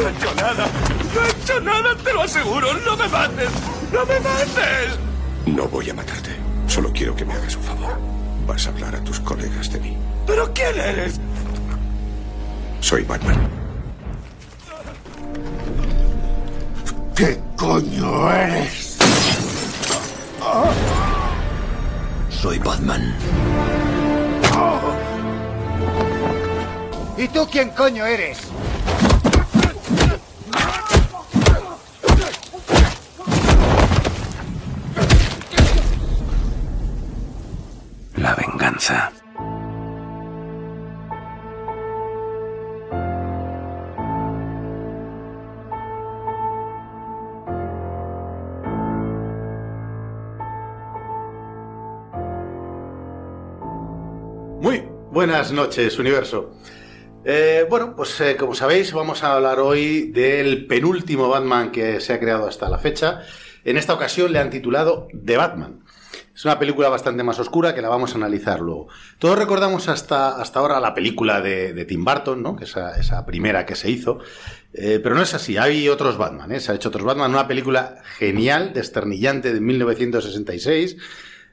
No he hecho nada. No he hecho nada, te lo aseguro. No me mates. No me mates. No voy a matarte. Solo quiero que me hagas un favor. Vas a hablar a tus colegas de mí. ¿Pero quién eres? Soy Batman. ¿Qué coño eres? Soy Batman. ¿Y tú quién coño eres? Buenas noches, universo. Eh, bueno, pues eh, como sabéis, vamos a hablar hoy del penúltimo Batman que se ha creado hasta la fecha. En esta ocasión le han titulado The Batman. Es una película bastante más oscura que la vamos a analizar luego. Todos recordamos hasta, hasta ahora la película de, Tim Burton, ¿no? que esa, esa primera que se hizo. Eh, pero no es así, hay otros Batman, ¿eh? se ha hecho otros Batman, una película genial, desternillante de 1966.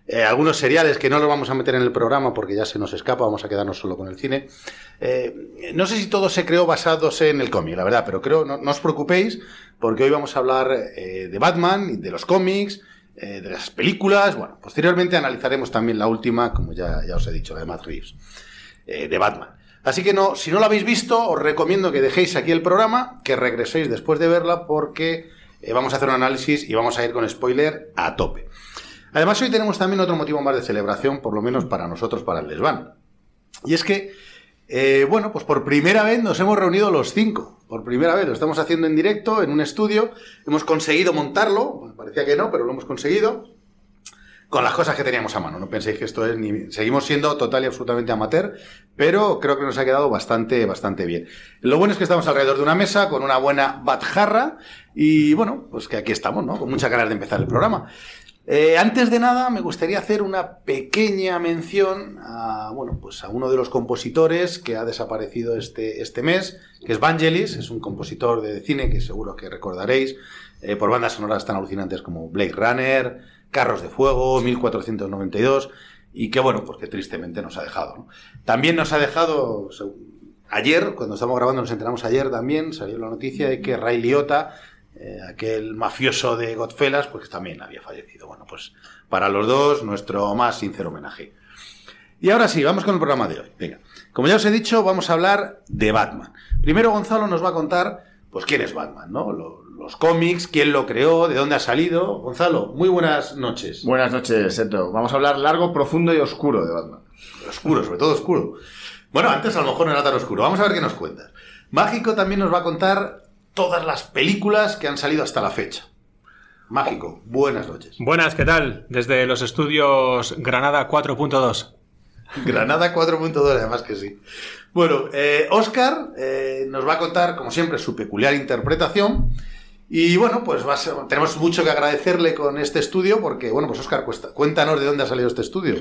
Eh, algunos seriales que no los vamos a meter en el programa porque ya se nos escapa, vamos a quedarnos solo con el cine. Eh, no sé si todo se creó basándose en el cómic, la verdad, pero creo, no, no os preocupéis, porque hoy vamos a hablar eh, de Batman, de los cómics, eh, de las películas. Bueno, posteriormente analizaremos también la última, como ya, ya os he dicho, la de Matt Reeves, eh, de Batman. Así que no, si no la habéis visto, os recomiendo que dejéis aquí el programa, que regreséis después de verla, porque eh, vamos a hacer un análisis y vamos a ir con spoiler a tope. Además, hoy tenemos también otro motivo más de celebración, por lo menos para nosotros, para el desván. Y es que, eh, bueno, pues por primera vez nos hemos reunido los cinco. Por primera vez lo estamos haciendo en directo, en un estudio. Hemos conseguido montarlo. Parecía que no, pero lo hemos conseguido. Con las cosas que teníamos a mano. No penséis que esto es ni. Seguimos siendo total y absolutamente amateur, pero creo que nos ha quedado bastante, bastante bien. Lo bueno es que estamos alrededor de una mesa con una buena batjarra. Y bueno, pues que aquí estamos, ¿no? Con muchas ganas de empezar el programa. Eh, antes de nada, me gustaría hacer una pequeña mención a, bueno, pues a uno de los compositores que ha desaparecido este, este mes, que es Vangelis, es un compositor de cine que seguro que recordaréis eh, por bandas sonoras tan alucinantes como Blade Runner, Carros de Fuego, 1492, y que bueno, pues que tristemente nos ha dejado. También nos ha dejado, ayer, cuando estamos grabando, nos enteramos ayer también, salió la noticia de que Ray Liotta, eh, aquel mafioso de Godfellas, pues también había fallecido. Bueno, pues para los dos, nuestro más sincero homenaje. Y ahora sí, vamos con el programa de hoy. Venga, como ya os he dicho, vamos a hablar de Batman. Primero Gonzalo nos va a contar, pues, quién es Batman, ¿no? Lo- los cómics, quién lo creó, de dónde ha salido. Gonzalo, muy buenas noches. Buenas noches, Seto. Vamos a hablar largo, profundo y oscuro de Batman. Oscuro, sobre todo oscuro. Bueno, antes a lo mejor no era tan oscuro. Vamos a ver qué nos cuentas. Mágico también nos va a contar todas las películas que han salido hasta la fecha. Mágico, buenas noches. Buenas, ¿qué tal? Desde los estudios Granada 4.2. Granada 4.2, además que sí. Bueno, eh, Oscar eh, nos va a contar, como siempre, su peculiar interpretación. Y bueno, pues va a ser- tenemos mucho que agradecerle con este estudio porque, bueno, pues Oscar, cuesta- cuéntanos de dónde ha salido este estudio.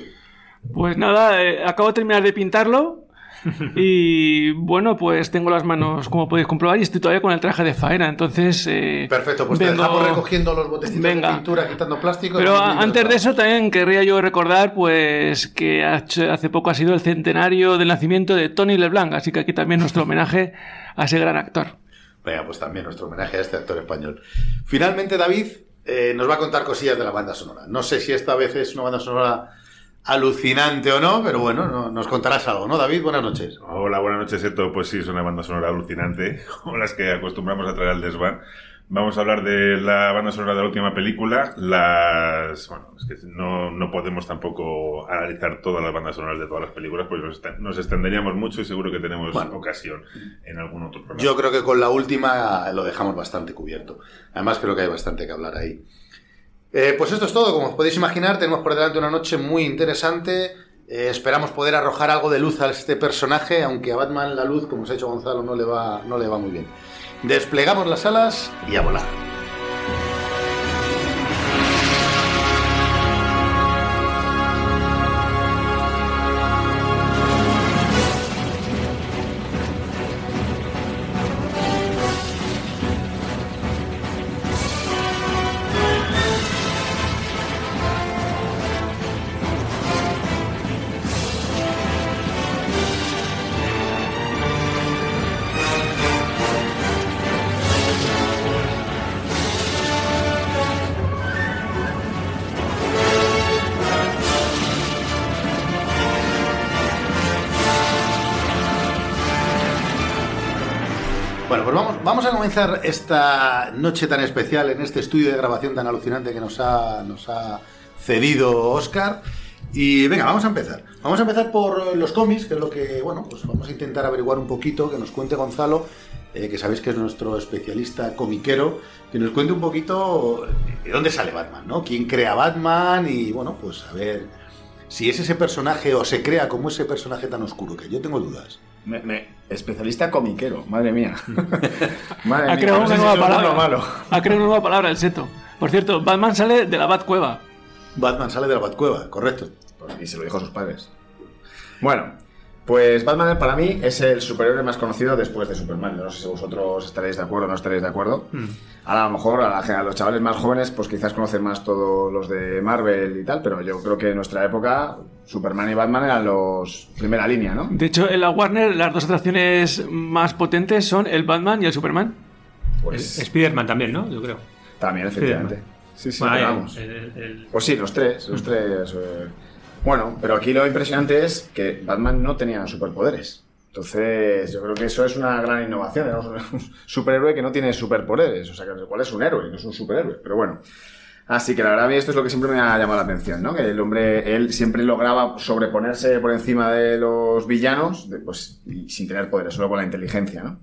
Pues nada, eh, acabo de terminar de pintarlo y bueno, pues tengo las manos, como podéis comprobar, y estoy todavía con el traje de faena, entonces... eh, Perfecto, pues te vengo- dejamos recogiendo los botecitos Venga. de pintura, quitando plástico. Pero antes de eso también querría yo recordar pues que hace hace poco ha sido el centenario del nacimiento de Tony LeBlanc, así que aquí también nuestro homenaje a ese gran actor. Venga, pues también nuestro homenaje a este actor español. Finalmente, David eh, nos va a contar cosillas de la banda sonora. No sé si esta vez es una banda sonora alucinante o no, pero bueno, no- nos contarás algo, ¿no, David? Buenas noches. Hola, buenas noches, Eto. Pues sí, es una banda sonora alucinante, como las que acostumbramos a traer al desván. Vamos a hablar de la banda sonora de la última película. Las. Bueno, es que no, no podemos tampoco analizar todas las bandas sonoras de todas las películas, pues nos, nos extenderíamos mucho y seguro que tenemos Bueno. ocasión en algún otro programa. Yo creo que con la última lo dejamos bastante cubierto. Además, creo que hay bastante que hablar ahí. Eh, pues esto es todo. Como os podéis imaginar, tenemos por delante una noche muy interesante. Eh, esperamos poder arrojar algo de luz a este personaje, aunque a Batman la luz, como os ha dicho Gonzalo, no le va, no le va muy bien. Desplegamos las alas y a volar. Comenzar esta noche tan especial en este estudio de grabación tan alucinante que nos ha, nos ha cedido Oscar. Y venga, vamos a empezar. Vamos a empezar por los cómics, que es lo que, bueno, pues vamos a intentar averiguar un poquito, que nos cuente Gonzalo, eh, que sabéis que es nuestro especialista comiquero, que nos cuente un poquito de dónde sale Batman, ¿no? ¿Quién crea Batman? Y bueno, pues a ver si es ese personaje o se crea como ese personaje tan oscuro, que yo tengo dudas. Me- me- especialista comiquero, madre mía. madre Ha mía, creado una nueva palabra. malo. Ha creado una nueva palabra, el seto. Por cierto, Batman sale de la Batcueva. Batman sale de la Batcueva, correcto. Pues, y se lo dijo a sus padres. Bueno, pues Batman para mí es el superhéroe más conocido después de Superman. No sé si vosotros estaréis de acuerdo o no estaréis de acuerdo. Ahora a lo mejor a, la- a los chavales más jóvenes pues quizás conocen más todos los de Marvel y tal, pero yo creo que en nuestra época Superman y Batman eran los primera línea, ¿no? De hecho, en la Warner las dos atracciones más potentes son el Batman y el Superman. Pues Spider-Man también, ¿no? Yo creo. también, efectivamente. Sí, sí, Bueno, vamos. el- el- el- Pues sí, los tres, los tres. eh. Bueno, pero aquí lo impresionante es que Batman no tenía superpoderes. Entonces, yo creo que eso es una gran innovación. ¿no? Un superhéroe que no tiene superpoderes. O sea, que cuál es un héroe, no es un superhéroe. Pero bueno. Así que la verdad a mí esto es lo que siempre me ha llamado la atención, ¿no? Que el hombre, él siempre lograba sobreponerse por encima de los villanos, pues, y sin tener poderes, solo con la inteligencia, ¿no?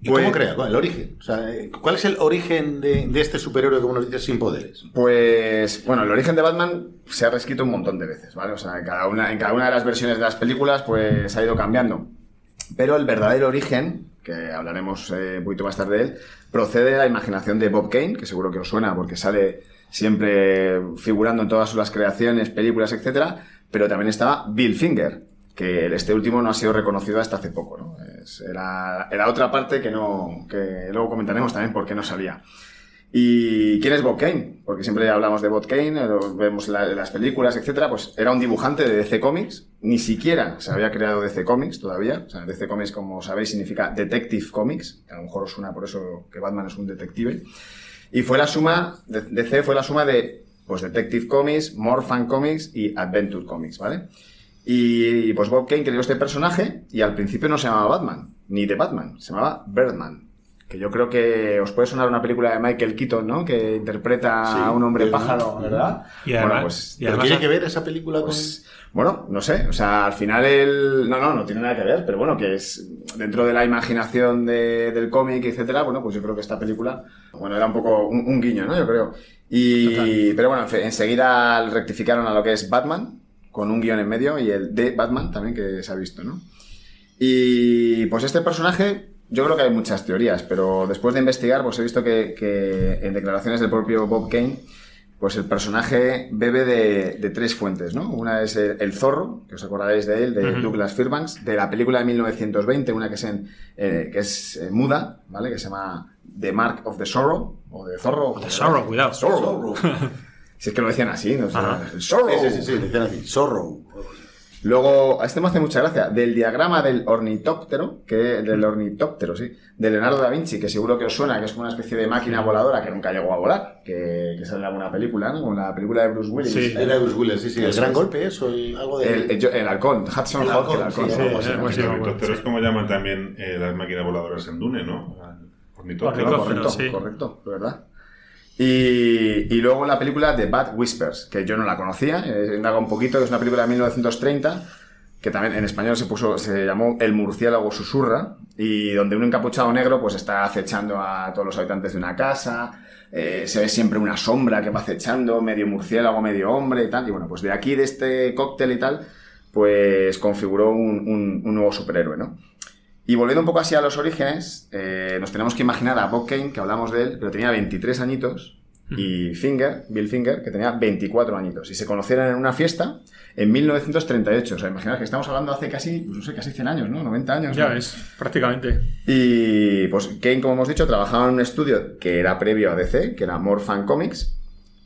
¿Y Pues- cómo crea? ¿Cuál- El origen. O sea, ¿Cuál es el origen de, de este superhéroe, como nos dices, sin poderes? Pues, bueno, el origen de Batman se ha reescrito un montón de veces, ¿vale? O sea, en cada una, en cada una de las versiones de las películas, pues ha ido cambiando. Pero el verdadero origen, que hablaremos eh, un poquito más tarde de él, procede de la imaginación de Bob Kane, que seguro que os suena porque sale siempre figurando en todas las creaciones, películas, etcétera, pero también estaba Bill Finger, que este último no ha sido reconocido hasta hace poco, ¿no? Es- era, era otra parte que no, que luego comentaremos también por qué no salía. ¿Y quién es Bob Kane? Porque siempre hablamos de Bob Kane, eh, vemos las películas, etcétera. Pues era un dibujante de DC Comics, ni siquiera se había creado DC Comics todavía. O sea, DC Comics, como sabéis, significa Detective Comics, a lo mejor os suena por eso que Batman es un detective. Y fue la suma, DC fue la suma de pues Detective Comics, Morphan Comics y Adventure Comics, ¿vale? Y pues Bob Kane creó este personaje y al principio no se llamaba Batman, ni de Batman, se llamaba Birdman. Que yo creo que os puede sonar una película de Michael Keaton, ¿no? Que interpreta Sí, a un hombre pájaro, ¿verdad? Y además- bueno, pues, y ¿Pero además- tiene que ver esa película con...? pues, bueno, no sé, o sea, al final el... No, no, no tiene nada que ver, pero bueno, que es dentro de la imaginación de- del cómic, etcétera, bueno, pues yo creo que esta película, bueno, era un poco un, un guiño, ¿no? Yo creo. Y, pero bueno, enseguida rectificaron a lo que es Batman, con un guion en medio, y el de Batman también que se ha visto, ¿no? Y pues este personaje, yo creo que hay muchas teorías, pero después de investigar, pues he visto que, que en declaraciones del propio Bob Kane, pues el personaje bebe de, de tres fuentes, ¿no? Una es el, el zorro, que os acordaréis de él, de. Douglas Fairbanks, de la película de 1920, una que es, en, eh, que es eh, muda, ¿vale? Que se llama The Mark of the Sorrow, o de zorro. O de Sorrow, cuidado. Sorrow. si es que lo decían así, ¿no? O sea, Ajá. el Sorrow. Sí, sí, sí, sí, decían así, Zorro. Luego, a este me hace mucha gracia, del diagrama del ornitóptero, que del ornitóptero, sí, de Leonardo da Vinci, que seguro que os suena, que es como una especie de máquina voladora que nunca llegó a volar, que, que sale en alguna película, ¿no? Como la película de Bruce Willis. Sí. Era Bruce Willis, sí, sí. El gran es. golpe, eso, y algo de... El, el, el halcón, Hudson El Hawk, el halcón, halcón. sí, sí, acuerdo. Helicópteros, como llaman también eh, las máquinas voladoras en Dune, ¿no? Ornitóptero, correcto, sí. correcto, de verdad. Y, luego la película The Bad Whispers, que yo no la conocía, he indagado un poquito, que es una película de 1930, que también en español se puso, se llamó El murciélago susurra, y donde un encapuchado negro pues está acechando a todos los habitantes de una casa, eh, se ve siempre una sombra que va acechando, medio murciélago, medio hombre y tal, y bueno, pues de aquí, de este cóctel y tal, pues configuró un nuevo superhéroe, ¿no? Y volviendo un poco así a los orígenes, eh, nos tenemos que imaginar a Bob Kane, que hablamos de él, pero tenía 23 añitos, y Finger, Bill Finger, que tenía 24 añitos. Y se conocieron en una fiesta en 1938. O sea, imaginad que estamos hablando hace casi, pues no sé, casi 100 años, ¿no? 90 años. Ya ¿no? ves, prácticamente. Y pues Kane, como hemos dicho, trabajaba en un estudio que era previo a DC, que era Morphan Comics.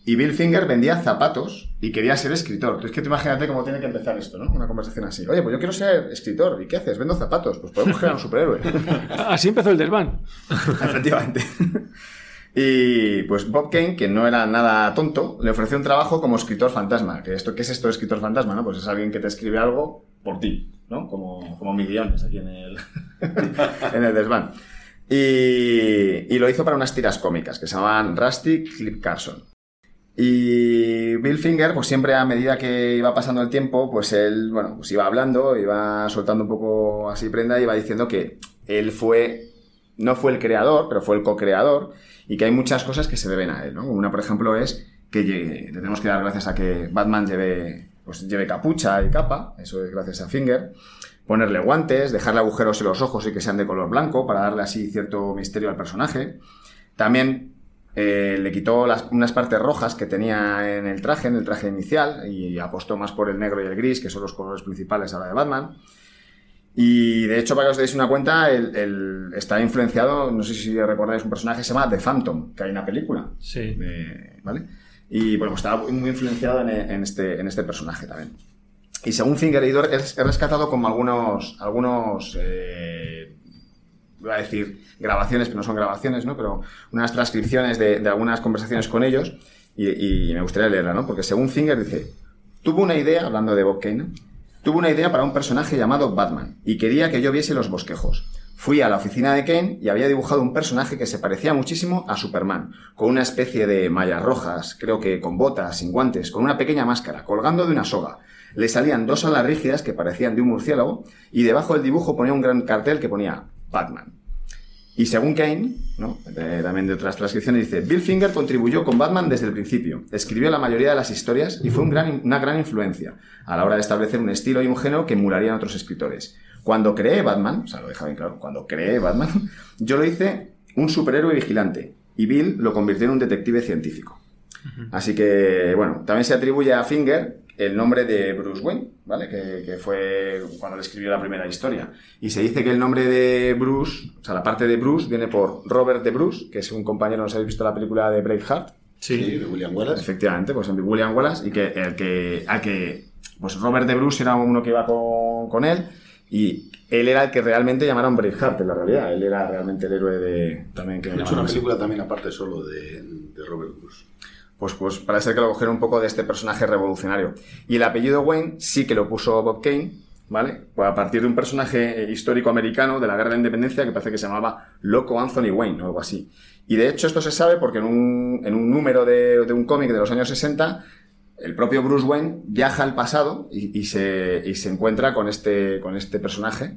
Y Bill Finger vendía zapatos y quería ser escritor. Entonces, que tú imagínate cómo tiene que empezar esto, ¿no? Una conversación así. Oye, pues yo quiero ser escritor. ¿Y qué haces? Vendo zapatos. Pues podemos crear un superhéroe. Así empezó el desván. Efectivamente. Y pues Bob Kane, que no era nada tonto, le ofreció un trabajo como escritor fantasma. Que esto, ¿Qué es esto de escritor fantasma? ¿no? Pues es alguien que te escribe algo por ti, ¿no? Como, como mi aquí en el, en el desván. Y, y lo hizo para unas tiras cómicas que se llamaban Rusty Clip Carson. Y Bill Finger, pues siempre a medida que iba pasando el tiempo, pues él, bueno, pues iba hablando, iba soltando un poco así prenda y iba diciendo que él fue, no fue el creador, pero fue el co-creador y que hay muchas cosas que se deben a él, ¿no? Una, por ejemplo, es que le tenemos que dar gracias a que Batman lleve, pues, lleve capucha y capa, eso es gracias a Finger, ponerle guantes, dejarle agujeros en los ojos y que sean de color blanco para darle así cierto misterio al personaje. También eh, le quitó las- unas partes rojas que tenía en el traje, en el traje inicial, y apostó más por el negro y el gris, que son los colores principales ahora de Batman. Y de hecho, para que os deis una cuenta, el, el- está influenciado, no sé si recordáis un personaje que se llama The Phantom, que hay una película. Sí. de- ¿Vale? Y bueno, pues estaba muy influenciado en, en este, en este personaje también. Y según Finger he rescatado como algunos, algunos eh, iba a decir grabaciones, pero no son grabaciones, ¿no? Pero unas transcripciones de, de algunas conversaciones con ellos y, me gustaría leerla, ¿no? Porque según Finger dice, tuvo una idea, hablando de Bob Kane, tuvo una idea para un personaje llamado Batman y quería que yo viese los bosquejos. Fui a la oficina de Kane y había dibujado un personaje que se parecía muchísimo a Superman, con una especie de mallas rojas, creo que con botas, sin guantes, con una pequeña máscara, colgando de una soga. Le salían dos alas rígidas que parecían de un murciélago y debajo del dibujo ponía un gran cartel que ponía Batman. Y según Kane, ¿no? Eh, también de otras transcripciones, dice, Bill Finger contribuyó con Batman desde el principio, escribió la mayoría de las historias y fue un gran- una gran influencia a la hora de establecer un estilo y un género que emularían otros escritores. Cuando creé Batman, o sea, lo deja bien claro, cuando creé Batman, yo lo hice un superhéroe vigilante y Bill lo convirtió en un detective científico. Así que, bueno, también se atribuye a Finger el nombre de Bruce Wayne, ¿vale? Que, que fue cuando le escribió la primera historia. Y se dice que el nombre de Bruce, o sea, la parte de Bruce viene por Robert de Bruce, que es un compañero, no sé si habéis visto la película de Braveheart. Sí, de William Wallace. Efectivamente, pues en William Wallace, y que el que, al que, pues Robert de Bruce era uno que iba con, con él, y él era el que realmente llamaron Braveheart en la realidad. Él era realmente el héroe de, también que He hecho una así. película también aparte solo de, de Robert Bruce. Pues, pues parece que lo cogieron un poco de este personaje revolucionario. Y el apellido Wayne sí que lo puso Bob Kane, ¿vale? Pues a partir de un personaje eh, histórico americano de la Guerra de la Independencia que parece que se llamaba Loco Anthony Wayne o algo así. Y de hecho esto se sabe porque en un, en un número de, de un cómic de los años 60 el propio Bruce Wayne viaja al pasado y, y se, y se encuentra con este, con este personaje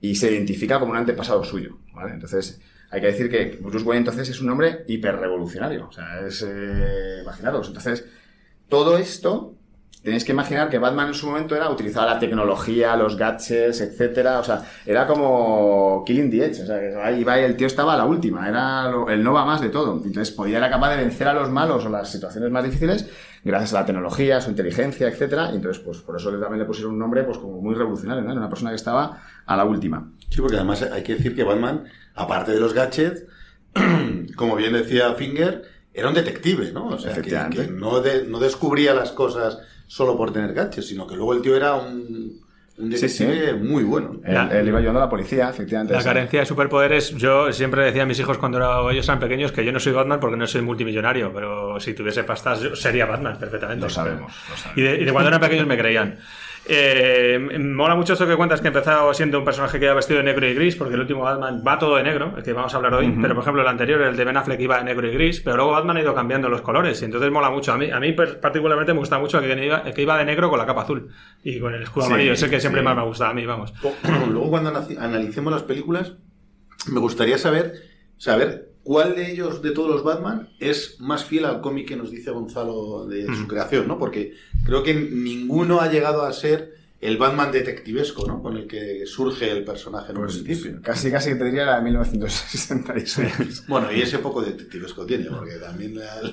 y se identifica como un antepasado suyo, ¿vale? Entonces, hay que decir que Bruce Wayne entonces es un hombre hiperrevolucionario, o sea, es, eh, imaginaros, entonces, todo esto, tenéis que imaginar que Batman en su momento era utilizar la tecnología, los gadgets, etcétera, o sea, era como Killing the Edge, o sea, que ahí iba y el tío estaba a la última, era lo- el no va más de todo, entonces podía era capaz de vencer a los malos o las situaciones más difíciles gracias a la tecnología, su inteligencia, etcétera, y entonces, pues por eso también le pusieron un nombre, pues como muy revolucionario, ¿no? Era una persona que estaba a la última. Sí, porque además hay que decir que Batman, aparte de los gadgets, como bien decía Finger, era un detective, ¿no? O sea, que, Efectivamente. que no, de- no descubría las cosas solo por tener gadgets, sino que luego el tío era un, un Sí, sí. detective muy bueno. Él, iba ayudando a la policía, efectivamente. La sí. carencia de superpoderes, yo siempre decía a mis hijos cuando era- ellos eran pequeños que yo no soy Batman porque no soy multimillonario, pero si tuviese pastas yo sería Batman perfectamente. Lo sabemos, lo sabemos. Y de, y de cuando eran pequeños me creían. Eh, me mola mucho esto que cuentas que empezado siendo un personaje que iba vestido de negro y gris, porque el último Batman va todo de negro, el que vamos a hablar hoy, pero por ejemplo el anterior, el de Ben Affleck, iba de negro y gris, pero luego Batman ha ido cambiando los colores, y entonces mola mucho. A mí, a mí particularmente me gusta mucho el que iba, el que iba de negro con la capa azul y con el escudo Sí, amarillo, es el que siempre sí. más me gusta a mí, vamos. Luego cuando analicemos las películas, me gustaría saber, saber cuál de ellos, de todos los Batman, es más fiel al cómic que nos dice Gonzalo de su creación, ¿no? Porque creo que ninguno ha llegado a ser el Batman detectivesco, ¿no? Con el que surge el personaje en un Pues principio. casi, casi que te diría la de 1966. Bueno, y ese poco detectivesco tiene, porque también la-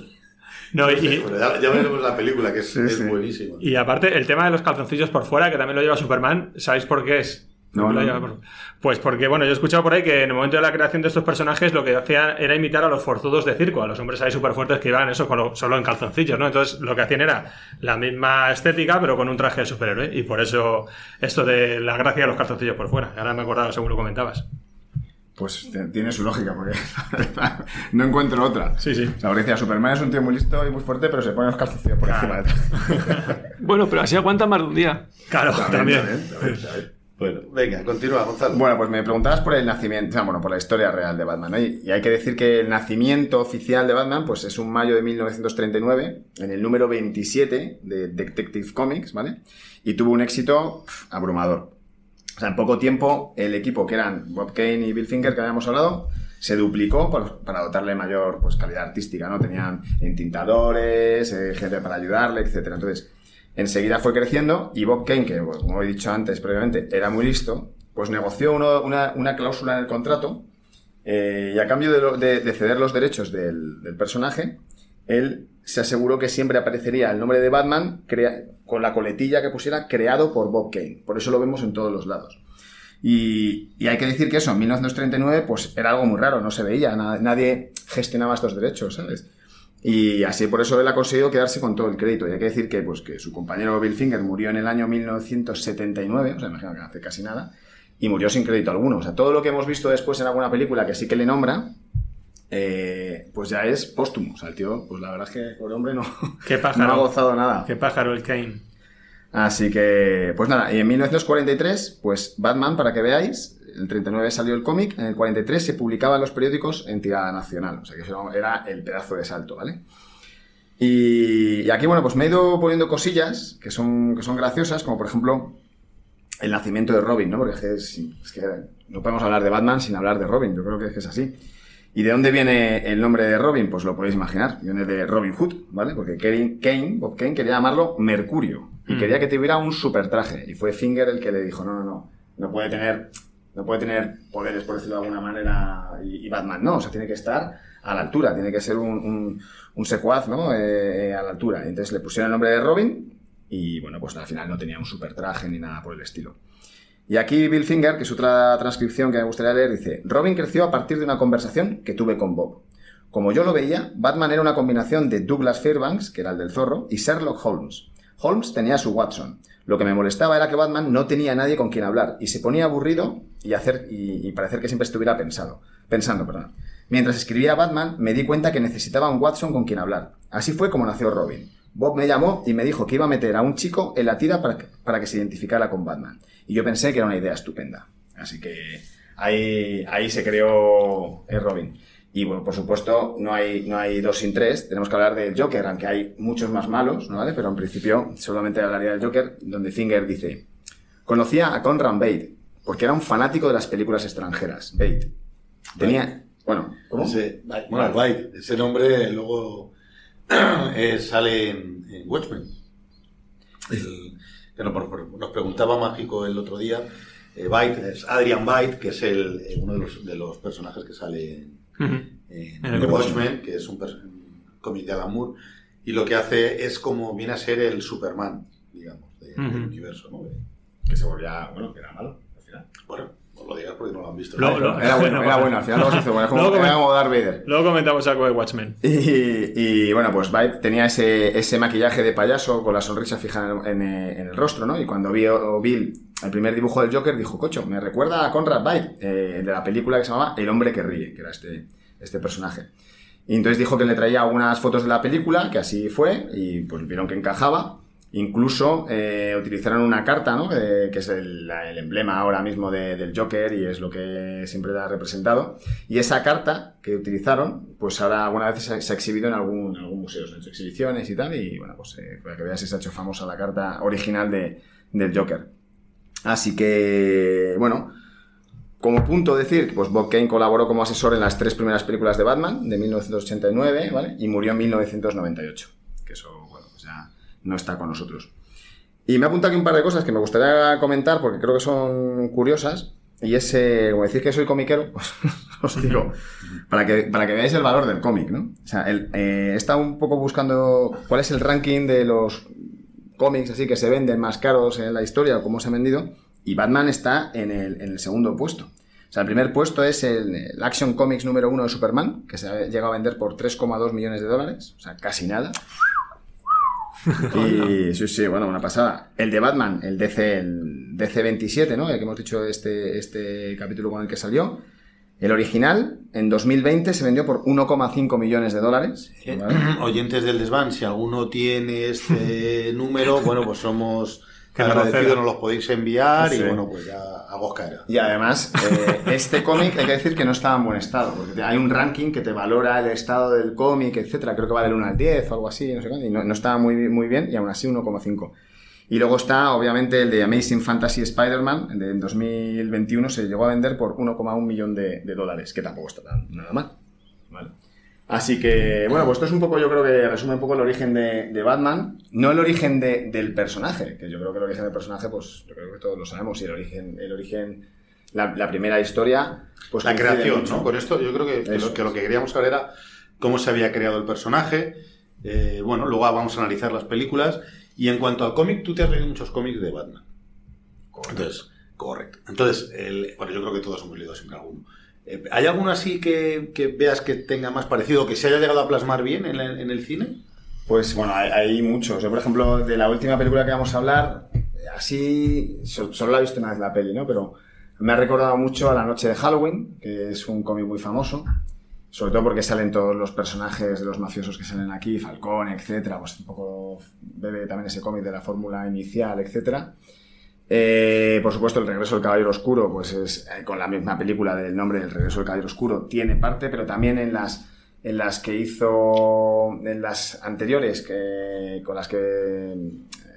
No, y, Bueno, ya, ya veremos la película, que es, Sí, es sí. buenísima. y aparte, el tema de los calzoncillos por fuera, que también lo lleva Superman, ¿sabéis por qué es? No, Lo no, Pues porque, bueno, yo he escuchado por ahí que en el momento de la creación de estos personajes lo que hacían era imitar a los forzudos de circo, a los hombres ahí súper fuertes que iban eso con lo- solo en calzoncillos, ¿no? Entonces lo que hacían era la misma estética, pero con un traje de superhéroe. Y por eso esto de la gracia de los calzoncillos por fuera. Ahora me he acordado según lo comentabas. Pues tiene su lógica, porque no encuentro otra. Sí, sí. Decía, Superman es un tío muy listo y muy fuerte, pero se pone los calzoncillos por encima de Bueno, pero así aguanta más de un día. Claro, también. Bueno, venga, continúa, Gonzalo. Bueno, pues me preguntabas por el nacimiento, o sea, bueno, por la historia real de Batman, ¿no? Y, hay que decir que el nacimiento oficial de Batman, pues es un mayo de 1939, en el número 27 de Detective Comics, ¿vale? Y tuvo un éxito abrumador. O sea, en poco tiempo, el equipo, que eran Bob Kane y Bill Finger, que habíamos hablado, se duplicó por- para dotarle mayor pues, calidad artística, ¿no? Tenían entintadores, eh, gente para ayudarle, etcétera. Entonces, enseguida fue creciendo y Bob Kane, que bueno, como he dicho antes previamente, era muy listo, pues negoció una, una cláusula en el contrato eh, y a cambio de, ceder los derechos del, personaje, él se aseguró que siempre aparecería el nombre de Batman con la coletilla que pusiera creado por Bob Kane. Por eso lo vemos en todos los lados. Y, hay que decir que eso, en 1939, pues era algo muy raro, no se veía, na- nadie gestionaba estos derechos, ¿sabes? Y así por eso él ha conseguido quedarse con todo el crédito. Y hay que decir que, pues, que su compañero Bill Finger murió en el año 1979, o sea, imagino que no hace casi nada, y murió sin crédito alguno. O sea, todo lo que hemos visto después en alguna película que sí que le nombra, eh, pues ya es póstumo. O sea, el tío, pues la verdad es que el hombre no, Qué pájaro. no ha gozado nada. Qué pájaro el Kane. Así que, pues nada, y en 1943, pues Batman, para que veáis, el 39 salió el cómic, en el 43 se publicaba en los periódicos en tirada nacional, o sea que eso era el pedazo de salto, ¿vale? Y, y aquí, bueno, pues me he ido poniendo cosillas que son, que son graciosas, como por ejemplo el nacimiento de Robin, ¿no? Porque es que, es- es que no podemos hablar de Batman sin hablar de Robin, yo creo que es así. ¿Y de dónde viene el nombre de Robin? Pues lo podéis imaginar. Viene de Robin Hood, ¿vale? Porque Kane, Bob Kane quería llamarlo Mercurio. Y Mm. quería que tuviera un super traje. Y fue Finger el que le dijo, no, no, no. No puede tener, no puede tener poderes, por decirlo de alguna manera, y, Batman no. O sea, tiene que estar a la altura. Tiene que ser un, un, secuaz, ¿no? Eh, eh, a la altura. Entonces le pusieron el nombre de Robin. Y bueno, pues al final no tenía un super traje ni nada por el estilo. Y aquí Bill Finger, que es otra transcripción que me gustaría leer, dice, Robin creció a partir de una conversación que tuve con Bob. Como yo lo veía, Batman era una combinación de Douglas Fairbanks, que era el del zorro, y Sherlock Holmes. Holmes tenía su Watson. Lo que me molestaba era que Batman no tenía nadie con quien hablar y se ponía aburrido y, hacer, y, parecer que siempre estuviera pensado, pensando. Perdón. Mientras escribía Batman, me di cuenta que necesitaba un Watson con quien hablar. Así fue como nació Robin. Bob me llamó y me dijo que iba a meter a un chico en la tira para que, para que se identificara con Batman. Y yo pensé que era una idea estupenda. Así que ahí, ahí se creó Robin. Y bueno, por supuesto, no hay, no hay dos sin tres. Tenemos que hablar del Joker, aunque hay muchos más malos, ¿no vale? Pero en principio solamente hablaría del Joker, donde Finger dice: Conocía a Conrad Bate, porque era un fanático de las películas extranjeras. Bate. Tenía. Bueno, ¿cómo? Ese, bueno, White, ese nombre luego eh, sale en, en Watchmen. El- nos, nos preguntaba Mágico el otro día. eh, Byte, es Adrian Byte, que es el, eh, uno de los, de los personajes que sale en, En En The. Watchmen, que es un, un cómic de Alan Moore, y lo que hace es como viene a ser el Superman, digamos, de- del universo. ¿no? Que se volvía. Bueno, que era malo, al final. Bueno, no lo digas porque no lo han visto. Lo- lo- Era bueno, era bueno. Al final luego se hizo bueno. Es como, Luego era como Darth Vader. Luego comentamos algo de Watchmen. Y, y, bueno, pues Byte tenía ese, ese maquillaje de payaso con la sonrisa fija en, en, en el rostro, ¿no? Y cuando vio Bill el primer dibujo del Joker, dijo, cocho, me recuerda a Conrad Byte, eh, de la película que se llamaba El hombre que ríe, que era este, este personaje. Y entonces dijo que le traía algunas fotos de la película, que así fue, y pues vieron que encajaba. Incluso eh, utilizaron una carta, ¿no? Eh, que es el, emblema ahora mismo de- del Joker y es lo que siempre ha representado. Y esa carta que utilizaron, pues ahora alguna vez se ha, exhibido en algún, algún museo, se exhibiciones y tal. Y bueno, pues para que veas se ha hecho famosa la carta original de, del Joker. Así que, bueno, como punto decir, pues Bob Kane colaboró como asesor en las tres primeras películas de Batman de 1989, ¿vale? Y murió en 1998. Que eso, bueno, pues ya no está con nosotros. Y me ha apuntado aquí un par de cosas que me gustaría comentar porque creo que son curiosas. Y es, eh, como decir que soy comiquero, pues os digo, para que, para que veáis el valor del cómic, ¿no? O sea, el, eh, he estado un poco buscando cuál es el ranking de los cómics así que se venden más caros en la historia o cómo se han vendido. Y Batman está en el, en el segundo puesto. O sea, el primer puesto es el, el Action Comics número uno de Superman, que se ha llegado a vender por 3,2 millones de dólares. O sea, casi nada. Y sí, sí, bueno, una pasada. El de Batman, el DC, el DC27, ¿no? El que hemos dicho este, este capítulo con el que salió. El original, en 2020, se vendió por 1,5 millones de dólares. Eh, ¿vale? Oyentes del desván, si alguno tiene este número, bueno, pues somos Que agradecidos, nos los podéis enviar Sí. y bueno, pues ya algo os caerá. Y además, eh, este cómic hay que decir que no estaba en buen estado, porque hay un ranking que te valora el estado del cómic, etcétera. Creo que va del 1 al 10 o algo así, no sé cuánto, y no, no estaba muy, muy bien, y aún así 1,5. Y luego está, obviamente, el de Amazing Fantasy Spider-Man, de en 2021 se llegó a vender por 1,1 millón de, de dólares, que tampoco está tan, nada mal. Vale. Así que, bueno, pues esto es un poco, yo creo que resume un poco el origen de, de Batman. No el origen de- del personaje, que yo creo que el origen del personaje, pues yo creo que todos lo sabemos, y el origen, el origen la, la primera historia, pues la creación, mucho. ¿no? Con esto yo creo que, que lo, que lo es. que queríamos saber era cómo se había creado el personaje. Eh, bueno, luego vamos a analizar las películas. Y en cuanto al cómic, tú te has leído muchos cómics de Batman. Entonces, correcto. Entonces, el- bueno, yo creo que todos hemos leído siempre alguno. Eh, ¿Hay alguno así que, que veas que tenga más parecido, que se haya llegado a plasmar bien en, el- en el cine? Pues bueno, hay, hay muchos. Yo, por ejemplo, de la última película que vamos a hablar, así, so- solo la he visto una vez la peli, ¿no? Pero me ha recordado mucho a La Noche de Halloween, que es un cómic muy famoso. Sobre todo porque salen todos los personajes de los mafiosos que salen aquí, Falcón, etcétera. Pues un poco bebe también ese cómic de la fórmula inicial, etcétera. Eh, por supuesto, El Regreso del Caballero Oscuro, pues es eh, con la misma película del nombre del Regreso del Caballero Oscuro, tiene parte, pero también en las, en las que hizo, en las anteriores, que, con las que,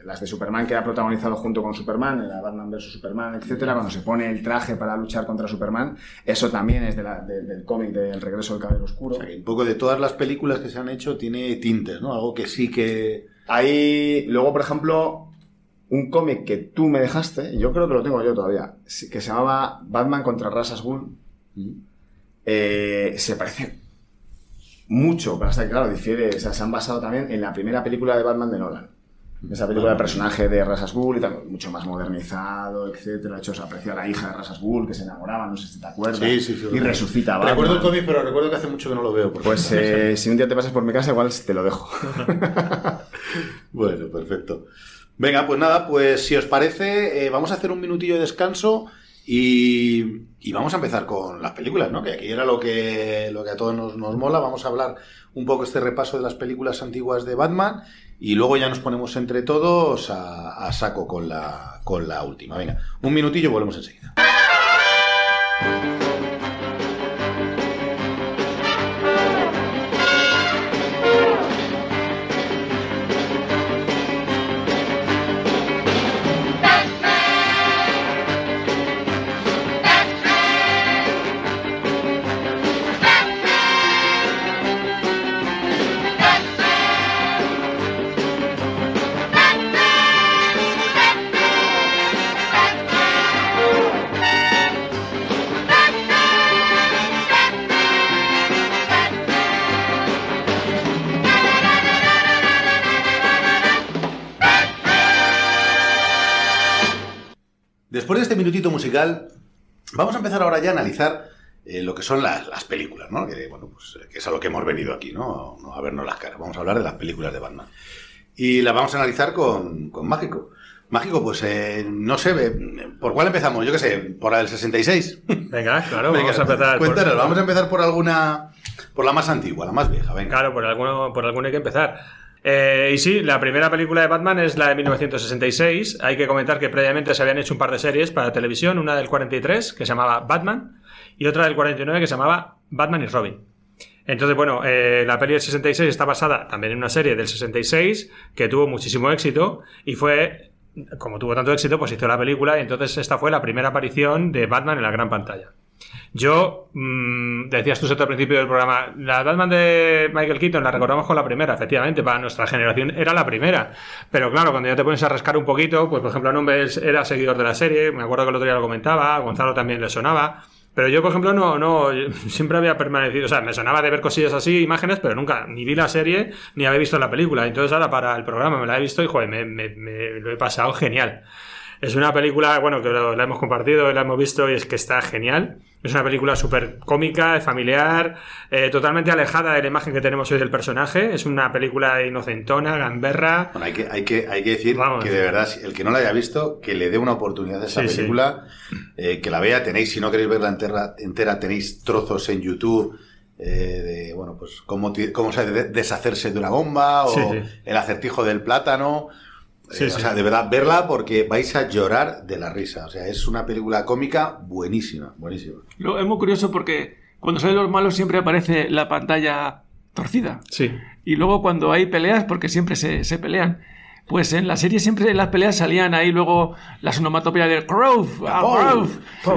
las de Superman que ha protagonizado junto con Superman, la Batman vs. Superman, etcétera, cuando se pone el traje para luchar contra Superman, eso también es de la- de- del cómic del Regreso del Caballero Oscuro. O sea, que un poco de todas las películas que se han hecho tiene tintes, ¿no? Algo que sí que... Hay, luego, por ejemplo, un cómic que tú me dejaste, yo creo que lo tengo yo todavía, que se llamaba Batman contra Rasas Ghul. Eh, se parece mucho, pero hasta que, claro, difiere, o sea, se han basado también en la primera película de Batman de Nolan. Esa película de personaje de Rasas Ghul y tal, mucho más modernizado, etcétera. De hecho, se aprecia a la hija de Rasas Ghul que se enamoraba, no sé si te acuerdas. Sí, sí, sí. Y resucita Batman. Recuerdo el cómic, pero recuerdo que hace mucho que no lo veo. Pues eh, si un día te pasas por mi casa, igual te lo dejo. Bueno, perfecto. Venga, pues nada, pues si os parece, eh, vamos a hacer un minutillo de descanso y, y vamos a empezar con las películas, ¿no? Que aquí era lo que, lo que a todos nos, nos mola. Vamos a hablar un poco este repaso de las películas antiguas de Batman y luego ya nos ponemos entre todos a, saco con la, con la última. Venga, un minutillo, volvemos enseguida. Minutito musical, vamos a empezar ahora ya a analizar eh, lo que son las, las películas, ¿no? Que, bueno, pues, eh, que es a lo que hemos venido aquí, ¿no? No a vernos las caras. Vamos a hablar de las películas de Batman. Y las vamos a analizar con, con Mágico. Mágico, pues eh, no sé, eh, ¿por cuál empezamos? Yo qué sé, por la del 66. Venga, claro, Venga, vamos a empezar. por- Cuéntanos, vamos a empezar por alguna, por la más antigua, la más vieja, venga. Claro, por alguno, por alguno hay que empezar. Eh, y sí, la primera película de Batman es la de 1966. Hay que comentar que previamente se habían hecho un par de series para televisión, una del 43 que se llamaba Batman y otra del 49 que se llamaba Batman y Robin. Entonces, bueno, eh, la peli del 66 está basada también en una serie del 66 que tuvo muchísimo éxito y fue, como tuvo tanto éxito, pues hizo la película y entonces esta fue la primera aparición de Batman en la gran pantalla. Yo, mmm, decías tú al principio del programa, la Batman de Michael Keaton la recordamos con la primera, efectivamente, para nuestra generación era la primera. Pero claro, cuando ya te pones a rascar un poquito, pues por ejemplo, Nombres era seguidor de la serie, me acuerdo que el otro día lo comentaba, a Gonzalo también le sonaba. Pero yo, por ejemplo, no, no, siempre había permanecido, o sea, me sonaba de ver cosillas así, imágenes, pero nunca ni vi la serie ni había visto la película. Entonces ahora para el programa me la he visto y, joder, me, me, me lo he pasado genial. Es una película, bueno, que la hemos compartido, la hemos visto y es que está genial. Es una película súper cómica, familiar, eh, totalmente alejada de la imagen que tenemos hoy del personaje. Es una película inocentona, gamberra. Bueno, hay que, hay que, hay que decir Vamos. que de verdad, el que no la haya visto, que le dé una oportunidad a esa sí, película, sí. Eh, que la vea. Tenéis, si no queréis verla entera, entera tenéis trozos en YouTube. Eh, de, bueno, pues cómo, cómo deshacerse de una bomba o sí, el acertijo del plátano. Sí, eh, sí. O sea, de verdad, verla porque vais a llorar de la risa. O sea, es una película cómica buenísima, buenísima. Lo, es muy curioso porque cuando salen los malos siempre aparece la pantalla torcida. Sí. Y luego cuando hay peleas, porque siempre se, se pelean, pues en la serie siempre en las peleas salían ahí luego la onomatopeya de Grove, ah.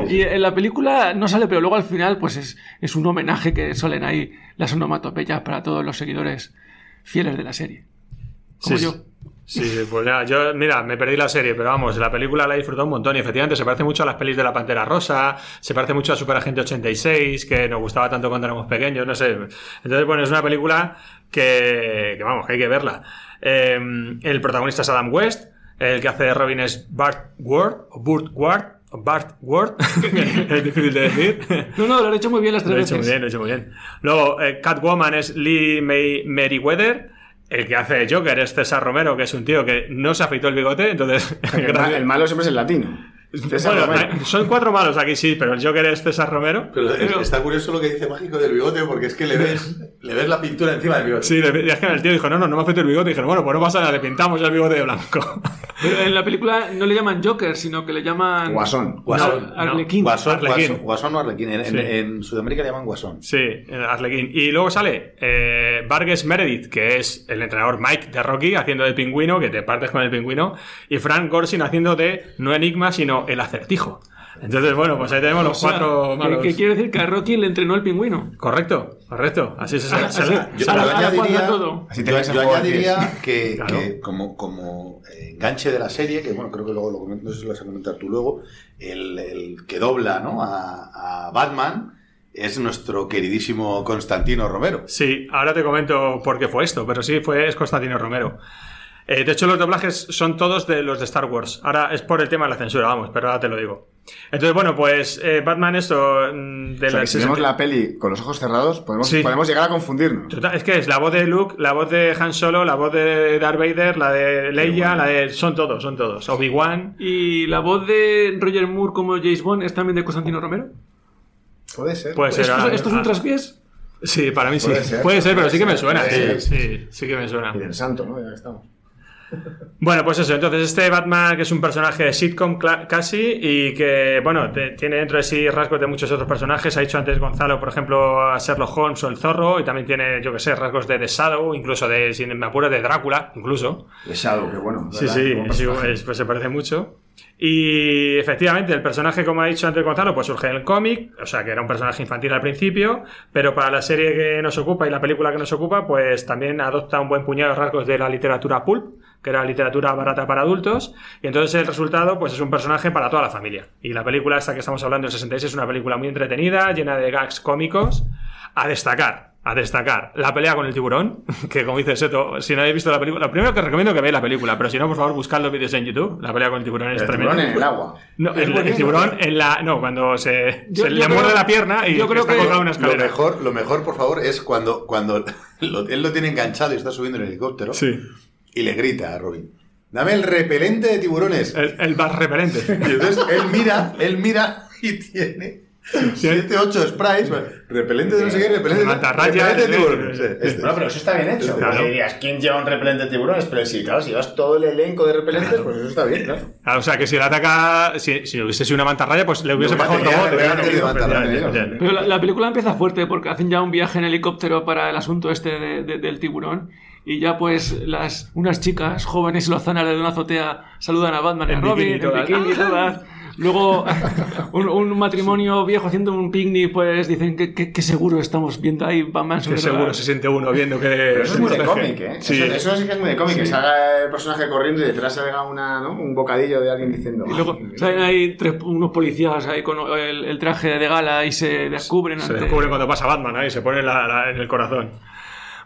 Y en la película no sale, pero luego al final pues es, es un homenaje que suelen ahí las onomatopeyas para todos los seguidores fieles de la serie. Como sí, yo. Sí, sí, pues ya, yo, mira, me perdí la serie, pero vamos, la película la he disfrutado un montón y efectivamente se parece mucho a las pelis de la Pantera Rosa, se parece mucho a Super Agente 86, que nos gustaba tanto cuando éramos pequeños, no sé. Entonces, bueno, es una película que, que vamos, que hay que verla. Eh, el protagonista es Adam West, el que hace de Robin es Bart Ward, o Burt Ward, o Bart Ward, es difícil de decir. No, no, lo han hecho muy bien las tres lo he veces. hecho muy bien, lo he hecho muy bien. Luego, eh, Catwoman es Lee May Meriwether, el que hace de Joker es César Romero, que es un tío que no se afeitó el bigote, entonces... El, el malo siempre es el latino. Bueno, son cuatro malos aquí, sí, pero el Joker es César Romero. Pero, pero, está curioso lo que dice Mágico del bigote, porque es que le ves, le ves la pintura encima del bigote. Sí, es que el tío dijo, no, no, no me afecta el bigote. Y dijeron, bueno, pues no pasa nada, le pintamos el bigote de blanco. Pero en la película no le llaman Joker, sino que le llaman... Guasón. Guasón. No, Arlequín. Guasón, Arlequín. Guasón, Guasón o Arlequín. En, Sí. en, en Sudamérica le llaman Guasón. Sí, Arlequín. Y luego sale eh, Vargas Meredith, que es el entrenador Mike de Rocky, haciendo de pingüino, que te partes con el pingüino, y Frank Gorsin haciendo de no enigma, sino el acertijo. Entonces, bueno, pues ahí tenemos los O sea, cuatro malos. Que, quiere decir que a Rocky le entrenó el pingüino. Correcto, correcto. Así se sale. Así- Yo, añadiría, todo. Así yo, yo añadiría que, Claro. que como, como eh, enganche de la serie, que bueno, creo que luego lo comento, no sé si lo vas a comentar tú luego, el, el que dobla ¿no? a, a Batman es nuestro queridísimo Constantino Romero. Sí, ahora te comento por qué fue esto, pero sí, fue es Constantino Romero. Eh, de hecho, los doblajes son todos de los de Star Wars. Ahora es por el tema de la censura, vamos, pero ahora te lo digo. Entonces, bueno, pues eh, Batman esto mm, de O sea, la que si vemos la peli con los ojos cerrados, podemos, Sí. podemos llegar a confundirnos. Total, Es que es la voz de Luke, la voz de Han Solo, la voz de Darth Vader, la de Leia, la de... Son todos, son todos. Obi-Wan. ¿Y la voz de Roger Moore como James Bond es también de Constantino Romero? Puede ser. Puede ser. ¿Esto, esto es un traspiés? Sí, para mí sí. Puede ser, Puede ser, pero puede sí que me suena. Sí, sí, sí que me suena. Y del santo, ¿no? Ya que estamos. Bueno, pues eso, entonces este Batman que es un personaje de sitcom casi y que, bueno, te- tiene dentro de sí rasgos de muchos otros personajes. Ha dicho antes Gonzalo, por ejemplo, a Sherlock Holmes o el Zorro y también tiene, yo que sé, rasgos de The Shadow, incluso de, si me apuro, de Drácula, incluso. De Shadow, que bueno. Sí, ¿verdad? sí, pues, pues se parece mucho. Y efectivamente, el personaje, como ha dicho antes Gonzalo, pues surge en el cómic, o sea que era un personaje infantil al principio, pero para la serie que nos ocupa y la película que nos ocupa, pues también adopta un buen puñado de rasgos de la literatura pulp, que era literatura barata para adultos, y entonces el resultado, pues es un personaje para toda la familia. Y la película esta que estamos hablando, el 66, es una película muy entretenida, llena de gags cómicos, a destacar. A destacar la pelea con el tiburón, que como dice Seto, si no habéis visto la película, lo primero que recomiendo que veáis la película, pero si no, por favor, buscad los vídeos en YouTube. La pelea con el tiburón es El tremenda. tiburón en el agua. No, el, el tiburón en la. No, cuando se, Yo- se yo le creo- muerde la pierna y yo creo está que colgado una Lo escalera. mejor, lo mejor, por favor, es cuando, cuando lo- él lo tiene enganchado y está subiendo en el helicóptero Sí. Y le grita a Robin, dame el repelente de tiburones. El, el bar repelente. Y entonces él mira, él mira y tiene 7, 8 sprays, repelente de no sé qué, repelente de Mantarraya, repelente de eh, tiburón. eh, eh, este. No, pero eso está bien hecho. Claro. Dirías, ¿quién lleva un repelente de tiburones? Pero sí, claro, si llevas todo el elenco de repelentes, pues eso está bien, claro. Ah, o sea, que si le ataca, si, si hubiese sido una mantarraya, pues le hubiese No, bajado otro material, bote. claro. Pero la, la película empieza fuerte porque hacen ya un viaje en helicóptero para el asunto este de- de- del tiburón. Y ya pues las unas chicas jóvenes y lozanas de una azotea saludan a Batman y a En Robin, bikini en todas. bikini todas. Luego un, un matrimonio viejo haciendo un picnic pues dicen que, que- que seguro estamos viendo ahí Batman Que seguro se siente uno viendo que. Pero eso es muy de cómic, ¿eh? Sí. Eso, eso sí que es muy de cómic, que salga el personaje corriendo y detrás salga una, ¿no? un bocadillo de alguien diciendo... Y luego "Ay, salen ahí tres, unos policías ahí con el, el traje de gala y se descubren. Se ante- descubre cuando pasa Batman ahí, se pone la- la- en el corazón.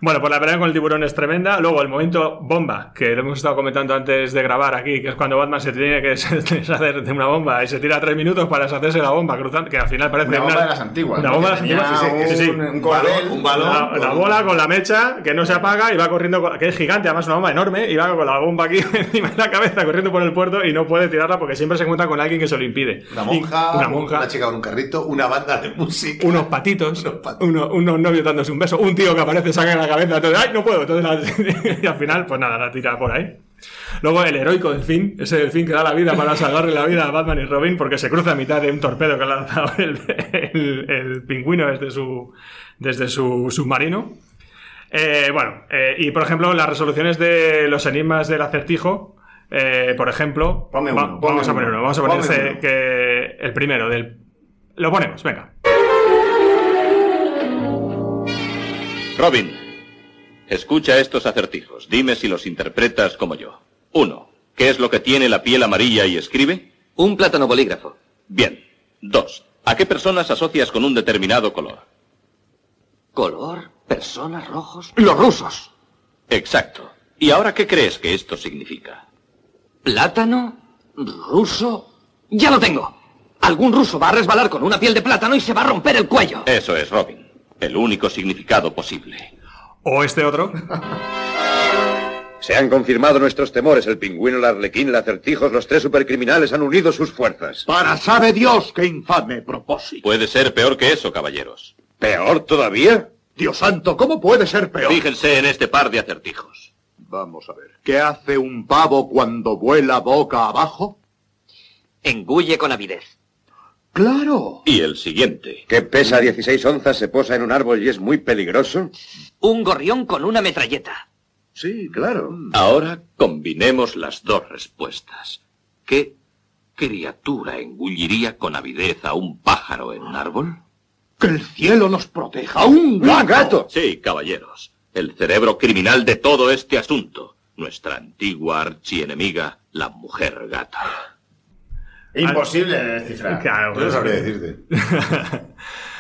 Bueno, pues la pelea con el tiburón es tremenda. Luego el momento bomba, que lo hemos estado comentando antes de grabar aquí, que es cuando Batman se tiene que deshacer de una bomba y se tira tres minutos para deshacerse de la bomba cruzando, que al final parece Una bomba de las antiguas. Una bomba de Que las antiguas, sí, sí, sí, sí. Un, un Un cordel. balón, un balón. La, bola con la mecha que no se apaga y va corriendo, con- que es gigante, además una bomba enorme, y va con la bomba aquí encima de la cabeza corriendo por el puerto y no puede tirarla porque siempre se encuentra con alguien que se lo impide. Una Y- monja, una monja, una chica con un carrito, una banda de música. unos patitos, Unos patitos. uno- unos novios dándose un beso, un tío que aparece, saca la cabeza, entonces, ¡ay, no puedo! Entonces, y al final, pues nada, la tira por ahí. Luego el heroico delfín, ese delfín que da la vida para salvarle la vida a Batman y Robin porque se cruza a mitad de un torpedo que ha lanzado el, el- el pingüino desde su, desde su submarino. Eh, bueno, eh, y por ejemplo, las resoluciones de los enigmas del acertijo, eh, por ejemplo, Ponme va- uno, ponme vamos a poner uno. vamos a poner este, que el primero del... Lo ponemos, venga. Robin, escucha estos acertijos. Dime si los interpretas como yo. Uno, ¿qué es lo que tiene la piel amarilla y escribe? Un plátano bolígrafo. Bien. Dos, ¿a qué personas asocias con un determinado color? Color, personas, rojos. Los rusos. Exacto. ¿Y ahora qué crees que esto significa? Plátano, ruso. Ya lo tengo. Algún ruso va a resbalar con una piel de plátano y se va a romper el cuello. Eso es, Robin. El único significado posible. O este otro. Se han confirmado nuestros temores. El pingüino, el arlequín, el acertijos, los tres supercriminales han unido sus fuerzas. Para sabe Dios qué infame propósito. Puede ser peor que eso, caballeros. ¿Peor todavía? Dios santo, ¿cómo puede ser peor? Fíjense en este par de acertijos. Vamos a ver. ¿Qué hace un pavo cuando vuela boca abajo? Engulle con avidez. Claro. Y el siguiente. Que pesa 16 onzas, se posa en un árbol y es muy peligroso. Un gorrión con una metralleta. Sí, claro. Ahora combinemos las dos respuestas. ¿Qué criatura engulliría con avidez a un pájaro en un árbol? Que el cielo nos proteja. ¡Un gato! ¡Un gato! Sí, caballeros. El cerebro criminal de todo este asunto. Nuestra antigua archienemiga, la mujer gata. Imposible de descifrar. Claro, Yo no pues- sabría decirte.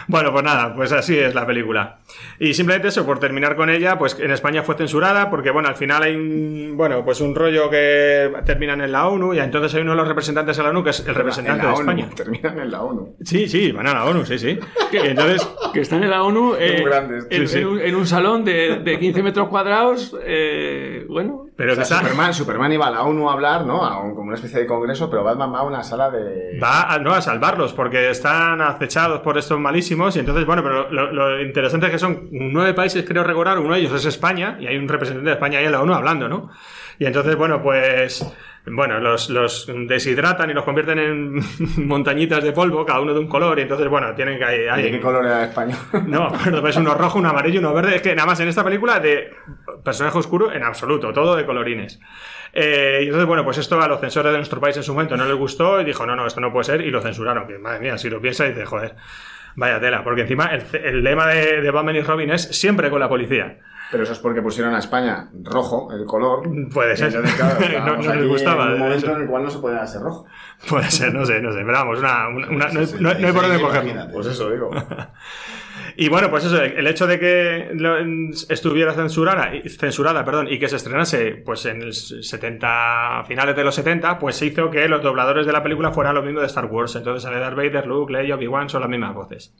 bueno, pues nada, pues así es la película. Y simplemente eso, por terminar con ella, pues en España fue censurada porque, bueno, al final hay un, bueno, pues un rollo que terminan en la ONU y entonces hay uno de los representantes de la ONU que es el representante En la de ONU, España. Terminan en la ONU. Sí, sí, van a la ONU, sí, sí. Y entonces, que están en la ONU eh, grandes. en, Sí, sí. en un, en un salón de, de 15 metros cuadrados. eh, bueno, pero O sea, está- Superman, Superman iba a la ONU a hablar, ¿no? A un- como una especie de congreso, pero Batman va a una sala de... Va a, no, a salvarlos porque están acechados por estos malísimos y entonces, bueno, pero lo, lo interesante es que son nueve países, creo recordar, uno de ellos es España y hay un representante de España ahí en la ONU hablando, ¿no? Y entonces, bueno, pues, bueno, los, los deshidratan y los convierten en montañitas de polvo, cada uno de un color y entonces, bueno, tienen que... Hay, ¿De qué color era español? no, pero es uno rojo, uno amarillo, uno verde. Es que nada más en esta película de personaje oscuro en absoluto, todo de colorines. Eh, y entonces, bueno, pues esto a los censores de nuestro país en su momento no les gustó y dijo, no, no, esto no puede ser, y lo censuraron. Que madre mía, si lo piensa, dice, joder, vaya tela. Porque encima el, el lema de, de Batman y Robin es siempre con la policía. Pero eso es porque pusieron a España rojo, el color. Puede ser. entonces, claro, No- no les gustaba, En un momento eso. en el cual no se podía hacer rojo. Puede ser, no sé, no sé. Pero vamos, una, una- una- no, hay- no hay- no hay por dónde cogerlo. Pues eso digo. Y bueno, pues eso, el hecho de que estuviera censurada, censurada perdón, y que se estrenase pues en el 70, finales de los 70, pues hizo que los dobladores de la película fueran los mismos de Star Wars. Entonces sale Darth Vader, Luke, Leia, Obi-Wan, son las mismas voces.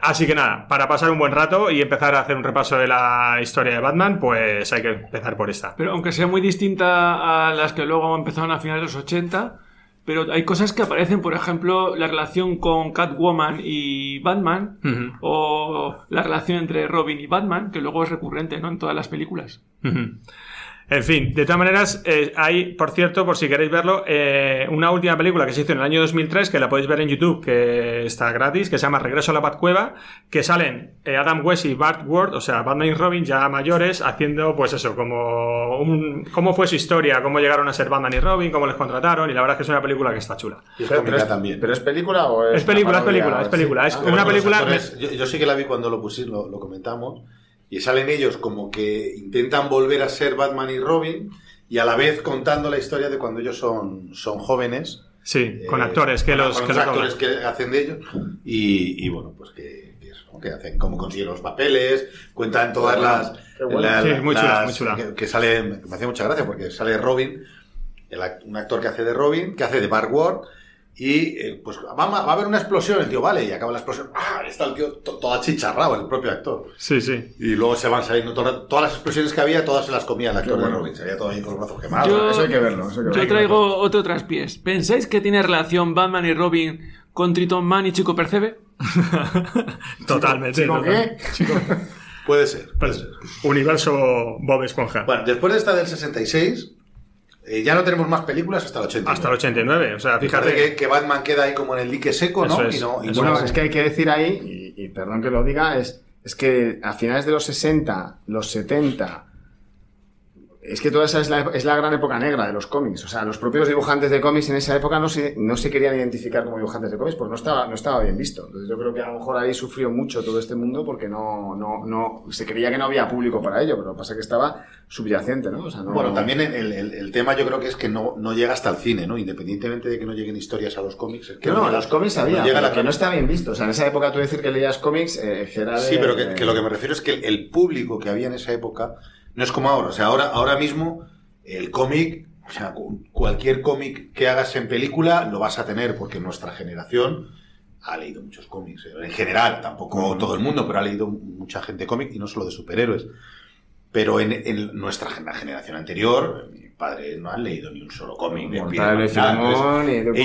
Así que nada, para pasar un buen rato y empezar a hacer un repaso de la historia de Batman, pues hay que empezar por esta. pero aunque sea muy distinta a las que luego empezaron a finales de los 80, pero hay cosas que aparecen, por ejemplo, la relación con Catwoman y Batman, o la relación entre Robin y Batman, que luego es recurrente ¿no? en todas las películas. En fin, de todas maneras, eh, hay, por cierto, por si queréis verlo, eh, una última película que se hizo en el año 2003, que la podéis ver en YouTube, que está gratis, que se llama Regreso a la Batcueva, que salen eh, Adam West y Bart Ward, o sea, Batman y Robin ya mayores, haciendo, pues eso, como un, cómo fue su historia, cómo llegaron a ser Batman y Robin, cómo les contrataron, y la verdad es que es una película que está chula. Y es Pero, pero es, también. ¿Pero es película o es.? Es película, es película, es película. Es Ah, una película- actores- yo, yo sí que la vi cuando lo pusimos, lo, lo comentamos. Y salen ellos como que intentan volver a ser Batman y Robin. Y a la vez contando la historia de cuando ellos son, son jóvenes. Sí, con Eh, actores que con- los, con que los actores que hacen de ellos. Y, y bueno, pues que, que eso, que hacen cómo consiguen los papeles. Cuentan todas las. Bueno. la- Sí, muy chula, las- muy chula. Que, que sale. Me hacía mucha gracia porque sale Robin. el un actor que hace de Robin, que hace de Bart Ward. Y eh, pues va, a- va a haber una explosión, el tío, vale, y acaba la explosión. ¡Ah! Está el tío to- todo achicharrado, el propio actor. Sí, sí. Y luego se van saliendo todas, todas las explosiones que había, todas se las comía el actor bueno. de Robin. Se veía todo ahí con los brazos quemados. Yo- Eso hay que verlo. Eso hay que Yo traigo otro traspiés. ¿Pensáis que tiene relación Batman y Robin con Triton Man y Chico Percebe? Totalmente. ¿Chico total. qué? Puede ser. puede Pues, ser. universo Bob Esponja. Bueno, después de esta del 66, eh, ya no tenemos más películas hasta el 89. Hasta el 89. O sea, Fíjate fíjate. que, que Batman queda ahí como en el dique seco, ¿no? Es, y no, y no- Bueno, es que hay que decir ahí, y, y perdón que lo diga, es, es que a finales de los 60, los 70, es que toda esa es la, es la gran época negra de los cómics. O sea, los propios dibujantes de cómics en esa época no se, no se querían identificar como dibujantes de cómics porque no estaba, no estaba bien visto. Entonces yo creo que a lo mejor ahí sufrió mucho todo este mundo porque no, no, no, se creía que no había público para ello, pero lo que pasa es que estaba subyacente, ¿no? O sea, no- Bueno, también el, el- el tema yo creo que es que no, no llega hasta el cine, ¿no? Independientemente de que no lleguen historias a los cómics. es que No, no, llega- los cómics había, llega la que no está bien visto. O sea, en esa época tú decir que leías cómics eh, era de- Sí, pero que, que lo que me refiero es que el, el público que había en esa época no es como ahora. O sea, ahora, ahora mismo el cómic, o sea, cu- cualquier cómic que hagas en película lo vas a tener porque nuestra generación ha leído muchos cómics. eh, En general, tampoco todo el mundo, pero ha leído mucha gente cómic y no solo de superhéroes. Pero en, en nuestra generación anterior, mi padre no han leído ni un solo cómic Entonces,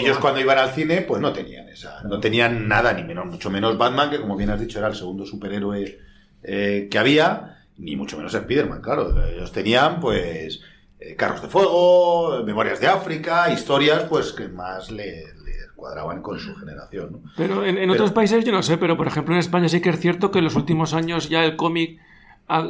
Ellos cuando iban al cine, pues no tenían esa, no tenían nada, ni menos, mucho menos Batman, que como bien has dicho era el segundo superhéroe eh, que había, ni mucho menos Spider-Man, claro. Ellos tenían, pues, eh, carros de fuego, memorias de África, historias, pues, que más le, le cuadraban con su generación, ¿no? Pero en, en Pero- otros países yo no sé, pero por ejemplo en España sí que es cierto que en los últimos años ya el cómic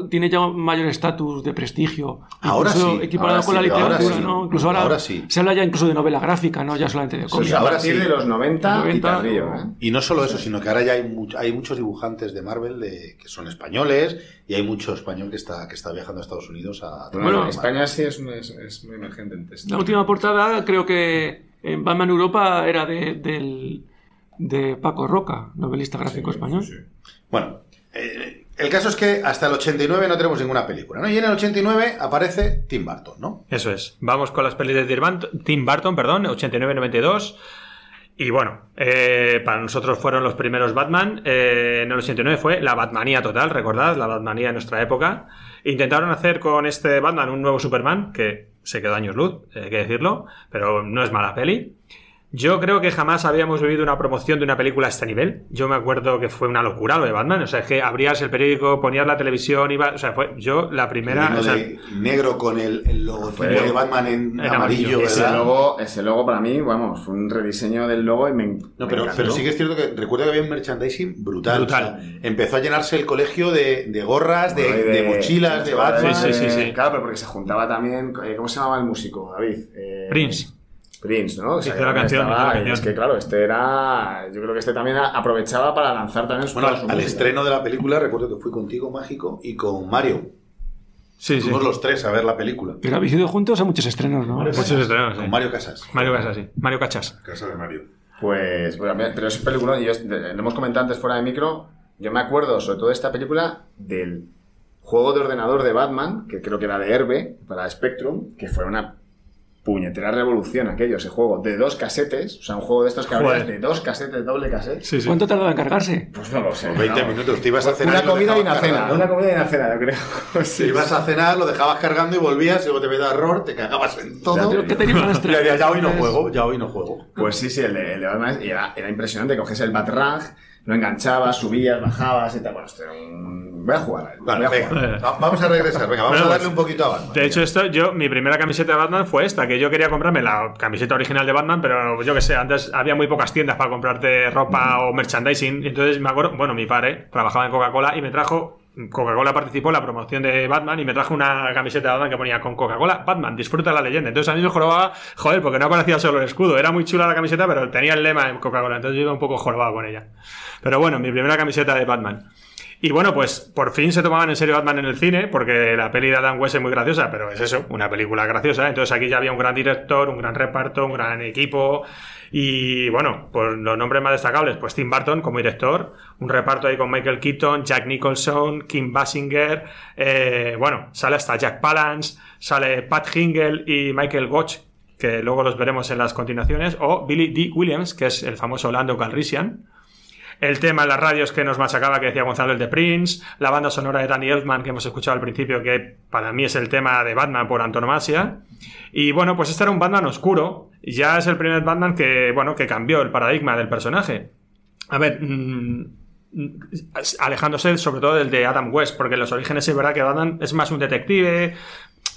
tiene ya un mayor estatus de prestigio. Ahora Incluso sí, equiparado ahora con la sí, ahora literatura, sí. ¿no? Incluso ahora, Ahora sí. se habla ya incluso de novela gráfica, no ya solamente de Eso cómic. es a ahora partir sí. de los 90, y 90, tardío, ¿eh? Y no solo eso, sino que ahora ya hay, much- hay muchos dibujantes de Marvel de, que son españoles y hay mucho español que está, que está viajando a Estados Unidos a... Bueno, Bueno, en España sí es, un- es, es muy emergente en texto. La última portada creo que en Batman Europa era de, del- de Paco Roca, novelista gráfico español. Bueno, eh, el caso es que hasta el 89 no tenemos ninguna película, ¿no? Y en el 89 aparece Tim Burton, ¿no? Eso es. Vamos con las pelis de Tim Burton, perdón, 89-92. Y bueno, eh, para nosotros fueron los primeros Batman. Eh, en el 89 fue la Batmanía total, recordad, la Batmanía de nuestra época. Intentaron hacer con este Batman un nuevo Superman, que se quedó años luz, hay que decirlo, pero no es mala peli. Yo creo que jamás habíamos vivido una promoción de una película a este nivel. Yo me acuerdo que fue una locura lo de Batman. O sea, es que abrías el periódico, ponías la televisión, iba. O sea, fue yo la primera. O sea, de negro con el, el logotipo de Batman en, en amarillo, amarillo. Ese logo, ese logo para mí, vamos, fue un rediseño del logo y me, No, pero, pero sí que es cierto que recuerdo que había un merchandising brutal. Brutal. O sea, empezó a llenarse el colegio de, de gorras, de mochilas, de Batman. Sí, sí, sí, sí. Claro, pero porque se juntaba también, eh, ¿cómo se llamaba el músico, David? Eh, Prince. Prince, ¿no? O sea, Hizo la canción, estaba- hizo la y canción. Es que claro, este era, yo creo que este también aprovechaba para lanzar también su, Bueno, al estreno de la película recuerdo que fui contigo, Mágico, y con Mario. Sí, sí. Fuimos los tres a ver la película. Pero habéis ido juntos a muchos estrenos, ¿no? Muchos estrenos, sí. Con Mario Casas. Mario Casas, sí. Mario Cachas. Casa de Mario. Pues, bueno, mira, pero es un película, y yo, lo hemos comentado antes fuera de micro, yo me acuerdo sobre todo de esta película del juego de ordenador de Batman, que creo que era de Herbe, para Spectrum, que fue una puñetera revolución aquello, ese juego, de dos casetes, o sea, un juego de estos que hablas de dos casetes, doble. Sí, sí. ¿Cuánto tardaba en cargarse? Pues no lo sé. 20 no. minutos, te ibas a cenar. Una y comida y una cena, una comida y una cena, yo creo. Te Sí, ibas a cenar, lo dejabas cargando y volvías, y luego te veía error, te cagabas en todo. Creo que tenía unas Y decías, ya hoy no juego, ya hoy no juego. Pues sí, sí, el de, el de Batman y era, era impresionante. Coges el Batrang, lo enganchabas, subías, bajabas y tal. Bueno, esto era un... Voy a jugar a él. Vale, voy a jugar. venga, vamos a regresar, venga, vamos Bueno, a darle un poquito a Batman. De hecho, esto, yo, mi primera camiseta de Batman fue esta, que yo quería comprarme la camiseta original de Batman, pero yo que sé, antes había muy pocas tiendas para comprarte ropa o merchandising. Entonces me acuerdo, bueno, mi padre trabajaba en Coca-Cola y me trajo. Coca-Cola participó en la promoción de Batman y me trajo una camiseta de Batman que ponía con Coca-Cola, Batman, disfruta la leyenda. Entonces a mí me jorobaba, joder, porque no aparecía solo el escudo. Era muy chula la camiseta, pero tenía el lema en Coca-Cola. Entonces yo iba un poco jorobado con ella. Pero bueno, mi primera camiseta de Batman. Y bueno, pues por fin se tomaban en serio Batman en el cine, porque la peli de Adam West es muy graciosa, pero es eso, una película graciosa. Entonces aquí ya había un gran director, un gran reparto, un gran equipo. Y bueno, pues los nombres más destacables, pues Tim Burton como director, un reparto ahí con Michael Keaton, Jack Nicholson, Kim Basinger, eh, bueno, sale hasta Jack Palance, sale Pat Hingle y Michael Gotch, que luego los veremos en las continuaciones, o Billy D. Williams, que es el famoso Lando Calrissian. El tema en las radios que nos machacaba, que decía Gonzalo, el de Prince. La banda sonora de Danny Elfman, que hemos escuchado al principio, que para mí es el tema de Batman por antonomasia. Y bueno, pues este era un Batman oscuro. Ya es el primer Batman que, bueno, que cambió el paradigma del personaje. A ver, mm, mm, alejándose sobre todo del de Adam West, porque en los orígenes es verdad que Batman es más un detective,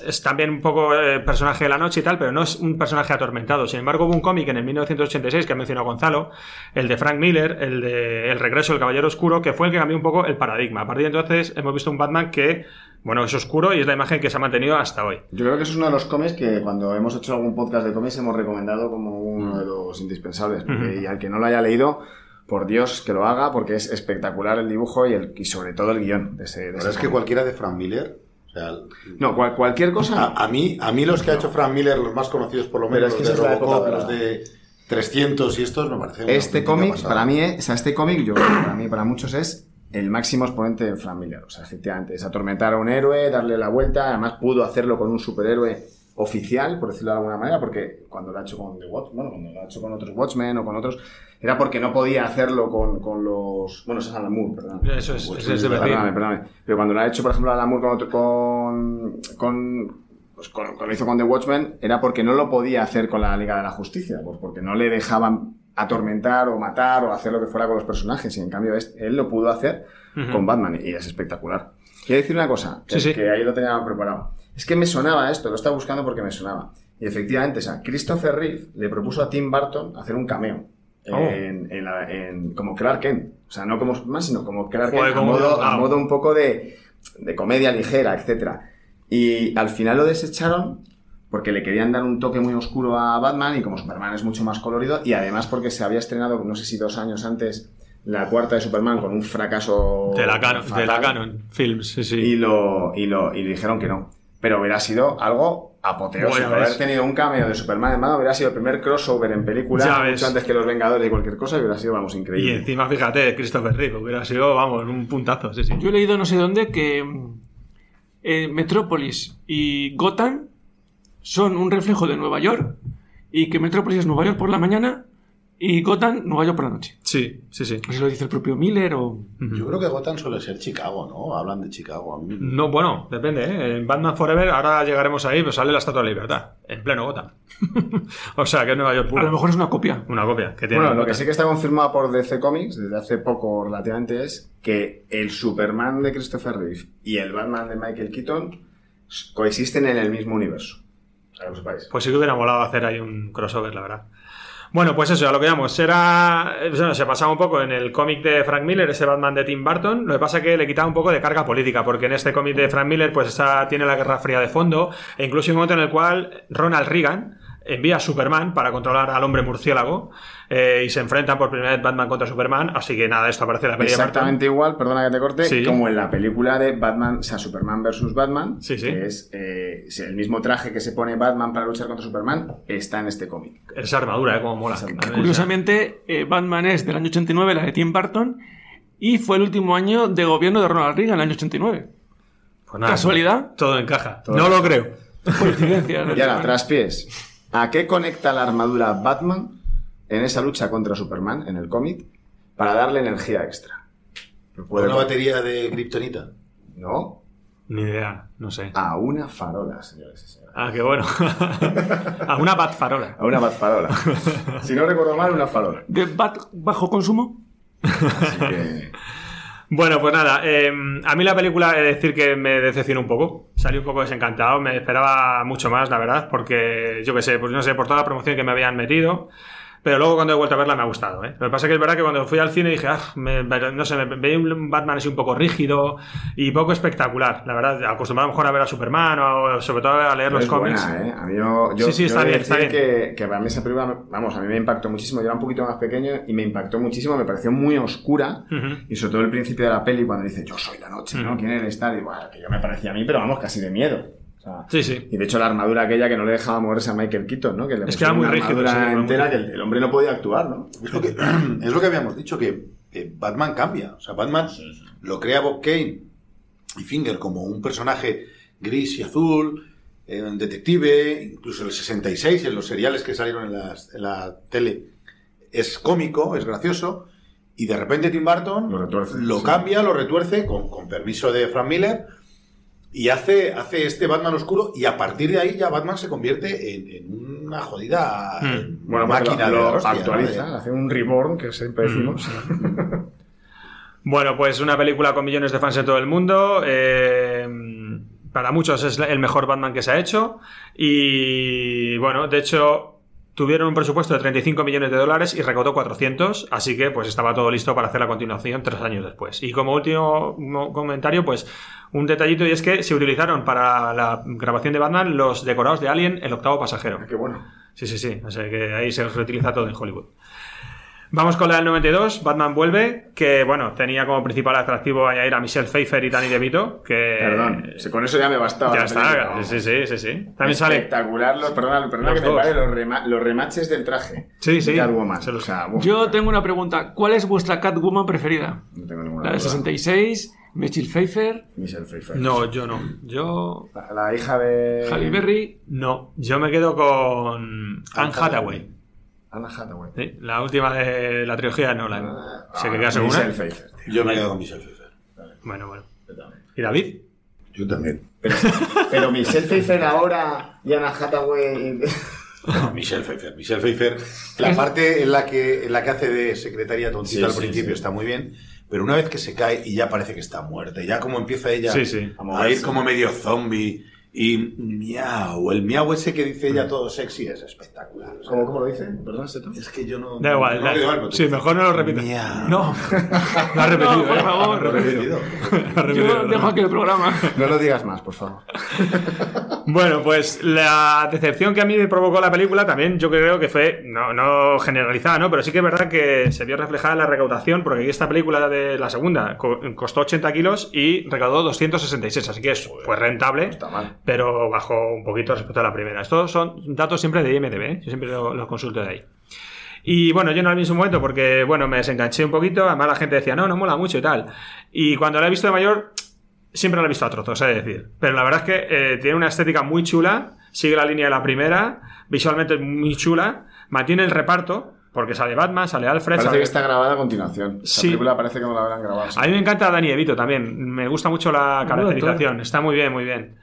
es también un poco eh, personaje de la noche y tal, pero no es un personaje atormentado. Sin embargo, hubo un cómic en el 1986 que ha mencionado Gonzalo, el de Frank Miller, el de El regreso del Caballero Oscuro, que fue el que cambió un poco el paradigma. A partir de entonces hemos visto un Batman que, bueno, es oscuro y es la imagen que se ha mantenido hasta hoy. Yo creo que eso es uno de los cómics que cuando hemos hecho algún podcast de cómics hemos recomendado como uno de los indispensables. porque-. Y al que no lo haya leído, por Dios que lo haga, porque es espectacular el dibujo y, el, y sobre todo el guion de ese. de es que cualquiera de Frank Miller. O sea, No, cual- cualquier cosa. a, a mí, a mí los que ha hecho Frank Miller, los más conocidos por lo Pero menos, es que los de Robocop, los de 300 y estos, me parece una Este cómic, para mí, es- o sea, este cómic, yo creo que para mí, para muchos, es el máximo exponente de Frank Miller. O sea, efectivamente, es atormentar a un héroe, darle la vuelta. Además, pudo hacerlo con un superhéroe oficial, por decirlo de alguna manera, porque cuando lo ha hecho con The Watch, bueno, cuando lo ha hecho con otros Watchmen o con otros, era porque no podía hacerlo con, con los. Bueno, eso es Alan Moore, perdón. Eso es, eso es de Perdóname, perdóname. Pero cuando lo ha hecho, por ejemplo, Alan Moore con, otro- con, con, pues con- cuando lo hizo con The Watchmen, era porque no lo podía hacer con la Liga de la Justicia, pues porque no le dejaban atormentar o matar o hacer lo que fuera con los personajes. Y en cambio, este- él lo pudo hacer con Batman y es espectacular. Quiero decir una cosa, que, Sí, sí. que ahí lo tenía preparado. Es que me sonaba esto, lo estaba buscando porque me sonaba. Y efectivamente, o sea, Christopher Reeve le propuso a Tim Burton hacer un cameo. Oh. En, en la- en- como Clark Kent. O sea, no como Superman, sino como Clark Kent. A modo, molaba. a modo un poco de, de comedia ligera, etcétera. Y al final lo desecharon porque le querían dar un toque muy oscuro a Batman y como Superman es mucho más colorido y además porque se había estrenado, no sé si dos años antes, la cuarta de Superman con un fracaso De la Canon, de la Canon Films, sí, sí. Y lo, y lo y le dijeron que no. Pero hubiera sido algo apoteósico. Bueno. Haber tenido un cameo de Superman en Batman hubiera sido el primer crossover en película, Ya ves. mucho antes que Los Vengadores y cualquier cosa, y hubiera sido, vamos, Y increíble. encima, fíjate, Christopher Reeve, hubiera sido, vamos, un puntazo, sí, sí. Yo he leído no sé dónde que eh, Metrópolis y Gotham son un reflejo de Nueva York y que Metrópolis es Nueva York por la mañana y Gotham Nueva York por la noche. Sí, sí, sí. Así lo dice el propio Miller o... Yo creo que Gotham suele ser Chicago, ¿no? Hablan de Chicago. A mí- No, bueno, depende, ¿eh? En Batman Forever, ahora llegaremos ahí, pues sale la Estatua de la Libertad, en pleno Gotham. o sea, que es Nueva York A puro. lo mejor es una copia. Una copia que tiene. Bueno, lo que sí que está confirmado por DC Comics desde hace poco relativamente es que el Superman de Christopher Reeve y el Batman de Michael Keaton coexisten en el mismo universo. O sea, que lo sepáis. Pues sí que hubiera molado hacer ahí un crossover, la verdad. Bueno, pues eso, a lo que vamos. Era. bueno, se pasaba un poco en el cómic de Frank Miller, ese Batman de Tim Burton. Lo que pasa es que le quitaba un poco de carga política, porque en este cómic de Frank Miller, pues está, tiene la Guerra Fría de fondo, e incluso un momento en el cual Ronald Reagan envía a Superman para controlar al hombre murciélago eh, y se enfrentan por primera vez Batman contra Superman. Así que nada, esto aparece en la película. Exactamente igual, perdona que te corte, Sí. como en la película de Batman, o sea, Superman vs. Batman, Sí, sí. que es eh, el mismo traje que se pone Batman para luchar contra Superman, está en este cómic. Esa armadura, ¿eh? Como mola. Curiosamente, eh, Batman es del año 89, la de Tim Burton, y fue el último año de gobierno de Ronald Reagan, el año 89. pues nada, ¿Casualidad? Todo encaja. Todo no lo creo. Coincidencia. Y ahora, traspiés. ¿A qué conecta la armadura Batman en esa lucha contra Superman en el cómic para darle energía extra? ¿Lo puede ¿Una batería de kriptonita? No, Ni idea, no sé. a una farola, señores y señores. Ah, qué bueno. a una bat farola. A una bat farola. si no recuerdo mal, una farola. ¿De bat bajo consumo? Así que... Bueno, pues nada, eh, a mí la película he de decir que me decepcionó un poco. Salí un poco desencantado, me esperaba mucho más, la verdad, porque yo qué sé, pues no sé, por toda la promoción que me habían metido. Pero luego cuando he vuelto a verla me ha gustado, ¿eh? Lo que pasa es que es verdad que cuando fui al cine dije, ah, me- no sé, me veía un Batman así un poco rígido y poco espectacular. La verdad, acostumbrado a lo mejor a ver a Superman o sobre todo a leer los es cómics. buena, ¿eh? A mí yo, yo- Sí, sí, yo está bien, está bien. Que, que para mí esa película, vamos, a mí me impactó muchísimo. Yo era un poquito más pequeño y me impactó muchísimo. Me pareció muy oscura. Ujú. Y sobre todo el principio de la peli, cuando dice yo soy la noche, ¿no? ¿Quién eres? Tal, y bueno, que yo me parecía a mí, pero vamos, casi de miedo. O sea, Sí, sí. y de hecho la armadura aquella que no le dejaba moverse a Michael Keaton, ¿no? Que le Es que era muy una rígido, armadura sí, era muy entera que el, el hombre no podía actuar, ¿no? Es lo que, es lo que habíamos dicho, que, que Batman cambia. O sea, Batman lo crea Bob Kane y Finger como un personaje gris y azul, eh, un detective, incluso en el 66, en los seriales que salieron en, las- en la tele, es cómico, es gracioso, y de repente Tim Burton Lo retuerce, lo sí. cambia, lo retuerce, con, con permiso de Frank Miller, y hace, hace este Batman oscuro, y a partir de ahí ya Batman se convierte en, en una jodida Hmm. Bueno, pues máquina lo, de lo hostia, actualiza, hace un reborn, que siempre decimos. Bueno, pues una película con millones de fans en todo el mundo. eh, para muchos es el mejor Batman que se ha hecho. Y bueno, de hecho, tuvieron un presupuesto de 35 millones de dólares y recaudó 400. Así que pues estaba todo listo para hacer la continuación tres años después. Y como último mo- comentario, pues un detallito y es que se utilizaron para la grabación de Batman los decorados de Alien, el octavo pasajero. Qué bueno. Sí, sí, sí. O sea que ahí se reutiliza todo en Hollywood. Vamos con la del 92, Batman vuelve, que bueno, tenía como principal atractivo añadir a Michelle Pfeiffer y Danny DeVito, que... Perdón, si con eso ya me bastaba. Ya está, sí, sí, sí, sí. También sale... Espectacular, los, perdona, perdona Los que me pare, los, rema- los remaches del traje. Sí, sí. Catwoman. Se los- O sea, uf, Yo tengo una pregunta. ¿Cuál es vuestra Catwoman preferida? no tengo ninguna La de duda. 66, Michelle Pfeiffer, Michelle Pfeiffer. No, yo no. Yo... La, la hija de... Halle Berry. No, yo me quedo con Anne Hathaway. Anna Hathaway. Sí, la última de la trilogía de Nolan. ¿Se que queda Ah, Michelle segura? Pfeiffer. tío. Yo me quedo con Michelle Pfeiffer. Bueno, bueno. ¿Y David? Yo también. Pero, pero Michelle Pfeiffer ahora y Anna Hathaway... No, Michelle Pfeiffer. Michelle Pfeiffer, la parte en la que, en la que hace de secretaria tontita Sí, al sí, principio sí. está muy bien, pero una vez que se cae y ya parece que está muerta, ya como empieza ella Sí, sí. a ir como medio zombie y miau, el miau ese que dice ella todo sexy es espectacular. O sea, ¿Cómo, ¿Cómo lo dice? Perdón. Es que yo no... Da igual. no da- pero sí, mejor no lo repitas. Miau. No. Lo has repetido, No, por ¿eh? favor. Repetido. Repetido, Yo ¿no? dejo aquí el programa. No lo digas más, por favor. Bueno, pues la decepción que a mí me provocó la película también yo creo que fue, no, no generalizada, ¿no? Pero sí que es verdad que se vio reflejada en la recaudación, porque aquí esta película de la segunda co- costó 80 kilos y recaudó 266, así que es, fue rentable, Está mal. Pero bajó un poquito respecto a la primera. Estos son datos siempre de IMDB, ¿eh? yo siempre los los consulto de ahí. Y bueno, yo no la vi en su momento porque, bueno, me desenganché un poquito. Además, la gente decía, no, no mola mucho y tal. Y cuando la he visto de mayor, siempre la he visto a trozos, es decir. Pero la verdad es que eh, tiene una estética muy chula, sigue la línea de la primera, visualmente es muy chula, mantiene el reparto, porque sale Batman, sale Alfred. Parece sale- que está grabada a continuación. La Sí. película parece que no la habrán grabado. así. A mí me encanta Danny DeVito también. Me gusta mucho la caracterización. Está muy bien, muy bien.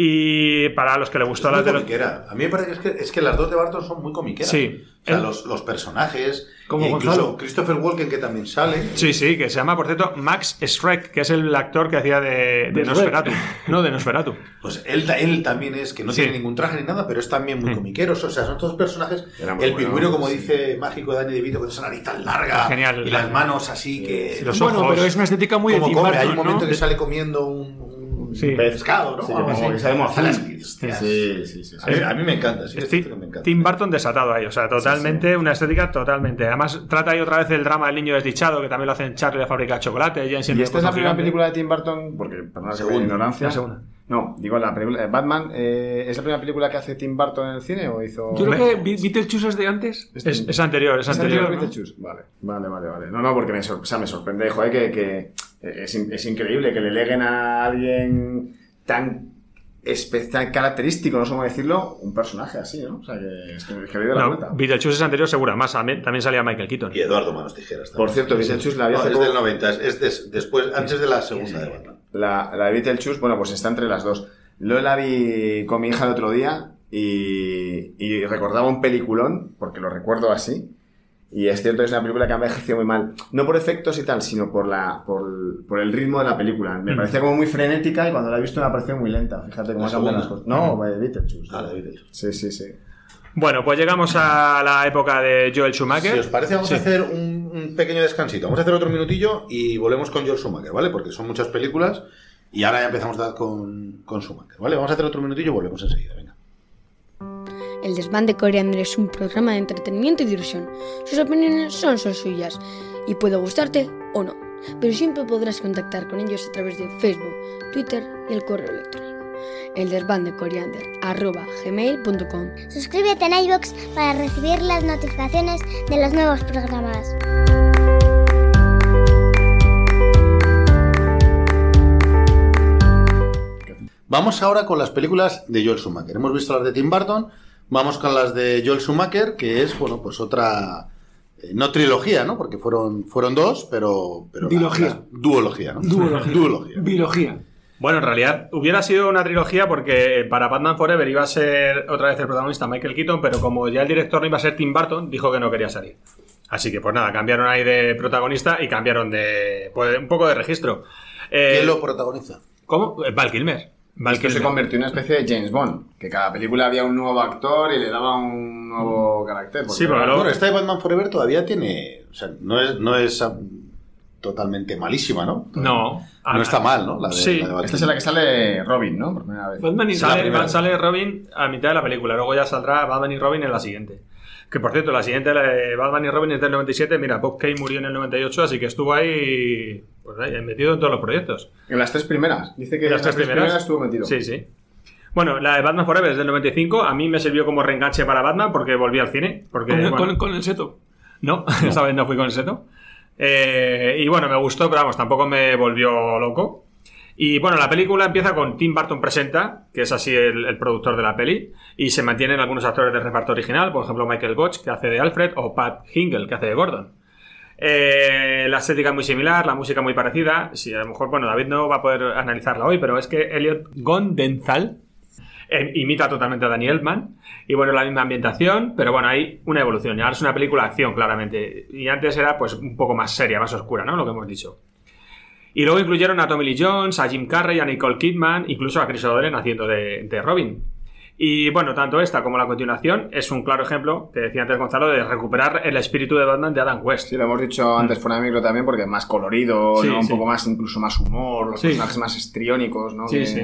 Y para los que le gustó Es la muy de. A mí me parece que es, que es que las dos de Barton son muy comiqueras. Sí. O sea, El- los, los personajes, Como e incluso Gonzalo. Christopher Walken, que también sale. Sí, sí, que se llama, por cierto, Max Schreck, que es el actor que hacía de, de De Nosferatu. No, de Nosferatu. Pues él, él también es, que no Sí. tiene ningún traje ni nada, pero es también muy Mm. comiquero. O sea, son todos personajes. El bueno, pingüino, como sí. dice Mágico Dani DeVito, con esa nariz tan larga. Genial. Y las manos así que. Sí, los Bueno, ojos. pero es una estética muy como Tim come. Hay un momento ¿no? que sale comiendo un, un Sí. pescado, ¿no? Sí, como que sale Hace las- Sí, sí, sí. sí. A mí, a mí me encanta, sí, Es es Ti- que me encanta. Tim Burton desatado ahí, o sea, totalmente, una estética totalmente. Además, trata ahí otra vez el drama del niño desdichado, que también lo hacen Charlie la fábrica de chocolate. ¿Y esta es la primera Gigante. película de Tim Burton? Porque, perdón, ignorancia. La segunda. No, digo, la película. eh, Batman, eh, ¿es la primera película que hace Tim Burton en el cine o hizo.? Yo creo que Be- Beetlejuice es de antes. Este- Es, es anterior, es ¿Es anterior. Vale, vale, vale, vale. No, no, porque me, sor- o sea, me sorprende, joder, que, que es, in- es increíble que le leguen a alguien tan especial, característico, no sé cómo decirlo, un personaje así, ¿no? O sea, que es que, es que le doy la No, vuelta. Beetlejuice es anterior, seguro. Además, también también salía Michael Keaton. Y Eduardo Manos Tijeras. Por cierto, Beetlejuice la vi No, hace es poco. del 90, es, es des- después, antes de la segunda de Batman. La, la de Beetlejuice, bueno, pues está entre las dos. Yo la vi con mi hija el otro día y, y recordaba un peliculón, porque lo recuerdo así. Y es cierto que es una película que ha envejecido muy mal. No por efectos y tal, sino por, la, por, por el ritmo de la película. Me Mm. parecía como muy frenética y cuando la he visto me ha parecido muy lenta. Fíjate cómo ¿La ha cambiado las cosas. No, de Beetlejuice. Ah, de Beetlejuice. Sí, sí, sí. Bueno, pues llegamos a la época de Joel Schumacher. Si os parece, vamos Sí. a hacer un, un pequeño descansito. Vamos a hacer otro minutillo y volvemos con George Schumacher, ¿vale? Porque son muchas películas y ahora ya empezamos a dar con, con Schumacher, ¿vale? Vamos a hacer otro minutillo y volvemos enseguida, venga. El desván de Coriander es un programa de entretenimiento y diversión. Sus opiniones son solo suyas y puede gustarte o no, pero siempre podrás contactar con ellos a través de Facebook, Twitter y el correo electrónico. El desván de Coriander arroba gmail.com. Suscríbete en iVoox para recibir las notificaciones de los nuevos programas. Vamos ahora con las películas de Joel Schumacher. Hemos visto las de Tim Burton, vamos con las de Joel Schumacher, que es, bueno, pues otra... eh, no trilogía, ¿no? Porque fueron, fueron dos, pero... pero Dilogía. la- duología, ¿no? Duología. Duología. Biología. Bueno, en realidad hubiera sido una trilogía porque para Batman Forever iba a ser otra vez el protagonista Michael Keaton, pero como ya el director no iba a ser Tim Burton, dijo que no quería salir. Así que pues nada, cambiaron ahí de protagonista y cambiaron de pues, un poco de registro. Eh, ¿Quién lo protagoniza? ¿Cómo? Eh, Val Kilmer. Val Esto se convirtió en una especie de James Bond, que cada película había un nuevo actor y le daba un nuevo carácter. porque Sí, pero Bueno, esta de Batman Forever todavía tiene... O sea, no es, no es ah, totalmente malísima, ¿no? No. No está mal, ¿no? La de, Sí. la de Esta es la que sale Robin, ¿no? Por primera vez. Batman y Sale, primera. sale Robin a mitad de la película, luego ya saldrá Batman y Robin en la siguiente. Que por cierto, la siguiente, la de Batman y Robin es del 97. Mira, Bob Kane murió en el 98, así que estuvo ahí, pues ahí metido en todos los proyectos. En las tres primeras. Dice que ¿En en las tres primeras, estuvo metido. Sí, sí. Bueno, la de Batman Forever es del 95. A mí me sirvió como reenganche para Batman porque volví al cine. Porque, Con, el- bueno, con- con el seto. No, esta vez no fui con el seto. Eh, y bueno, me gustó, pero vamos, tampoco me volvió loco. Y bueno, la película empieza con Tim Burton presenta, que es así el, productor de la peli, y se mantienen algunos actores del reparto original, por ejemplo Michael Gotch, que hace de Alfred, o Pat Hingle, que hace de Gordon. Eh, la estética es muy similar, la música muy parecida. Sí, a lo mejor, bueno, David no va a poder analizarla hoy, pero es que Elliot Gondenzal eh, imita totalmente a Danny Elfman. Y bueno, la misma ambientación, pero bueno, hay una evolución. Ahora es una película de acción, claramente. Y antes era pues un poco más seria, más oscura, ¿no? Lo que hemos dicho. Y luego incluyeron a Tommy Lee Jones, a Jim Carrey, a Nicole Kidman, incluso a Chris O'Donnell haciendo de, de Robin. Y bueno, tanto esta como la continuación es un claro ejemplo, que decía antes Gonzalo, de recuperar el espíritu de Batman de Adam West. Sí, lo hemos dicho antes fuera de micro también, porque es más colorido, Sí, ¿no? Un poco más, incluso más humor, los Sí. personajes más estriónicos, ¿no? Sí, Que- sí.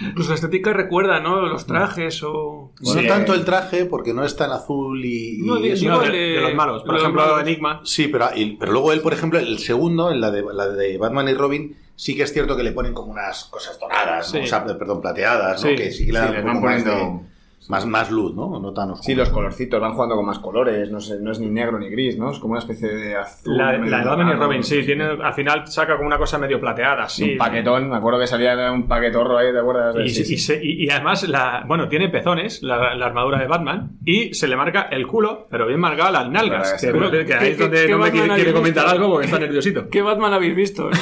Incluso la estética recuerda, ¿no? Los trajes o. No Sí. tanto el traje, porque no es tan azul y... y No, eso. de, de- de los malos. Por ejemplo, malos. Enigma. Sí, pero, y- pero luego él, por ejemplo, el segundo, en la de, la de Batman y Robin, sí que es cierto que le ponen como unas cosas doradas, ¿no? Sí. O sea, perdón, plateadas, ¿no? Sí. Que sí que le dan Sí, le un van poniendo- más, más luz, ¿no? No tan oscuro. Sí, los colorcitos, van jugando con más colores, no, sé, no es ni negro ni gris, ¿no? Es como una especie de azul. La, la de Batman y Robin, sí, tiene, al final saca como una cosa medio plateada, Sí, un paquetón, me acuerdo que salía un paquetorro ahí, ¿te acuerdas? Y, Sí, sí. y se- y- y además, la, bueno, tiene pezones, la, la armadura de Batman, y se le marca el culo, pero bien marcado las nalgas. Pero Que, seguro. que ahí ¿Qué- es donde no me quiere, quiere comentar visto? algo porque está nerviosito. ¿Qué Batman habéis visto?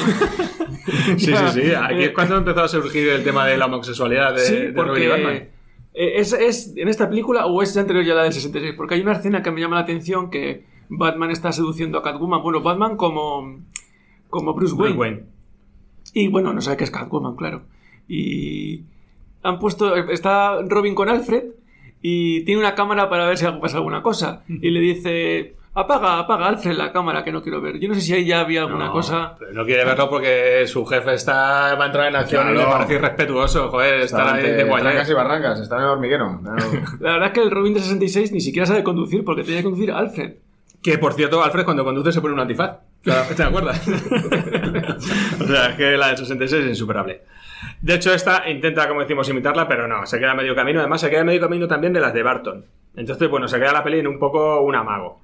Sí, sí, sí. Aquí es cuando empezó a surgir el tema de la homosexualidad de, sí, de Robin y porque Batman. Eh, es, es en esta película o es anterior ya la del 66, porque hay una escena que me llama la atención que Batman está seduciendo a Catwoman. Bueno, Batman como, como Bruce Wayne. Bruce Wayne. Y bueno, no sabe que es Catwoman, claro. Y han puesto, está Robin con Alfred y tiene una cámara para ver si pasa alguna cosa. Y le dice, apaga, apaga Alfred la cámara que no quiero ver. Yo no sé si ahí ya había alguna No, cosa. pero no quiere verlo porque su jefe está, va a entrar en acción y Claro. le parece irrespetuoso, joder, ahí de trancas y barrancas, está en el hormiguero. La verdad es que el Robin de 66 ni siquiera sabe conducir porque tenía que conducir a Alfred. Que por cierto, Alfred cuando conduce se pone un antifaz. ¿Te acuerdas? o sea, es que la del 66 es insuperable. De hecho, esta intenta, como decimos, imitarla, pero no, se queda medio camino. Además, se queda medio camino también de las de Barton. Entonces, bueno, se queda la peli en un poco un amago.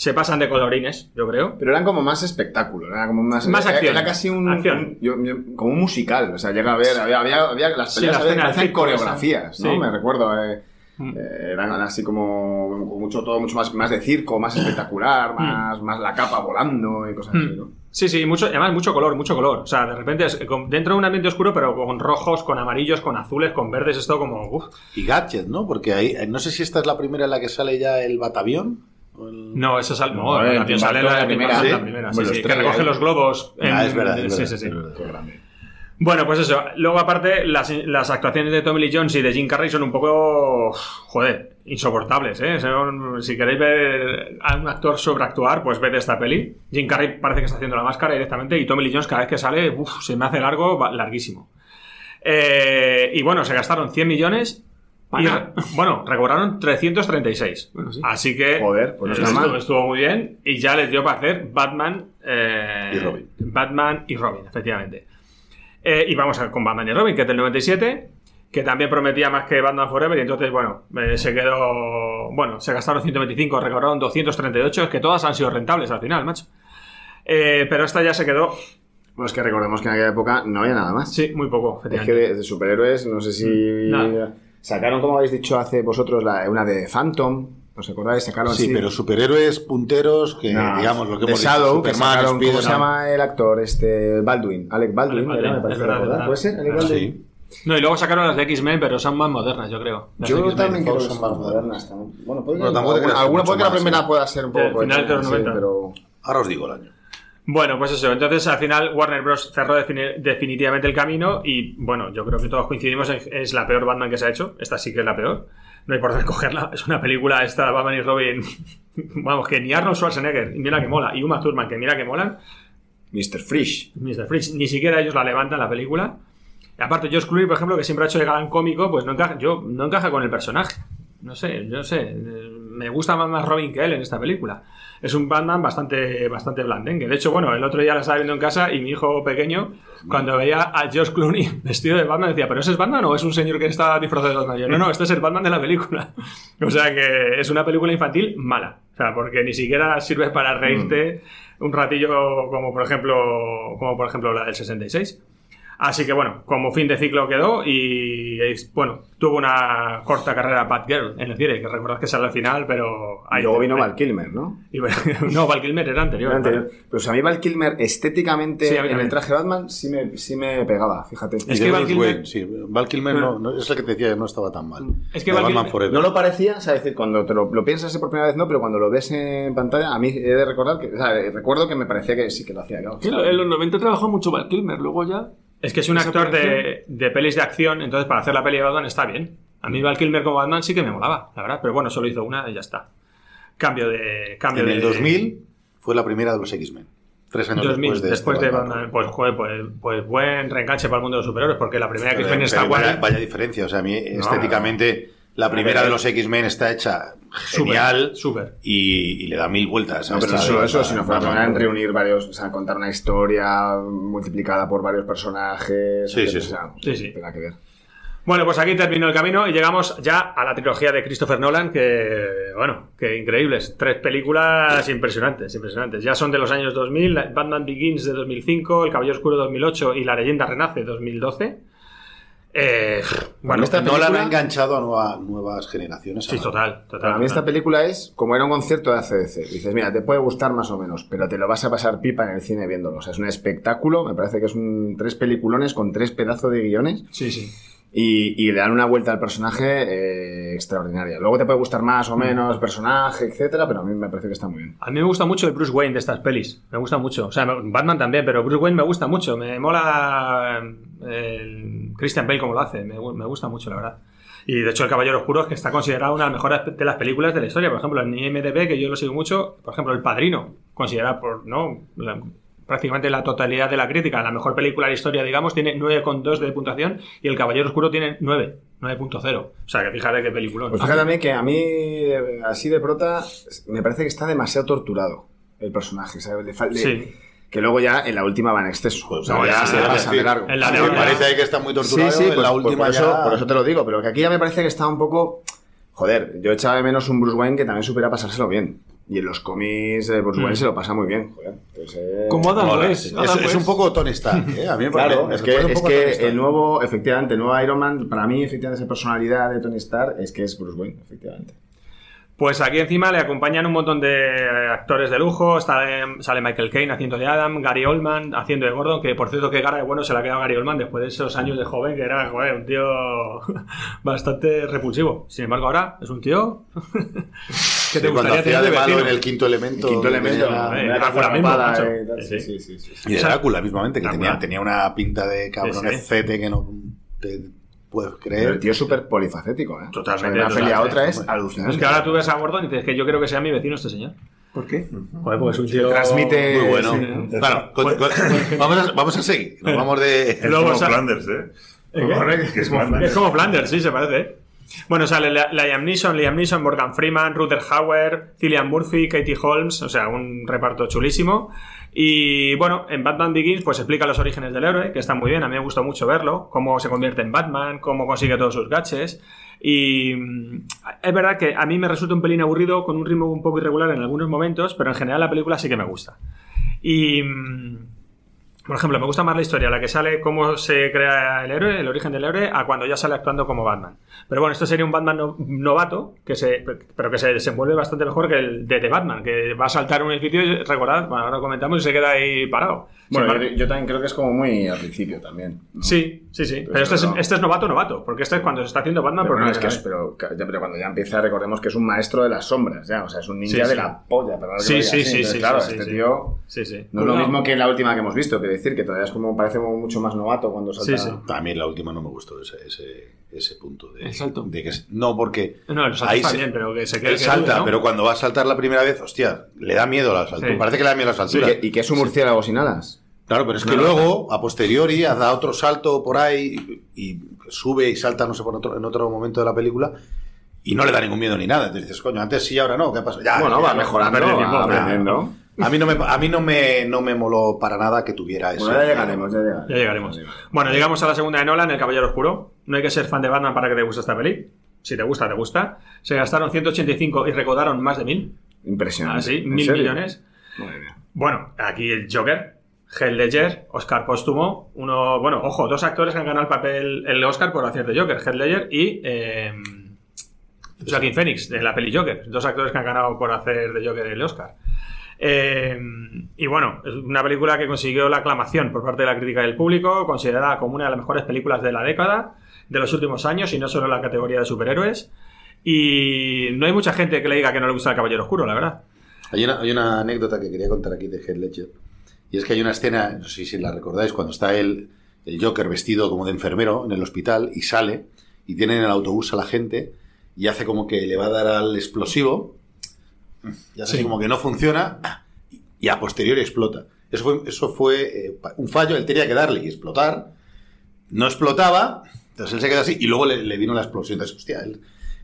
Se pasan de colorines, yo creo. Pero eran como más espectáculo, era como más... Más era- acción. Era casi un... Acción. un- yo- yo- como un musical, o sea, llega a ver, había, había, había las Sí, peleas la parecían circo, coreografías. ¿no? Sí. Me recuerdo, eh, Mm. eh, eran así como, como mucho todo mucho más, más de circo, más Mm. espectacular, más, más la capa volando y cosas así, ¿no? Sí, sí, mucho, además mucho color, mucho color. O sea, de repente es con- dentro de un ambiente oscuro, pero con rojos, con amarillos, con azules, con verdes, esto como... uf. Y Gadget, ¿no? Porque ahí, eh, no sé si esta es la primera en la que sale ya el batavión. El- No, eso sale, no, No, la el que sale en la, la primera, la ¿sí? primera, sí, sí, los que recoge los globos. en- Ah, es verdad, es sí, verdad, sí, sí. Qué grande. Bueno, pues eso. Luego, aparte, las, las actuaciones de Tommy Lee Jones y de Jim Carrey son un poco, joder, insoportables, ¿eh? Son- si queréis ver a un actor sobreactuar, pues ved esta peli. Jim Carrey parece que está haciendo la máscara directamente y Tommy Lee Jones cada vez que sale, uf, se me hace largo, va- larguísimo. Eh, y bueno, se gastaron 100 millones y, bueno, recobraron 336. Así que Joder, pues no estuvo, estuvo muy bien y ya les dio para hacer Batman eh, Y Robin. Batman y Robin, efectivamente. Eh, y vamos a ver con Batman y Robin, que es del 97, que también prometía más que Batman Forever, y entonces, bueno, eh, se quedó. Bueno, se gastaron 125, recobraron 238, es que todas han sido rentables al final, macho. Eh, pero esta ya se quedó, Bueno, es que recordemos que en aquella época no había nada más. sí, muy poco, Es que de, de superhéroes, no sé si... Nada. Sacaron, como habéis dicho hace vosotros, la, una de Phantom. ¿Os acordáis? Sacaron Sí, pero superhéroes punteros que, No, digamos, lo que hemos dicho, Shadow, que Superman, sacaron, ¿cómo se llama el actor? Este, Baldwin. Alec Baldwin, Alec era, Baldwin, me parece verdad. ¿Puede ser? Alec Ah, Baldwin. Sí. No, y luego sacaron las de X-Men, pero son más modernas, yo creo. Las Yo X-Men. también creo que son son más modernas. también. Bueno, que alguna, que alguna puede que la primera ¿eh? pueda ser un poco... final de los sí, 90. pero... Ahora os digo el año. Bueno, pues eso. Entonces, al final, Warner Bros. cerró defini- definitivamente el camino. Y bueno, yo creo que todos coincidimos en es la peor Batman que se ha hecho. Esta sí que es la peor. No hay por dónde cogerla. Es una película, esta Batman y Robin. Vamos, que ni Arnold Schwarzenegger, mira que mola, y Uma Thurman, que mira que molan. Mr. Frisch. Mr. Fridge, ni siquiera ellos la levantan la película. Y aparte, Josh Clooney, por ejemplo, que siempre ha hecho de galán cómico, pues no encaja, yo, no encaja con el personaje. No sé, yo no sé. eh, Me gusta más, más Robin que él en esta película. Es un Batman bastante, bastante blandengue. De hecho, bueno, el otro día la estaba viendo en casa y mi hijo pequeño, cuando veía a Josh Clooney vestido de Batman, decía, ¿pero ese es Batman o es un señor que está disfrazado de Batman? Yo, no, no, este es el Batman de la película. o sea que es una película infantil mala. O sea, porque ni siquiera sirve para reírte un ratillo como por ejemplo como por ejemplo la del 66. Así que bueno, como fin de ciclo quedó y es- bueno, tuvo una corta carrera Batgirl en el cine, que recordad que sale al final, pero Y luego vino Val Kilmer, ¿no? y bueno, no, Val Kilmer era anterior. Era anterior. Pero o sea, a mí Val Kilmer estéticamente Sí, en el traje Batman sí me, sí me pegaba, fíjate. Es Y que Val Kilmer- Wayne, sí. Val Kilmer no, no- es el que te decía que no estaba tan mal. Es que Val Batman Kilmer- Forever. No lo parecía, o sea, es decir, cuando te lo, lo piensas por primera vez no, pero cuando lo ves en pantalla, a mí he de recordar que, o sea, recuerdo que me parecía que sí que lo hacía. Claro, Sí, en los 90 trabajó mucho Val Kilmer, luego ya. Es que es un Esa actor de, de pelis de acción, entonces para hacer la peli de Batman está bien. A mí Val Kilmer como Batman sí que me molaba, la verdad, pero bueno, solo hizo una y ya está. Cambio de... Cambio En el de, 2000 fue la primera de los X-Men. Tres años 2000, después de, después este de Batman. Batman, pues, joder, pues, pues buen reenganche para el mundo de los superhéroes, porque la primera que Pero- fue está vaya, guay. vaya diferencia. O sea, a mí estéticamente la primera de los X-Men está hecha genial Súper. y, y le da mil vueltas. No, pero no solo de- eso, sino fue la Batman. primera en reunir varios, o sea, contar una historia multiplicada por varios personajes. Sí, sí, etcétera, sí. o sea, Sí, sí. Nada que ver. Bueno, pues aquí terminó el camino y llegamos ya a la trilogía de Christopher Nolan, que, bueno, que increíbles. Tres películas impresionantes, impresionantes. Ya son de los años 2000, la- Batman Begins de 2005, El Caballero Oscuro 2008 y La Leyenda Renace 2012. Eh, bueno, esta Nolan película- ha enganchado a nueva- nuevas generaciones. sí, total, total. Para mí esta película es como era un concierto de ACDC. Dices, mira, te puede gustar más o menos, pero te lo vas a pasar pipa en el cine viéndolo. O sea, es un espectáculo, me parece que es un tres peliculones con tres pedazos de guiones Sí, sí. y, y le dan una vuelta al personaje eh, extraordinaria. Luego te puede gustar más o menos el personaje, etcétera, pero a mí me parece que está muy bien. A mí me gusta mucho el Bruce Wayne de estas pelis. Me gusta mucho. O sea, Batman también, pero Bruce Wayne me gusta mucho. Me mola el Christian Bale como lo hace. Me, gu- me gusta mucho, la verdad. Y de hecho, El Caballero Oscuro es que está considerado una de las mejores de las películas de la historia. Por ejemplo, en IMDB, que yo lo sigo mucho, por ejemplo, El Padrino, considerada por no la- prácticamente la totalidad de la crítica, la mejor película de la historia, digamos, tiene 9,2 de puntuación y El Caballero Oscuro tiene 9, 9.0. O sea, que fíjate qué película. Pues fíjate también que a mí, eh, así de prota, me parece que está demasiado torturado el personaje. ¿sabes? Le- Sí. Que luego ya en la última va en exceso. O sea, No, ya ya, se ya, pasa de largo. En la me parece que está muy torturado. Sí, sí, en pues, la pues última por, eso, ya- por eso te lo digo, pero que aquí ya me parece que está un poco... Joder, yo echaba de menos un Bruce Wayne que también supiera pasárselo bien. Y en los cómics de Bruce Wayne Mm. se lo pasa muy bien, joder. Como Adam West, Es, es un poco Tony Stark, ¿eh? A mí me Claro, me es que, es que el nuevo, efectivamente, el nuevo Iron Man, para mí, efectivamente, esa personalidad de Tony Stark es que es Bruce Wayne, efectivamente. Pues aquí encima le acompañan un montón de eh, actores de lujo. Está, eh, sale Michael Caine haciendo de Adam, Gary Oldman haciendo de Gordon, que por cierto que cara de bueno se la ha quedado Gary Oldman después de esos años de joven, que era joder, un tío bastante repulsivo. Sin embargo, ahora es un tío que Sí, cuando hacía tener de malo en el quinto elemento. Quinto que elemento, eh, eh, Sí, sí, sí, sí, sí. Y de Drácula mismamente, que Drácula. tenía, tenía una pinta de Sí, sí. cabronecete que no te puedes Pero creer. el tío es súper polifacético, ¿eh? Totalmente, O sea, de una peli a otra es alucinante. Es que ahora tú ves a Gordon y dices que yo quiero que sea mi vecino este señor. ¿Por qué? Joder, porque es un tío. Transmite- Muy bueno. Sí. Bueno, con- con- vamos, a, vamos a seguir. Nos vamos de. Es Luego como sa- Flanders, ¿eh? ¿Eh, es Flanders. Es como Flanders, sí, se parece. ¿eh? Bueno, sale Li- Liam Neeson, Liam Neeson, Morgan Freeman, Ruther Hauer, Cillian Murphy, Katie Holmes, o sea, un reparto chulísimo. Y bueno, en Batman Begins pues explica los orígenes del héroe, que está muy bien, a mí me gustó mucho verlo, cómo se convierte en Batman, cómo consigue todos sus gadgets. Y mm, es verdad que a mí me resulta un pelín aburrido, con un ritmo un poco irregular en algunos momentos, pero en general la película sí que me gusta. Y... por ejemplo, me gusta más la historia, la que sale cómo se crea el héroe, el origen del héroe, a cuando ya sale actuando como Batman. Pero bueno, esto sería un Batman no- novato, que se, pero que se desenvuelve bastante mejor que el de The Batman, que va a saltar a un edificio y recordad, bueno, ahora lo comentamos y se queda ahí parado. Bueno, yo, yo también creo que es como muy al principio también. ¿no? sí, sí, sí. Pero, Pero este, es, este es novato, novato, porque este es cuando se está haciendo Batman Pero, por no, es que es, pero, pero cuando ya empieza, recordemos que es un maestro de las sombras, ya. O sea, es un ninja Sí, sí. de la polla. perdón que Sí, sí, sí, Entonces, sí, Claro, este tío no es lo mismo que la última que hemos visto. Quiero decir que todavía es como, parece mucho más novato cuando salta. Sí, sí. También la última no me gustó ese, ese, ese punto. De, El salto. de que, no, porque. No, el salto ahí está se- bien, pero que se quede salta, ¿no? pero cuando va a saltar la primera vez, hostia, le da miedo a las alturas. Sí. Parece que le da miedo a las Y alturas. que, y que es un murciélago sin alas. Claro, pero es que No, luego, a posteriori, da otro salto por ahí y, y sube y salta, no sé, por otro, en otro momento de la película y no le da ningún miedo ni nada. Entonces dices, coño, antes sí, ahora no, ¿qué pasa? Ya, bueno, ya, va mejorando, va aprendiendo. A mí no me, a mí no me, no me moló para nada que tuviera eso. Bueno, ya llegaremos, ya llegaremos. Ya llegaremos. Bueno, llegamos a la segunda de Nolan, El Caballero Oscuro. No hay que ser fan de Batman para que te guste esta peli. Si te gusta, te gusta. Se gastaron 185 y recaudaron más de mil. Impresionante. Ah, sí, ¿En mil serio? millones. Bueno, aquí el Joker, Heath Ledger, Oscar póstumo. Uno, bueno, ojo, dos actores que han ganado el papel, el Oscar por hacer de Joker, Heath Ledger y eh, Joaquin Phoenix, de la peli Joker. Dos actores que han ganado por hacer de Joker el Oscar. Eh, y bueno, es una película que consiguió la aclamación por parte de la crítica del público, considerada como una de las mejores películas de la década, de los últimos años, y no solo en la categoría de superhéroes. Y no hay mucha gente que le diga que no le gusta el Caballero Oscuro, la verdad. Hay una, hay una anécdota que quería contar aquí de Heath Ledger. Y es que hay una escena, no sé si la recordáis, cuando está el, el Joker vestido como de enfermero en el hospital y sale y tiene en el autobús a la gente y hace como que le va a dar al explosivo. Ya sé, Sí. como que no funciona y a posteriori explota. Eso fue, eso fue eh, un fallo, él tenía que darle y explotar. No explotaba, entonces él se queda así y luego le, le vino la explosión. Entonces, hostia, él,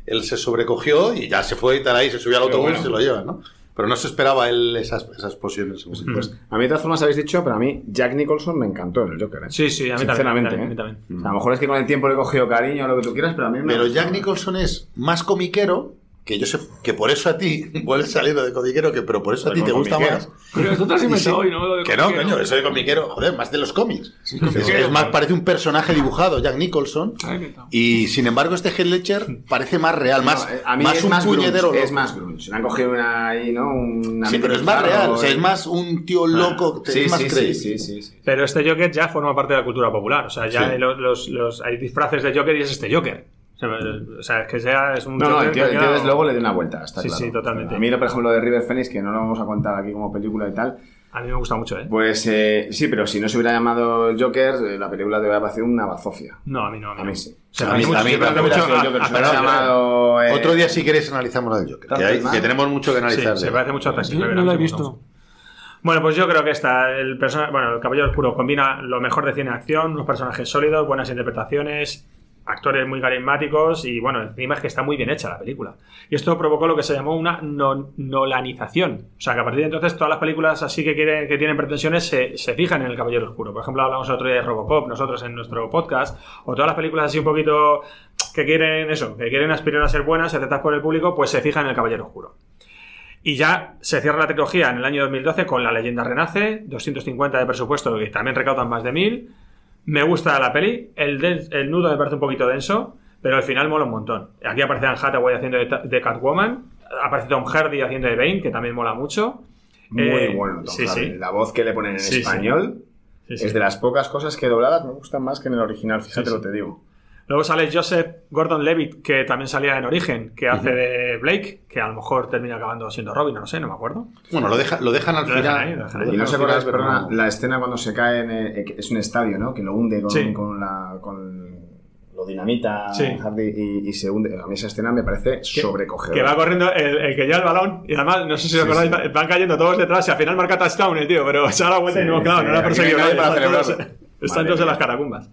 él se sobrecogió y ya se fue y tal ahí, se subió al autobús bueno. y se lo lleva, ¿no? Pero no se esperaba él esas, esas explosiones. como si- Pues, a mí de todas formas habéis dicho, pero a mí Jack Nicholson me encantó en el Joker. ¿eh? Sí, sí, a mí también, Sinceramente, a mí ¿eh? también. O sea, a lo mejor es que con el tiempo le he cogido cariño o lo que tú quieras, pero a mí me Pero. Jack Nicholson es más comiquero, que yo sé que por eso a ti, vuelves saliendo de comiquero, que, pero por eso a ti te gusta más. Pero esto te has inventado hoy, ¿no? Lo de Que no, coño, eso de comiquero, joder, más de los cómics. Es, más, parece un personaje dibujado, Jack Nicholson. Y sin embargo, este Heath Ledger parece más real, más, No, eh, a mí más es un más puñetero grunge, es más grunge. Le han cogido una ahí, ¿no? Una Sí, pero es más real, o sea, es más un tío loco, Sí, es más sí, creíble. sí, sí, sí, sí. Pero este Joker ya forma parte de la cultura popular. O sea, ya Sí. hay los, los- los- hay disfraces de Joker y es este Joker. O sea, o sea, es que sea, es un No, no, el tío, que el tío desde luego le dio una vuelta, está Sí, claro. sí, totalmente. A mí, por ejemplo, lo de River Phoenix, que no lo vamos a contar aquí como película y tal, A mí me gusta mucho, ¿eh? pues eh, sí, pero si no se hubiera llamado Joker, eh, la película te hubiera parecido una bazofia. No, a mí no. A mí, A no. mí sí. Se A parece mí- mucho, a mí se mucho a- sido Joker, a- Si hubiera a- llamado... eh, Otro día, si queréis, analizamos la del Joker. Que, hay- que tenemos mucho que Sí, analizar. se de- parece mucho a Taxi no lo he sí visto. mucho. Bueno, pues yo creo que está el persona, bueno, el Caballero Oscuro combina lo mejor de cine acción, unos personajes sólidos, buenas interpretaciones, actores muy carismáticos y bueno, encima es que está muy bien hecha la película. Y esto provocó lo que se llamó una no- nolanización. O sea, que a partir de entonces todas las películas así que, quieren, que tienen pretensiones se, se fijan en el Caballero Oscuro. Por ejemplo, hablamos otro día de Robocop, nosotros en nuestro podcast, o todas las películas así un poquito que quieren eso, que quieren aspirar a ser buenas aceptadas por el público, pues se fijan en el Caballero Oscuro. Y ya se cierra la trilogía en el año 2012 con La leyenda renace, 250 de presupuesto, que también recaudan más de 1000. Me gusta la peli, el, den- el nudo me parece un poquito denso, pero al final mola un montón. Aquí aparece Anne Hathaway haciendo de, de Catwoman, aparece Tom Hardy haciendo de Bane, que también mola mucho. Muy Eh, bueno, Tom sí, Hardy. sí. La voz que le ponen en Sí, español es de las pocas cosas que dobladas me gustan más que en el original, fíjate lo que te digo. Luego sale Joseph Gordon-Levitt, que también salía en Origen, que hace de Blake, que a lo mejor termina acabando siendo Robin, no lo sé, no me acuerdo. Bueno, lo, deja- lo dejan al Lo dejan final. ahí, lo dejan ahí. Lo Y no dejan al acordáis, perdona, no. la escena cuando se cae en. eh, que es un estadio, ¿no? Que lo hunde con, Sí. con la. Con lo dinamita Sí. Hardy y, y se hunde. A mí esa escena me parece sobrecogedora. Que va corriendo el, el que lleva el balón, y además, no sé si os Sí, acordáis, sí. van cayendo todos detrás y al final marca touchdown el tío, pero se da la vuelta Sí, y no, claro, sí, no la ha perseguido están todos- en las catacumbas.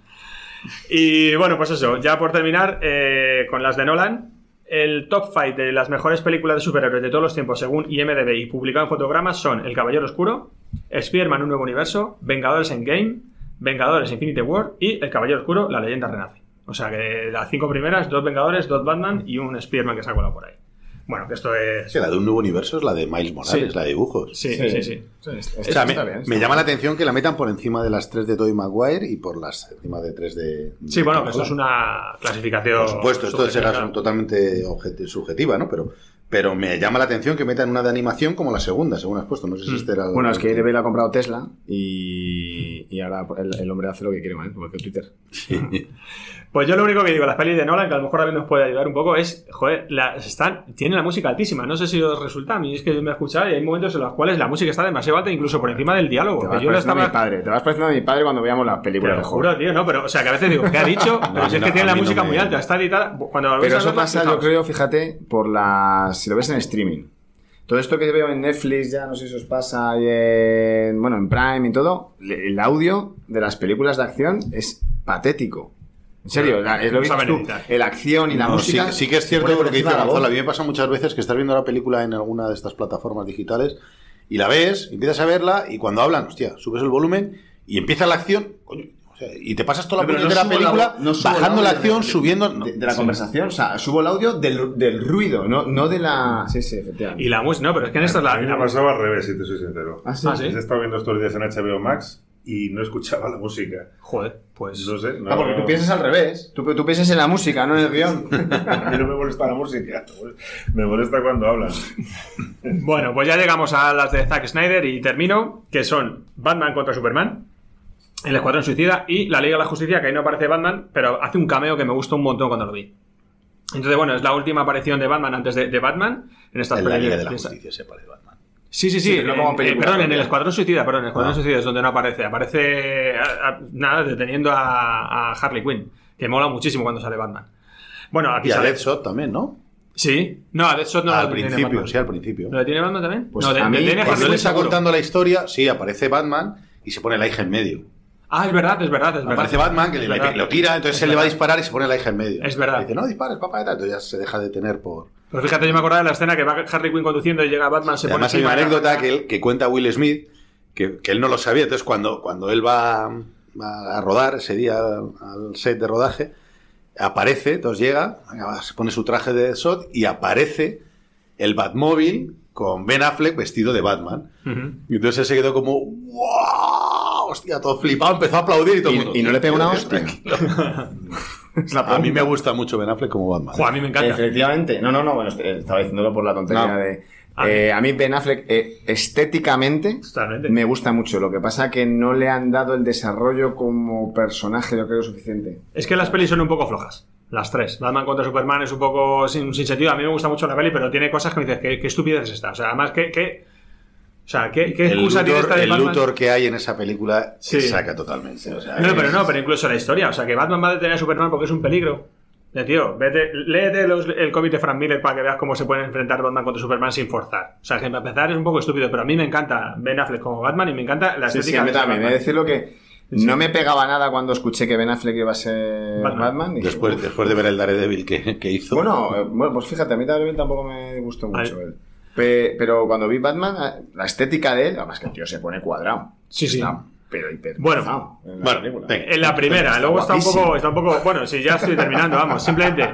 Y bueno, pues eso, ya por terminar, eh, con las de Nolan, el top 5 de las mejores películas de superhéroes de todos los tiempos, según IMDb y publicado en fotogramas, son El Caballero Oscuro, Spider-Man Un Nuevo Universo, Vengadores Endgame, Vengadores Infinity War y El Caballero Oscuro, La Leyenda Renace. O sea que las cinco primeras, dos Vengadores, dos Batman y un Spider-Man que se ha colado por ahí. Bueno, que esto es... Sí, la de un nuevo universo es la de Miles Morales, Sí. la de dibujos. Sí, sí, sí. O sea, me, me llama la atención que la metan por encima de las tres de Tobey Maguire y por las encima de tres de. Sí, de bueno, Tom que esto es una clasificación... Por supuesto, esto será totalmente subjetiva, ¿no? Pero, pero me llama la atención que metan una de animación como la segunda, según has puesto. No sé si Mm. este era el- Bueno, es que IDB la ha comprado Tesla y, y ahora el, el hombre hace lo que quiere, ¿vale? Que Twitter. Pues yo lo único que digo, las pelis de Nolan, que a lo mejor también nos puede ayudar un poco, es, joder, las están, tienen la música altísima. No sé si os resulta, a mí es que me he escuchado y hay momentos en los cuales la música está demasiado alta, incluso por encima del diálogo. Te vas yo lo pareciendo a mi padre. Te vas pareciendo a mi padre cuando veíamos las Te películas lo de juro, tío, no, pero, o sea, que a veces digo, ¿qué ha dicho? pero si es que tiene la no música me- muy alta, está editada. Cuando lo Pero eso pasa, yo creo, fíjate, por las. Si lo ves en streaming. Todo esto que veo en Netflix, ya no sé si os pasa, y en, bueno, en Prime y todo, el audio de las películas de acción es patético. En serio, la- es lo que dices tú, la acción y la No, música. sí, sí que es cierto lo que dice encima de la Gonzalo. A mí me pasa muchas veces que estás viendo la película en alguna de estas plataformas digitales y la ves, empiezas a verla y cuando hablan, hostia, subes el volumen y empieza la acción, coño, o sea, y te pasas toda la No, la película no bajando la acción, de- subiendo. De, de la Sí. conversación, o sea, subo el audio del, del ruido, no, no de la. Sí, sí, efectivamente. Y la música, no, pero es que en esto es la... A mí me pasaba al revés, si te soy sincero. Ah, sí. Ah, sí. He estado viendo estos días en HBO Max y no escuchaba la música. Joder, pues... No sé. No, Ah, porque tú piensas al revés. Tú, tú piensas en la música, no en el guion. A mí no me molesta la música. Me molesta cuando hablan. Bueno, pues ya llegamos a las de Zack Snyder y termino, que son Batman contra Superman, El Escuadrón Suicida y La Liga de la Justicia, que ahí no aparece Batman, pero hace un cameo que me gustó un montón cuando lo vi. Entonces, bueno, es la última aparición de Batman antes de, de Batman en estas En la Liga de la Justicia se. Sí, sí, sí. Sí, pero no como en- película eh, perdón, en el Escuadrón Suicida, perdón, en el Escuadrón Ah. Suicida es donde no aparece. Aparece, a- a- nada, deteniendo a, a Harley Quinn, que mola muchísimo cuando sale Batman. Bueno, aquí Y a sale... Deadshot también, ¿no? Sí. No, a Deadshot no al lo principio, Batman. sí, al principio. ¿Lo detiene Batman también? Pues no, de- a mí, detiene Cuando él está seguro. contando la historia, sí, aparece Batman y se pone la hija en medio. Ah, es verdad, es verdad, es verdad. Aparece Batman que le, lo tira, entonces Es él le va a disparar y se pone la hija en medio. Es verdad. Y dice, no dispares, papá, y tal. Entonces ya se deja detener por. Pero fíjate, yo me acordaba de la escena que va Harley Quinn conduciendo y llega Batman, se Y pone además hay una anécdota que, él- que cuenta Will Smith, que, que él no lo sabía. Entonces, cuando, cuando él va, a rodar ese día al, set de rodaje, aparece, entonces llega, se pone su traje de SOT y aparece el Batmóvil con Ben Affleck vestido de Batman. Y entonces él se quedó como, ¡wow! Hostia, todo flipado, empezó a aplaudir y todo el mundo. Y, no le pega una "Tío, hostia. tranquilo". A mí me gusta mucho Ben Affleck como Batman. Jo, a mí me encanta. Efectivamente. No, no, no, bueno, est- estaba diciéndolo por la tontería No. de. A eh, a mí Ben Affleck eh, estéticamente Totalmente. me gusta mucho. Lo que pasa que no le han dado el desarrollo como personaje, yo creo, suficiente. Es que las pelis son un poco flojas. Las tres. Batman contra Superman es un poco sin, sin sentido. A mí me gusta mucho la peli, pero tiene cosas que me dices, ¿qué, qué estupidez es esta? O sea, además, ¿qué, qué, o sea, ¿qué, qué el excusa tiene Luthor, esta de el Batman? Luthor que hay en esa película Sí. se saca totalmente. o sea, No, pero es- no, pero incluso la historia. O sea, que Batman va a detener a Superman porque es un peligro. De tío, vete, léete los- el cómic de Frank Miller para que veas cómo se pueden enfrentar Batman contra Superman sin forzar. O sea, que para empezar es un poco estúpido, pero a mí me encanta Ben Affleck como Batman y me encanta la Sí, estética sí, a mí también. He de decirlo que no me pegaba nada cuando escuché que Ben Affleck iba a ser Batman. Batman. Dije, Después, después de ver el Daredevil que, que hizo. Bueno, eh, bueno, pues fíjate, a mí Daredevil tampoco me gustó mucho él. Pe- pero cuando vi Batman, eh, la estética de él, además que el tío se pone cuadrado. Sí, sí. Pero hiper Bueno, en la bueno, película. venga. En la primera, Está luego está un, poco, está un poco. Bueno, si ya estoy terminando, vamos. Simplemente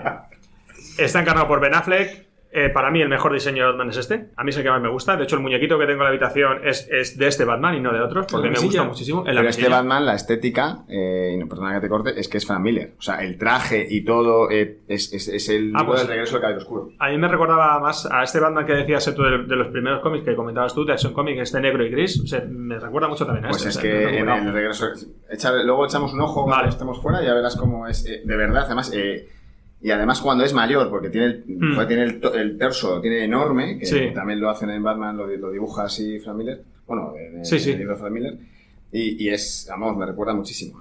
está encarnado por Ben Affleck. Eh, para mí el mejor diseño de Batman es este. A mí es el que más me gusta. De hecho, el muñequito que tengo en la habitación es, es de este Batman y no de otros, porque me gusta muchísimo. En la Pero este. Batman, la estética, eh, y no, perdona que te corte, es que es Frank Miller. O sea, el traje y todo eh, es, es- es el Ah, pues- del regreso del Caballero Oscuro. A mí me recordaba más a este Batman que decías tú de, de los primeros cómics que comentabas tú, de Action Comics, este negro y gris. O sea, me recuerda mucho también a Pues este. es o sea, que en el regreso. echa- luego echamos un ojo cuando estemos fuera y ya verás cómo es. eh, de verdad, además. eh, y además cuando es mayor, porque tiene el, Mm. tiene el, el torso, lo tiene enorme, que Sí. también lo hacen en Batman, lo, lo dibuja así Frank Miller. Bueno, en Sí, sí. en el libro de Frank Miller. Y, y es, vamos, me recuerda muchísimo.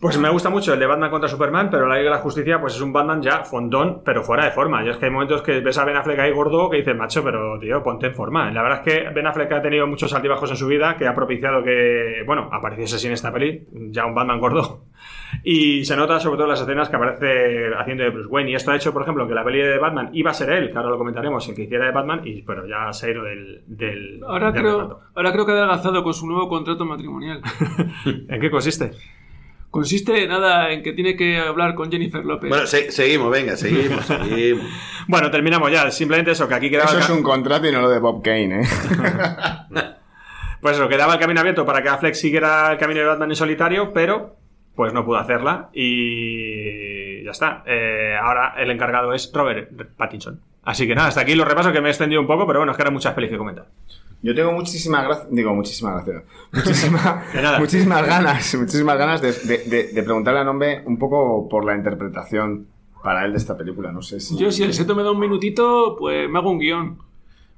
Pues me gusta mucho el de Batman contra Superman, pero la Liga de la Justicia pues es un Batman ya fondón, pero fuera de forma. Y es que hay momentos que ves a Ben Affleck ahí gordo que dices, macho, pero tío, ponte en forma. La verdad es que Ben Affleck ha tenido muchos altibajos en su vida que ha propiciado que, bueno, apareciese así en esta peli, ya un Batman gordo. Y se nota sobre todo en las escenas que aparece haciendo de Bruce Wayne. Y esto ha hecho, por ejemplo, que la peli de Batman iba a ser él, que ahora lo comentaremos, el que hiciera de Batman, y, pero ya se ha ido del... del Ahora del creo, reparto. ahora creo que ha adelgazado con su nuevo contrato matrimonial. ¿En qué consiste? Consiste nada en que tiene que hablar con Jennifer López. Bueno, se- seguimos, venga, seguimos, seguimos. Bueno, terminamos ya. Simplemente eso, que aquí quedaba... Eso es un contrato y no lo de Bob Kane, ¿eh? Pues eso, quedaba el camino abierto para que Affleck siguiera el camino de Batman en solitario, pero pues no pudo hacerla y ya está. Eh, ahora el encargado es Robert Pattinson. Así que nada, hasta aquí los repasos que me he extendido un poco, pero bueno, es que eran muchas pelis que comentar. Yo tengo muchísimas gracias, digo muchísimas gracias, muchísima- muchísimas ganas, muchísimas ganas de, de- de- de preguntarle a Nombre un poco por la interpretación para él de esta película. No sé si. Yo, si el seto me da un minutito, pues me hago un guion.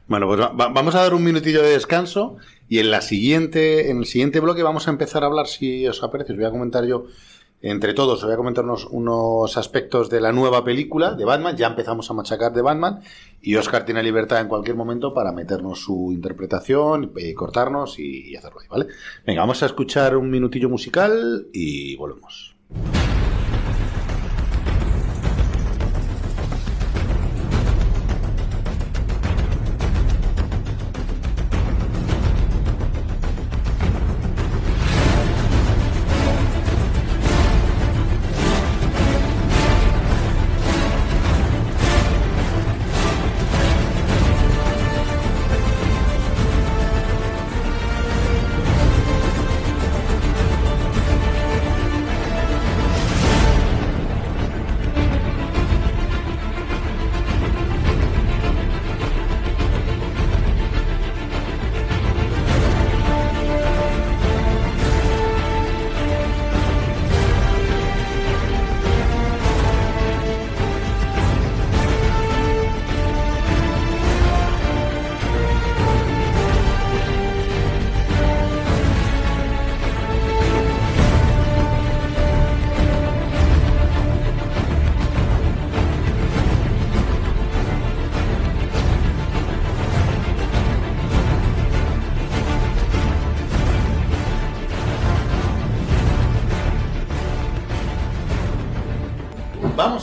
Bueno, pues va- va- vamos a dar un minutillo de descanso y en la siguiente, en el siguiente bloque vamos a empezar a hablar, si os aparece, os voy a comentar yo, entre todos, os voy a comentar unos, unos aspectos de la nueva película de Batman, ya empezamos a machacar de Batman y Oscar tiene libertad en cualquier momento para meternos su interpretación, eh, cortarnos y, y hacerlo ahí, ¿vale? Venga, vamos a escuchar un minutillo musical y volvemos.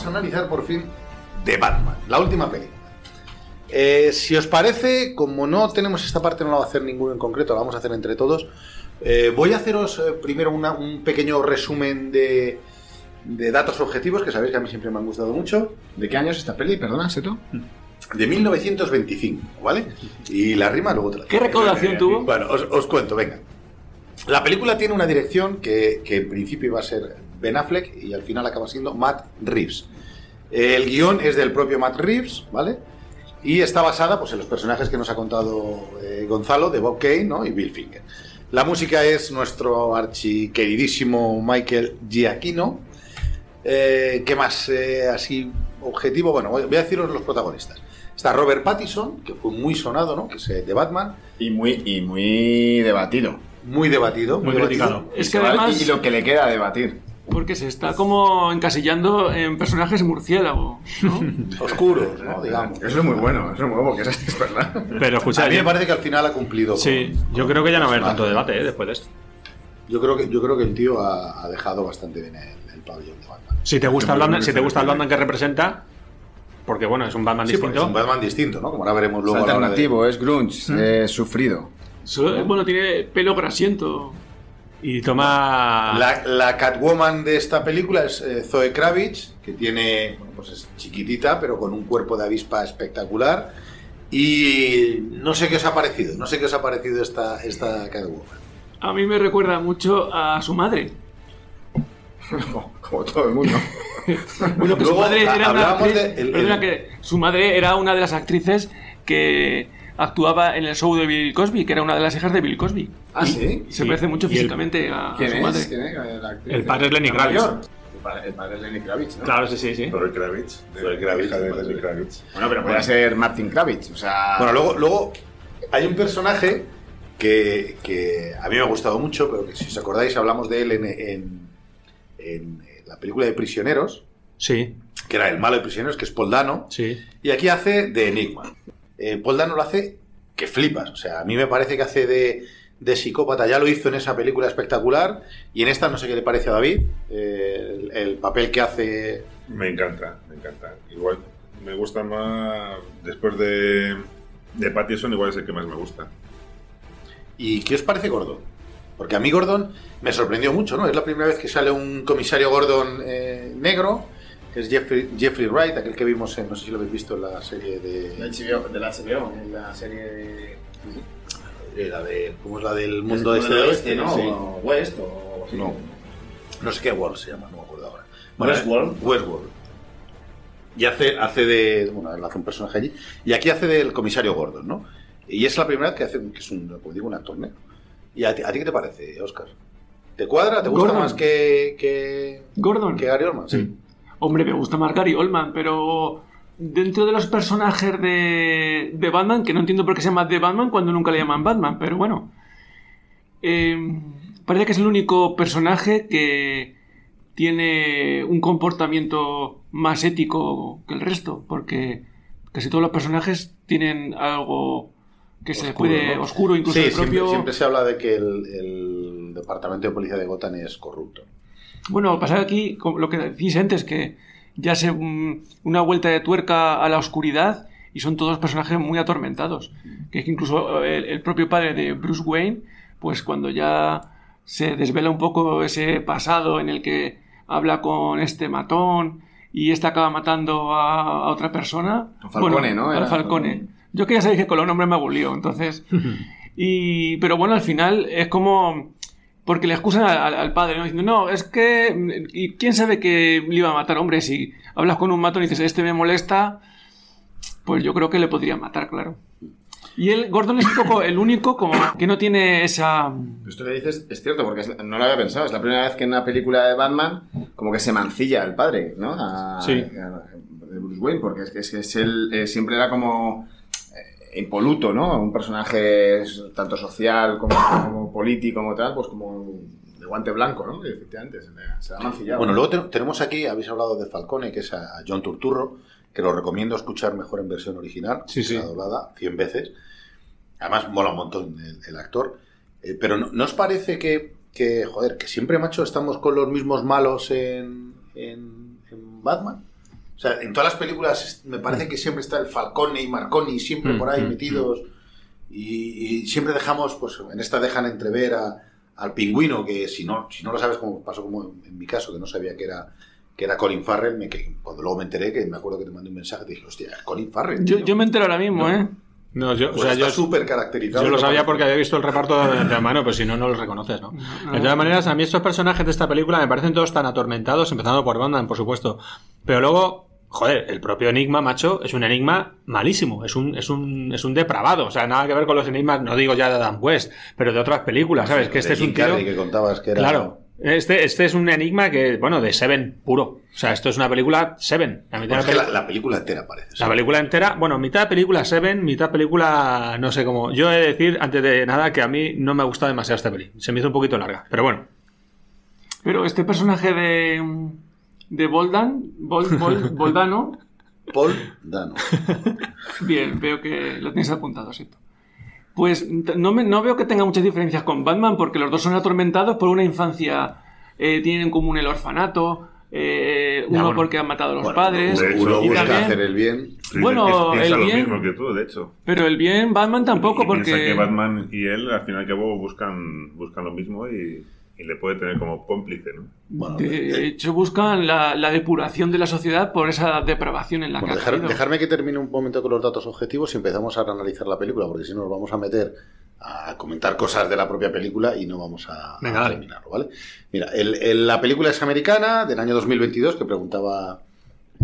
A analizar por fin de Batman, la última película. Eh, si os parece, como no tenemos esta parte, no la va a hacer ninguno en concreto, la vamos a hacer entre todos. eh, voy a haceros eh, primero una- un pequeño resumen de, de datos objetivos, que sabéis que a mí siempre me han gustado mucho. ¿De qué año es esta peli? Perdona, Seto. De 1925, ¿vale? Y la rima luego la ¿Qué recaudación tuvo? Bueno, os, os cuento, venga. La película tiene una dirección que, que en principio iba a ser Ben Affleck y al final acaba siendo Matt Reeves. El guion es del propio Matt Reeves, ¿vale? Y está basada pues, en los personajes que nos ha contado eh, Gonzalo, de Bob Kane ¿no? y Bill Finger. La música es nuestro archiqueridísimo Michael Giacchino. Eh, ¿Qué más? Eh, así, objetivo. Bueno, voy a deciros los protagonistas. Está Robert Pattinson, que fue muy sonado, ¿no? Que es eh, de Batman. Y muy, y muy debatido. Muy debatido. Muy debatido. criticado. Es Y que además- Y lo que le queda a debatir. Porque se está como encasillando en personajes murciélago. ¿no? Oscuros, ¿no? Digamos. Eso es muy bueno, eso es muy bueno, porque eso es verdad. Pero escucha, A mí me parece que al final ha cumplido. con- sí, yo creo que ya no va a haber tanto debate ¿eh? después de esto. Yo creo que, yo creo que el tío ha, ha dejado bastante bien el, el pabellón de Batman. Si te gusta Batman, si te gusta el Batman que representa, porque bueno, es un Batman Sí, distinto. es un Batman distinto, ¿no? Como ahora veremos Es luego a la hora de... alternativo, es grunge, es sufrido. Su- Bueno, tiene pelo grasiento. Y toma. La, la Catwoman de esta película es eh, Zoe Kravitz, que tiene, bueno, pues es chiquitita, pero con un cuerpo de avispa espectacular. Y no sé qué os ha parecido, no sé qué os ha parecido esta, esta Catwoman. A mí me recuerda mucho a su madre. Como todo el mundo. Bueno, que su Luego, madre a- era una hablábamos actriz- de el- perdona, el- que su madre era una de las actrices que actuaba en el show de Bill Cosby, que era una de las hijas de Bill Cosby. Ah, ¿sí? Se Sí. parece mucho el- físicamente a, a ¿Quién su es? madre. ¿Quién es? La actriz El padre es Lenny Kravitz. mayor. El padre, el es Lenny Kravitz, ¿no? Claro, sí, sí, sí. Zoe Kravitz. Zoe Kravitz, hija de. Lenny Kravitz. Bueno, pero puede ser Martin Kravitz. O sea. Bueno, luego, luego hay un personaje que, que a mí me ha gustado mucho, pero que si os acordáis hablamos de él en, en- en la película de Prisioneros, Sí, que era el malo de Prisioneros, que es Paul Dano, sí. y aquí hace de Enigma. Eh, Paul Dano lo hace que flipas, o sea, a mí me parece que hace de, de psicópata, ya lo hizo en esa película espectacular, y en esta no sé qué le parece a David, eh, el, el papel que hace... Me encanta, me encanta. Igual me gusta más. Después de, de Pattinson, igual es el que más me gusta. ¿Y qué os parece Gordon? Porque a mí Gordon me sorprendió mucho, ¿no? Es la primera vez que sale un comisario Gordon eh, negro, que es Jeffrey, Jeffrey Wright, aquel que vimos en, no sé si lo habéis visto en la serie de... De HBO, de la HBO, en la serie de. la de ¿Cómo es la del mundo Del este de oeste, oeste? ¿no? Sí. O West o. sí. No. No sé qué World se llama, no me acuerdo ahora. Westworld. eh, Westworld. Y hace, hace de. Bueno, hace un personaje allí. Y aquí hace del comisario Gordon, ¿no? Y es la primera vez que hace, que es un, como digo, un actor negro. ¿Y a ti, a ti qué te parece, Oscar? ¿Te cuadra? ¿Te gusta Gordon. más que, que, Gordon. que Gary Oldman? Sí. Hombre, me gusta más Gary Oldman, pero dentro de los personajes de, de Batman, que no entiendo por qué se llama de Batman cuando nunca le llaman Batman, pero bueno. Eh, parece que es el único personaje que tiene un comportamiento más ético que el resto, porque casi todos los personajes tienen algo que se Oscuro, puede ¿no? oscuro, incluso Sí, el propio... siempre, siempre se habla de que el, el departamento de policía de Gotham es corrupto. Bueno, pasa aquí lo que decís antes, que ya se mm, una vuelta de tuerca a la oscuridad y son todos personajes muy atormentados. Que es que incluso eh, el, el propio padre de Bruce Wayne, pues cuando ya se desvela un poco ese pasado en el que habla con este matón y este acaba matando a, a otra persona. Falcone, ¿no? Al Era Falcone. Yo que ya sabéis que con los nombres me lío, entonces... Y, pero bueno, al final es como... Porque le excusan al, padre, ¿no? Diciendo, no, es que... ¿Y quién sabe que le iba a matar? Hombre, si hablas con un matón y dices, este me molesta, pues yo creo que le podría matar, claro. Y él, Gordon es un poco el único como que no tiene esa... Esto que dices es cierto, porque es- no lo había pensado. Es la primera vez que en una película de Batman como que se mancilla al padre, ¿no? A, Sí. a- Bruce Wayne, porque es que, es es él eh, siempre era como impoluto, ¿no? Un personaje tanto social como, como político, como tal, pues como de guante blanco, ¿no? Y efectivamente, se le ha mancillado. Bueno, luego te- tenemos aquí, habéis hablado de Falcone, que es a, a John Turturro, que lo recomiendo escuchar mejor en versión original, Sí, sí. la doblada, 100 veces. Además, mola un montón el, el actor. Eh, pero ¿no, ¿no os parece que, que, joder, que siempre, macho, estamos con los mismos malos en, en, en Batman? O sea, en todas las películas me parece que siempre está el Falcone y Marconi siempre Mm, por ahí mm, metidos. Y, y siempre dejamos, pues en esta dejan entrever a, al pingüino, que si no, si no lo sabes, como pasó como en, en mi caso, que no sabía que era que era Colin Farrell, me, que, cuando luego me enteré, que me acuerdo que te mandé un mensaje, te dije, hostia, es Colin Farrell. Yo, tío". yo me entero ahora mismo, No. ¿eh? No, yo, Pues o sea, está yo, súper caracterizado. yo lo sabía porque había visto el reparto de antemano, pues si no, no los reconoces, ¿no? De todas maneras, a mí estos personajes de esta película me parecen todos tan atormentados, empezando por Batman, por supuesto. Pero luego, joder, el propio Enigma, macho, es un enigma malísimo, es un, es un, es un depravado, o sea, nada que ver con los enigmas, no digo ya de Adam West, pero de otras películas, ¿sabes? Que este es un tío... Que contabas que era... Claro. Este, este es un enigma que, bueno, de Seven puro. O sea, esto es una película Seven. La mitad Bueno, de que la la, peli- la película entera parece. la película entera, bueno, mitad película Seven, mitad película no sé cómo. Yo he de decir, antes de nada, que a mí no me gusta demasiado esta peli. Se me hizo un poquito larga, pero bueno. Pero este personaje de... De Boldan, Bol- Bol- Boldano, Paul Dano. Bien, veo que lo tienes apuntado, ¿cierto? Pues no, me- no veo que tenga muchas diferencias con Batman, porque los dos son atormentados por una infancia. eh, tienen en común el orfanato, eh, uno bueno. porque han matado a los Bueno, padres. de hecho, Uno busca también- hacer el bien. Sí, Bueno, el lo bien- mismo que tú, de hecho. Pero el bien, Batman tampoco, Y porque. piensa que Batman y él, al final y al cabo, buscan, buscan lo mismo y... y le puede tener como cómplice, ¿no? De hecho, buscan la, la depuración de la sociedad por esa depravación en la Bueno, que ha dejar- caído. dejarme que termine un momento con los datos objetivos y empezamos a analizar la película, porque si no nos vamos a meter a comentar cosas de la propia película y no vamos a, Venga, terminarlo, ¿vale? Mira, el- el- la película es americana, del año 2022, que preguntaba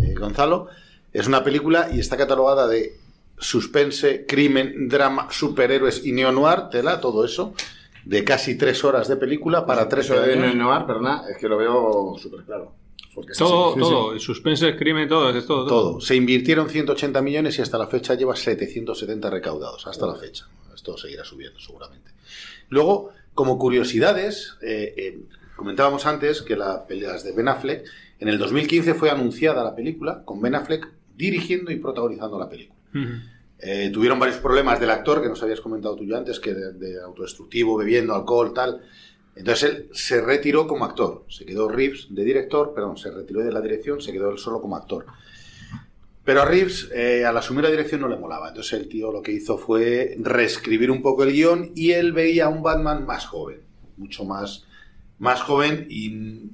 eh, Gonzalo. Es una película y está catalogada de suspense, crimen, drama, superhéroes y neo-noir, tela, todo eso, de casi tres horas de película para tres Eso de. Noir, perdona, es que lo veo súper claro. Todo, todo. El suspense, crimen, todo. Es todo, Todo. Se invirtieron 180 millones y hasta la fecha lleva 770 recaudados. Hasta la fecha. Esto seguirá subiendo seguramente. Luego, como curiosidades, eh, eh, comentábamos antes que la peleas de Ben Affleck, en el 2015 fue anunciada la película con Ben Affleck dirigiendo y protagonizando la película. Eh, tuvieron varios problemas del actor, que nos habías comentado tú ya antes, que de, de autodestructivo, bebiendo alcohol, tal. Entonces él se retiró como actor. Se quedó Reeves de director, perdón, se retiró de la dirección, se quedó él solo como actor. Pero a Reeves, eh, al asumir la dirección, no le molaba. Entonces el tío lo que hizo fue reescribir un poco el guion y él veía a un Batman más joven, mucho más, más joven y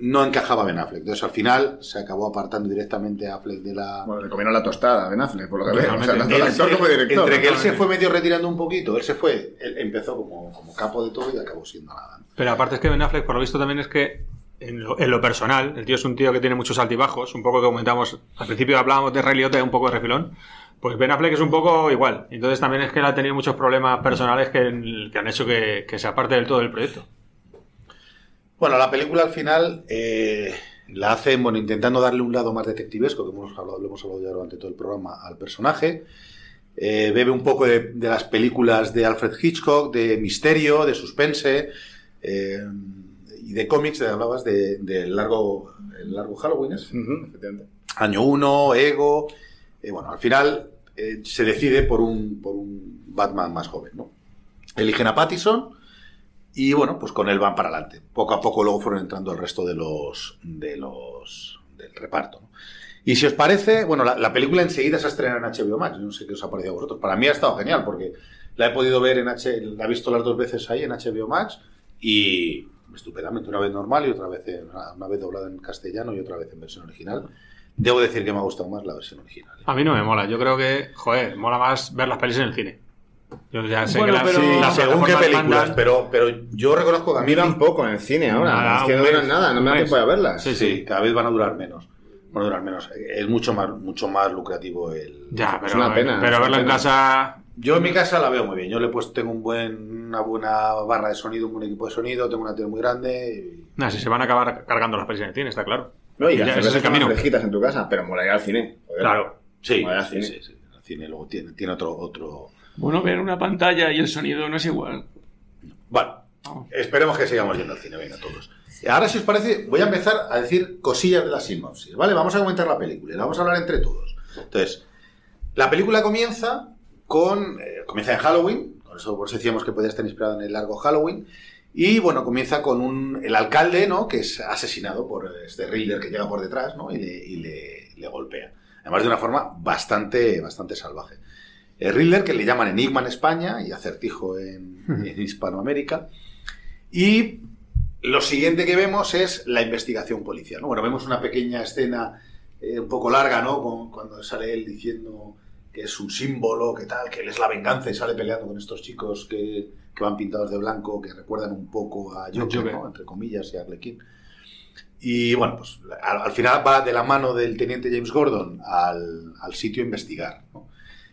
no encajaba Ben Affleck. Entonces al final se acabó apartando directamente a Affleck de la... Bueno, le comieron la tostada a Ben Affleck, por lo que veo. O sea, Totalmente. tanto el actor como director. Entre que él se fue medio retirando un poquito, él se fue, él empezó como, como capo de todo y acabó siendo nada. Pero aparte es que Ben Affleck, por lo visto, también es que en lo, en lo personal, el tío es un tío que tiene muchos altibajos, un poco que comentamos, al principio hablábamos de Ray Liotta, un poco de refilón, pues Ben Affleck es un poco igual. Entonces también es que él ha tenido muchos problemas personales que, que han hecho que, que se aparte del todo del proyecto. Bueno, la película al final eh, la hacen, bueno, intentando darle un lado más detectivesco, que hemos hablado, lo hemos hablado ya durante todo el programa, al personaje. Eh, bebe un poco de, de las películas de Alfred Hitchcock, de misterio, de suspense eh, y de cómics, te hablabas de, de largo, el largo Halloween, ¿es? Año 1, Ego. eh, bueno, al final se decide por un, por un Batman más joven, ¿no? Eligen a Pattison y bueno, pues con él van para adelante. Poco a poco luego fueron entrando el resto de los, de los del reparto. Y si os parece, bueno, la, la película enseguida se estrena en HBO Max. No sé qué os ha parecido a vosotros. Para mí ha estado genial porque la he podido ver en H, la he visto las dos veces ahí en HBO Max y estupendamente, una vez normal y otra vez una vez doblada en castellano y otra vez en versión original. Debo decir que me ha gustado más la versión original. A mí no me mola, yo creo que, joder, mola más ver las pelis en el cine. Yo ya sé Bueno, que pero las según qué películas, mandan- pero, pero yo reconozco que a mí Duran poco en el cine ahora. Nada, es que no duran nada, no me da tiempo de verlas. Sí, sí, cada vez van a durar menos. Van a durar menos. Es mucho más, mucho más lucrativo el. Ya, pero, Es una pena, pero verlo en casa... Yo en mi casa la veo muy bien. Yo le he puesto, tengo un buen, una buena barra de sonido, un buen equipo de sonido, tengo una tele muy grande. y- Nah, si se van a acabar cargando las pelis en el cine, está claro. No, y Ya, las ese es el camino. fresquitas en tu casa, pero mola ir al cine. joder. Claro. Sí, al sí, cine. sí, sí. El cine luego tiene, tiene otro, otro. Bueno, ver una pantalla y el sonido no es igual. Bueno, esperemos que sigamos yendo al cine, venga, todos. Ahora, si os parece, voy a empezar a decir cosillas de la sinopsis, ¿vale? Vamos a comentar la película y la vamos a hablar entre todos. Entonces, la película comienza con. eh, comienza en Halloween, por eso, por eso decíamos que podía estar inspirada en el largo Halloween. Y bueno, comienza con un, el alcalde, ¿no? Que es asesinado por este Riddler que llega por detrás, ¿no? Y le, y le- le golpea. Además de una forma bastante, bastante salvaje. El Riddler, que le llaman Enigma en España y Acertijo en, en Hispanoamérica. Y lo siguiente que vemos es la investigación policial. ¿no? Bueno, vemos una pequeña escena eh, un poco larga, ¿no? Con- cuando sale él diciendo que es un símbolo, que tal, que él es la venganza y sale peleando con estos chicos que, que van pintados de blanco, que recuerdan un poco a Joker. ¿no? entre comillas, y a Arlequín. Y bueno, pues al, al final va de la mano del teniente James Gordon al, al sitio a investigar. ¿no?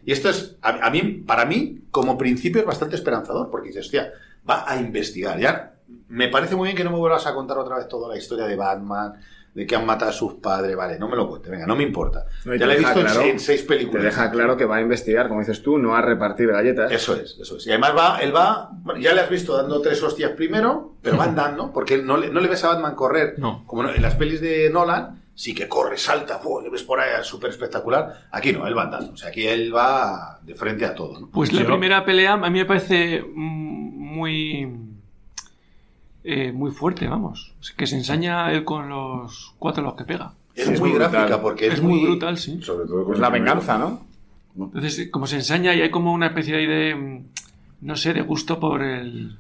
Y esto es, a, a mí, para mí, como principio es bastante esperanzador, porque dices, hostia, va a investigar. Ya me parece muy bien que no me vuelvas a contar otra vez toda la historia de Batman, de que han matado a sus padres, vale, no me lo cuente, venga, no me importa. No, ya la he deja visto en claro- se- en, seis películas. Te deja claro que va a investigar, como dices tú, no a repartir galletas. Eso es, eso es. Y además va, él va, ya le has visto dando tres hostias primero, pero va andando, porque no le, no le ves a Batman correr, No. como en las pelis de Nolan, sí que corre, salta, ¡buah! le ves por ahí súper espectacular. Aquí no, él va andando, o sea, aquí él va de frente a todo, ¿no? Pues la Yo- primera pelea a mí me parece muy eh, muy fuerte, vamos. Es que se ensaña él con los cuatro los que pega. Es es muy gráfica brutal. porque es, Es muy brutal, sí. Sobre todo con la venganza, ¿no? Entonces, como se ensaña y hay como una especie ahí de, mm, no sé, de gusto por el...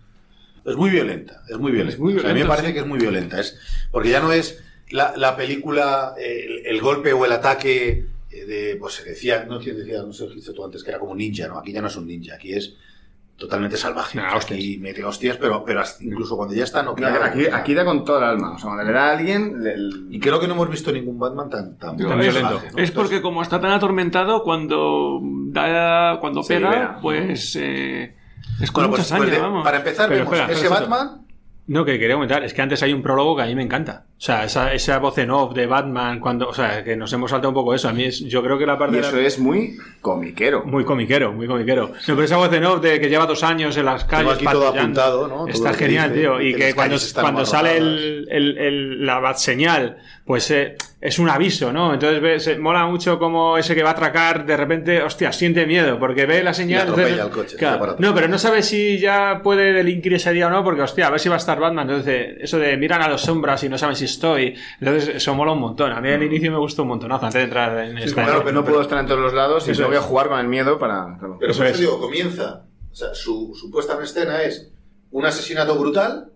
Es muy violenta, es muy violenta. muy O sea, a mí me parece sí. que es muy violenta. Es, porque ya no es la, la película, el, el golpe o el ataque eh, de, pues se decía, no quién decía, no sé lo que dijiste tú antes, que era como un ninja, ¿no? Aquí ya no es un ninja, aquí es totalmente salvaje. O sea, aquí mete hostias, pero, pero incluso cuando ya está No, noqueado. aquí, aquí da con toda el alma. O sea, cuando le da a alguien. le- Y creo que no hemos visto ningún Batman tan, tan, tan es, salvaje, ¿no? es porque como está tan atormentado, cuando da, cuando Se pega, pues eh, es con Bueno, mucha pues- sangre, pues de- vamos. para empezar, Pero vemos espera, ese Batman. No, que quería comentar, es que antes hay un prólogo que a mí me encanta. O sea, esa, esa voz en off de Batman, cuando, o sea, que nos hemos saltado un poco eso. A mí es, yo creo que la parte Y de la- eso es muy comiquero. Muy comiquero, muy comiquero. No, pero esa voz en off de que lleva dos años en las calles aquí todo apuntado, ¿no? Todo Está genial, dice, tío. Y que que cuando, cuando sale el, el- el- la bat señal, pues eh, es un aviso, ¿no? Entonces ves, eh, mola mucho como ese que va a atracar, de repente, hostia, siente miedo, porque ve la señal. Y atropella entonces- al coche, Claro. no, pero no sabe si ya puede delinquir ese día o no, porque, hostia, a ver si va a estar Batman. Entonces, eso de miran a las sombras y no saben si estoy. Entonces, eso mola un montón. A mí al inicio me gustó un montonazo antes de entrar en esta. Claro, pero no puedo estar en todos los lados y Eso tengo que es. jugar con el miedo para. claro. Pero Eso por eso es. digo, comienza. O sea, su, su puesta en escena es un asesinato brutal.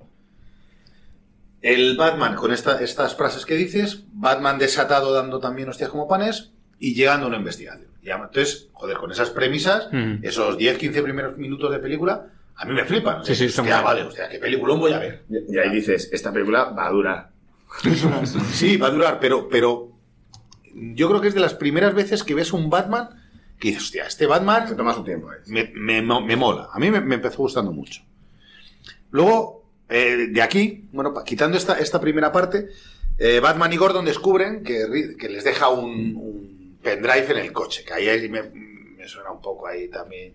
El Batman con esta- estas frases que dices, Batman desatado dando también hostias como panes y llegando a una investigación. Entonces, joder, con esas premisas, Mm. esos 10-15 primeros minutos de película, a mí me flipan. Sí, sí, hostia, muy vale, hostia, qué peliculón voy a ver. Y y ahí dices, esta película va a durar. Sí, va a durar, pero, pero yo creo que es de las primeras veces que ves un Batman que dices, hostia, este Batman Se toma su tiempo. eh. me, me, me mola. A mí me, me empezó gustando mucho. Luego, eh, de aquí, bueno, quitando esta, esta primera parte, eh, Batman y Gordon descubren que, que les deja un, un pendrive en el coche, que ahí, ahí me, me suena un poco ahí también.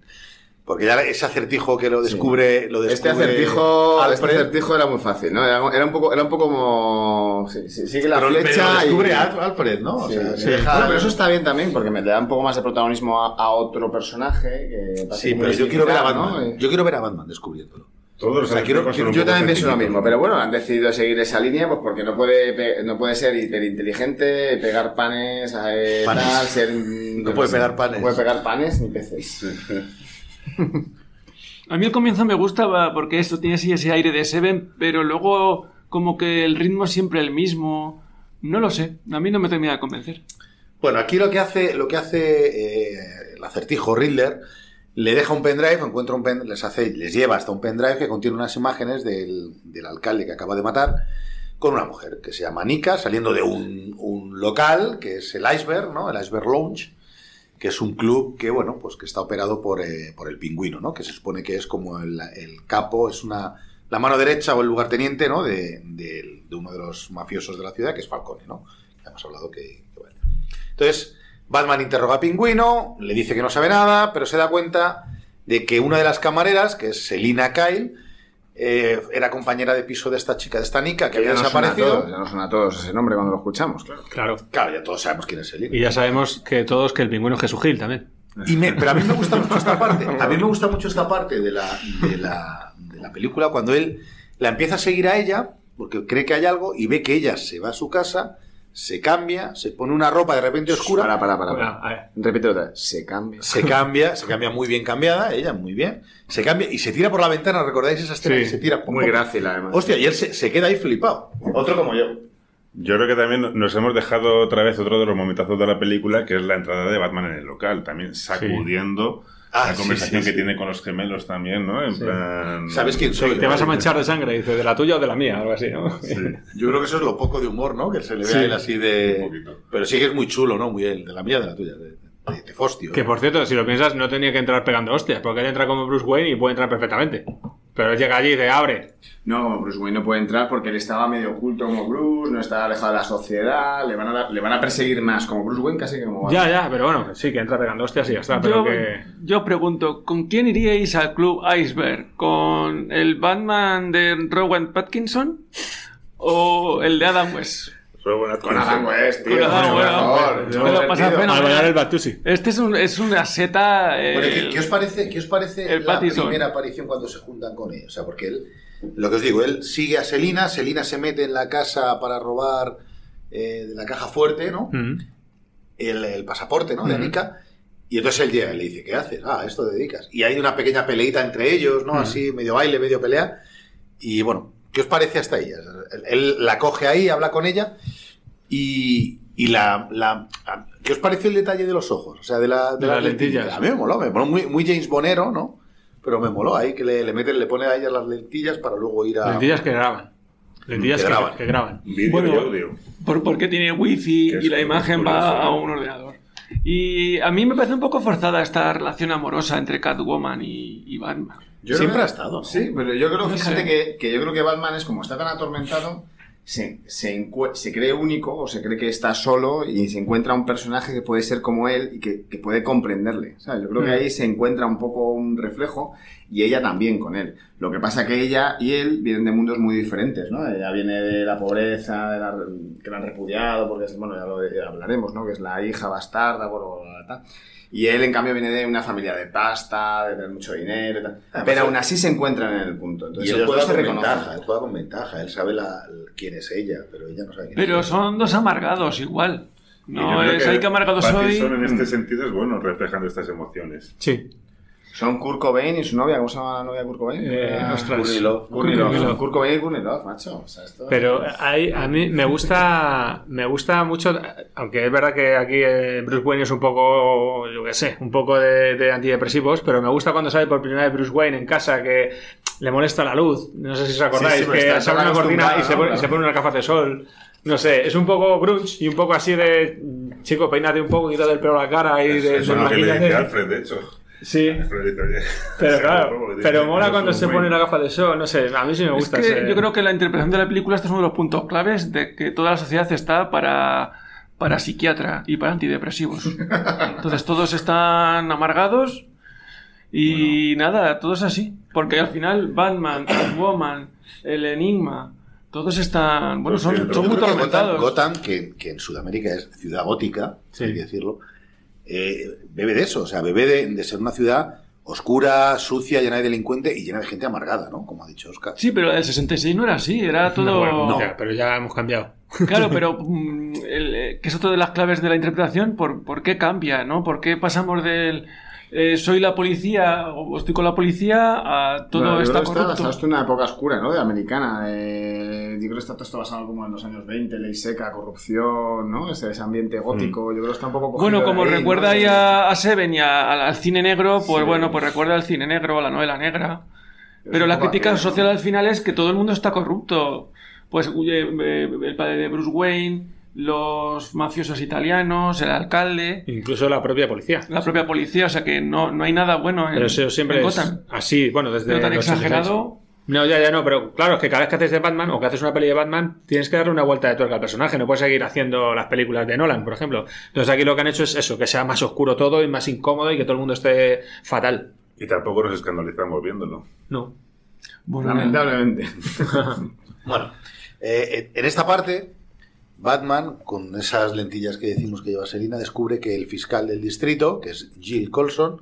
Porque ya ese acertijo que lo descubre, lo Este descubre acertijo, este Alfred, acertijo era muy fácil, ¿no? Era, era un poco, era un poco como. Sí, sí, sigue la pero, flecha descubre y. Al- Alfred, ¿no? O Sí, sea, sí. le deja- Bueno, pero eso está bien también, porque me le da un poco más de protagonismo a, a otro personaje. Que Sí, pero yo quiero ver a Batman. ¿no? Yo quiero ver a Batman descubriéndolo. Todos los O sea, quiero- acertijos son un Yo también pienso lo mismo, pero bueno, han decidido seguir esa línea pues porque no puede, no puede ser hiperinteligente, pegar panes, eh, Panes. tal, ser... No puede pegar panes. No puede pegar panes ni peces. A mí el comienzo me gustaba porque esto tiene así ese aire de Seven, pero luego como que el ritmo es siempre el mismo. No lo sé, a mí no me termina de convencer. Bueno, aquí lo que hace, lo que hace eh, el acertijo Riddler, le deja un pendrive, encuentra un pen, les hace, les lleva hasta un pendrive que contiene unas imágenes del, del alcalde que acaba de matar con una mujer que se llama Nika, saliendo de un, un local que es el Iceberg, ¿no? El Iceberg Lounge, que es un club que, bueno, pues que está operado por, eh, por el pingüino, ¿no? Que se supone que es como el, el capo, es una la mano derecha o el lugarteniente, ¿no? De, de- de uno de los mafiosos de la ciudad, que es Falcone, ¿no? Ya hemos hablado que. Entonces, Batman interroga a Pingüino, le dice que no sabe nada, pero se da cuenta de que una de las camareras, que es Selina Kyle, eh, era compañera de piso de esta chica, de esta Nika, que había desaparecido. todos, ya no suena a todos ese nombre cuando lo escuchamos, claro. Claro. Claro, ya todos sabemos quién es Selina. Y ya sabemos que todos que el pingüino es Jesús Gil también. Y me- pero a mí me gusta mucho esta parte. A mí me gusta mucho esta parte de la, de la, de la película cuando él la empieza a seguir a ella porque cree que hay algo y ve que ella se va a su casa, se cambia, se pone una ropa de repente oscura. Para, para, para. Para. Repite otra vez. Se cambia. Se cambia, se cambia muy bien cambiada, ella muy bien. Se cambia y se tira por la ventana, ¿recordáis esa escena Sí, que se tira? pum, Muy pum? grácil, además. Hostia, y él se, se queda ahí flipado. Otro como yo. Yo creo que también nos hemos dejado otra vez otro de los momentazos de la película, que es la entrada de Batman en el local, también sacudiendo Ah, la sí, conversación sí, que sí. tiene con los gemelos también, ¿no? En Sí. plan... ¿Sabes quién soy? Te vas a manchar de sangre, dice, de la tuya o de la mía, algo así, ¿no? Sí. Yo creo que eso es lo poco de humor, ¿no? Que se le ve Sí. a él así Un de. poquito. Pero sí que es muy chulo, ¿no? Muy él, de la mía, de la tuya, de, de, de Fostio. Que por cierto, si lo piensas, no tenía que entrar pegando hostias, porque él entra como Bruce Wayne y puede entrar perfectamente. Pero él llega allí y dice, abre. No, Bruce Wayne no puede entrar porque él estaba medio oculto como Bruce, no está alejado de la sociedad, le van a, dar- le van a perseguir más como Bruce Wayne casi que como Ya, Batman. ya, pero bueno, sí, que entra pegando hostias y ya está. Yo, Pero que. yo pregunto, ¿con quién iríais al club Iceberg? ¿Con el Batman de Rowan Patkinson? ¿O el de Adam West? Con Adam West, tío. Con Adam West, favor, hombre, no, me lo tío. pasa fenomenal. bailar el Batusi. Este es, un, es una seta. eh, Bueno, ¿qué, qué os parece, qué os parece el la Pattison. primera aparición cuando se juntan con ellos? O sea, porque él, lo que os digo, él sigue a Selina, Selina se mete en la casa para robar eh, de la caja fuerte, ¿no? Mm. El, el pasaporte, ¿no? De. Anika. Y entonces él llega y le dice, ¿qué haces? Ah, esto te dedicas. Y hay una pequeña peleita entre ellos, ¿no? Así, medio baile, medio pelea. Y bueno, ¿qué os parece hasta ella? Él, él la coge ahí, habla con ella y, y la, la- ¿Qué os pareció el detalle de los ojos? O sea, de, la, de De las las lentillas. A mí me moló, me moló muy, muy James Bonero, ¿no? Pero me moló ahí que le, le meten, le pone a ella las lentillas para luego ir a. Lentillas que graban. Lentillas Que que, graban. que graban. Bueno, y audio. Por, porque tiene wifi y la imagen curioso. va a un ordenador. Y a mí me parece un poco forzada esta relación amorosa entre Catwoman y, y Batman. Yo Siempre creo- ha estado, ¿no? Sí, pero yo creo, fíjate que, que yo creo que Batman es como está tan atormentado, se, se, se cree único o se cree que está solo y se encuentra un personaje que puede ser como él y que, que puede comprenderle. ¿sabes? Yo creo que Mm. ahí se encuentra un poco un reflejo y ella también con él. Lo que pasa que ella y él vienen de mundos muy diferentes, ¿no? Ella viene de la pobreza, de la, que la han repudiado, porque es, bueno, ya lo ya hablaremos, ¿no? Que es la hija bastarda, por tal. Y él, en cambio, viene de una familia de pasta, de tener mucho dinero y tal. Además, Pero él- aún así se encuentran en el punto. Y Entonces, él el juego juega se con ventaja, él juega con ventaja, él sabe la, quién es ella, pero ella no sabe quién Pero es. son dos amargados igual. Y No es hay que amargado soy. En este sentido es bueno reflejando estas emociones. Sí. Son Kurt Cobain y su novia. ¿Cómo se llama la novia de Kurt Cobain? Eh, Ah, ostras. Courtney Love. Kurt Cobain y Courtney Love, macho. O sea, esto- Pero hay, a mí me gusta, me gusta mucho, aunque es verdad que aquí eh, Bruce Wayne es un poco, yo qué sé, un poco de, de antidepresivos, pero me gusta cuando sale por primera vez Bruce Wayne en casa que le molesta la luz. No sé si os acordáis, Sí, sí, que abre una cortina y se, pone, ¿no? y se pone una gafas de sol. No sé, es un poco grunge y un poco así de, chico, peínate un poco, quítate el pelo a la cara y de, Eso es lo que le dice Alfred, de hecho. Sí. Pero claro, pero mola "Eres cuando se buen". pone una gafa de sol, no sé, a mí sí me Es gusta. que ese- yo creo que la interpretación de la película este es uno de los puntos claves de que toda la sociedad está para, para psiquiatra y para antidepresivos. Entonces todos están amargados y nada, todo es así. Porque al final Batman, Catwoman, el Enigma, todos están, bueno, son, son muy que Gotham, tormentados. Gotham, que, que en Sudamérica es ciudad gótica, hay que decirlo, eh, bebe de eso, o sea, bebe de, de ser una ciudad oscura, sucia, llena de delincuentes y llena de gente amargada, ¿no? Como ha dicho Oscar. Sí, pero el 66 no era así, era todo... No, bueno, pero ya hemos cambiado. Claro, pero mm, el, eh, que es otra de las claves de la interpretación, ¿por, por qué cambia? ¿no? ¿Por qué pasamos del eh, soy la policía o estoy con la policía a todo Bueno, está que está corrupto? basado esto en una época oscura, ¿no? De americana. Eh, yo creo que está todo esto basado como en los años 20, ley seca, corrupción, ¿no? Ese, ese ambiente gótico. Yo creo que está un poco Bueno, como ahí, ¿no? recuerda ahí a, a Seven y a- al, al cine negro, pues Sí. bueno, pues recuerda al cine negro, a la novela negra. Pero la crítica social al final es que todo el mundo está corrupto. Pues eh, eh, el padre de Bruce Wayne, los mafiosos italianos, el alcalde, Incluso la propia policía. la propia policía, o sea que no, no hay nada bueno en, Pero eso siempre en es Gotham. así, bueno, desde Pero tan los 86. exagerado. No, ya, ya no, pero claro, es que cada vez que haces de Batman o que haces una peli de Batman, tienes que darle una vuelta de tuerca al personaje. No puedes seguir haciendo las películas de Nolan, por ejemplo. Entonces aquí lo que han hecho es eso, que sea más oscuro todo y más incómodo y que todo el mundo esté fatal. Y tampoco nos escandalizamos viéndolo. No. Bueno, Lamentablemente. Bueno, eh, en esta parte, Batman, con esas lentillas que decimos que lleva Selina, descubre que el fiscal del distrito, que es Jill Colson,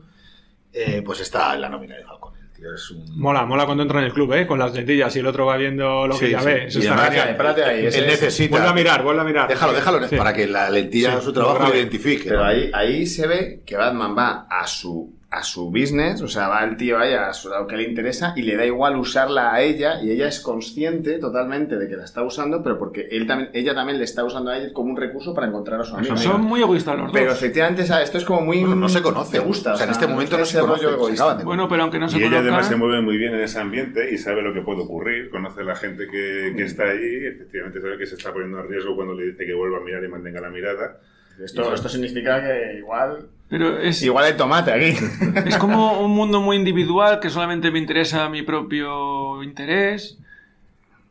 eh, pues está en la nómina de Falcon. Es un... Mola, mola cuando entra en el club, ¿eh? Con las lentillas y el otro va viendo lo que Sí, ya sí. ve. Eso Y está además, genial. Espérate ahí. ese Él es- necesita... Vuelve a mirar, vuelve a mirar. Déjalo, déjalo, Sí. para que la lentilla Sí, su trabajo lo identifique. Pero ¿no? ahí, ahí se ve que Batman va a su, a su business, o sea, va el tío ahí a, lo que le interesa y le da igual usarla a ella y ella es consciente totalmente de que la está usando, pero porque él también, ella también le está usando a él como un recurso para encontrar a su amigo. Son muy egoístas los dos. Pero efectivamente, ¿sabes? esto es como muy... Bueno, no se conoce. Me gusta. O sea, en este momento no se de Bueno, pero aunque no se Y ella además se conozcan... mueve muy bien en ese ambiente y sabe lo que puede ocurrir, conoce a la gente que, que está ahí, efectivamente sabe que se está poniendo en riesgo cuando le dice que vuelva a mirar y mantenga la mirada. Esto, esto significa que igual... Pero es, Igual hay tomate aquí. es como un mundo muy individual que solamente me interesa mi propio interés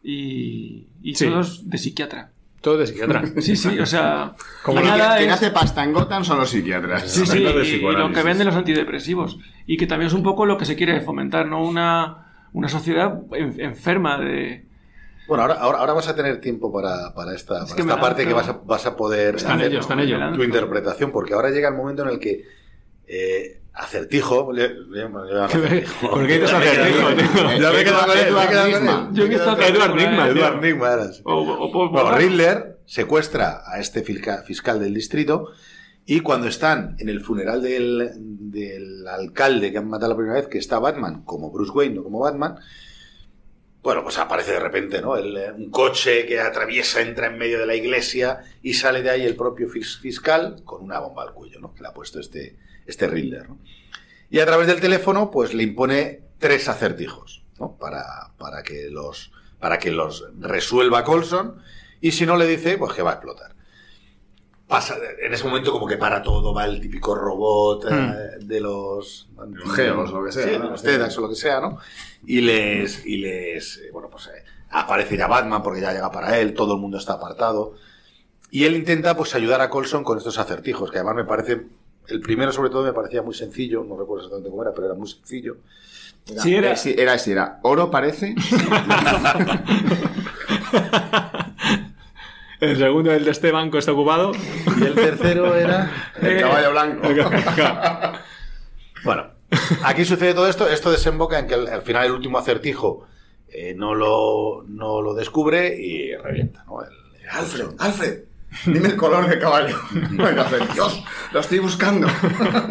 y, y Sí. todos de psiquiatra. Todo de psiquiatra. Sí, sí, o sea, Como Quien- nada quien es- hace pasta en Gotham son los psiquiatras. Sí, sí, y, y lo que venden los antidepresivos. Y que también es un poco lo que se quiere fomentar, ¿no? Una, una sociedad en- enferma de... Bueno, ahora, ahora, ahora vas a tener tiempo para, para esta, para que esta parte que vas a, vas a poder Está en hacer ello, está en ello. Me lanzo. tu interpretación, porque ahora llega el momento en el que eh, Acertijo... le- le- le Acertijo. ¿Por qué dices acertijo? Ya me he quedado con él. Yo he visto a Edward Nigma. Edward Nigma Bueno, Riddler secuestra a este fisca- fiscal del distrito y cuando están en el funeral del, del alcalde que han matado la primera vez, que está Batman como Bruce Wayne, no como Batman, bueno, pues aparece de repente, ¿no? Eh, un coche que atraviesa, entra en medio de la iglesia y sale de ahí el propio fis- fiscal con una bomba al cuello, ¿no? Que le ha puesto este, este Riddler, ¿no? Y a través del teléfono, pues le impone tres acertijos, ¿no? Para, para, que, los, para que los resuelva Colson. Y si no le dice, pues que va a explotar. Pasa, en ese momento como que para todo, va el típico robot eh, de los... Geos, lo que sea, Sí, ¿no? de los TEDx o lo que sea, ¿no? Y les... Y les eh, bueno, pues eh, aparece ya Batman porque ya llega para él, todo el mundo está apartado. Y él intenta pues ayudar a Colson con estos acertijos, que además me parece... El primero sobre todo me parecía muy sencillo, no recuerdo exactamente cómo era, pero era muy sencillo. Sí, era, sí, era así, era oro parece. El segundo, el de este banco, está ocupado. Y el tercero era... El caballo blanco. Bueno, aquí sucede todo esto. Esto desemboca en que al, al final el último acertijo eh, no, lo, no lo descubre y revienta. ¿no? El- Alfred, Alfred, dime el color de caballo. Dios, lo estoy buscando.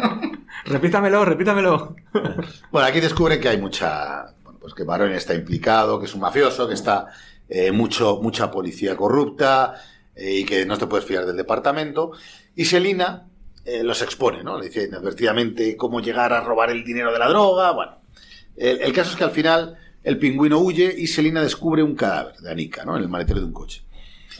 repítamelo, repítamelo. Bueno, aquí descubre que hay mucha. Bueno, pues que Baroni está implicado, que es un mafioso, que está eh, mucho, mucha policía corrupta eh, y que no te puedes fiar del departamento. Y Selina eh, los expone, ¿no? Le dice inadvertidamente cómo llegar a robar el dinero de la droga. Bueno, el, el caso es que al final el pingüino huye y Selina descubre un cadáver de Anika, ¿no? En el maletero de un coche.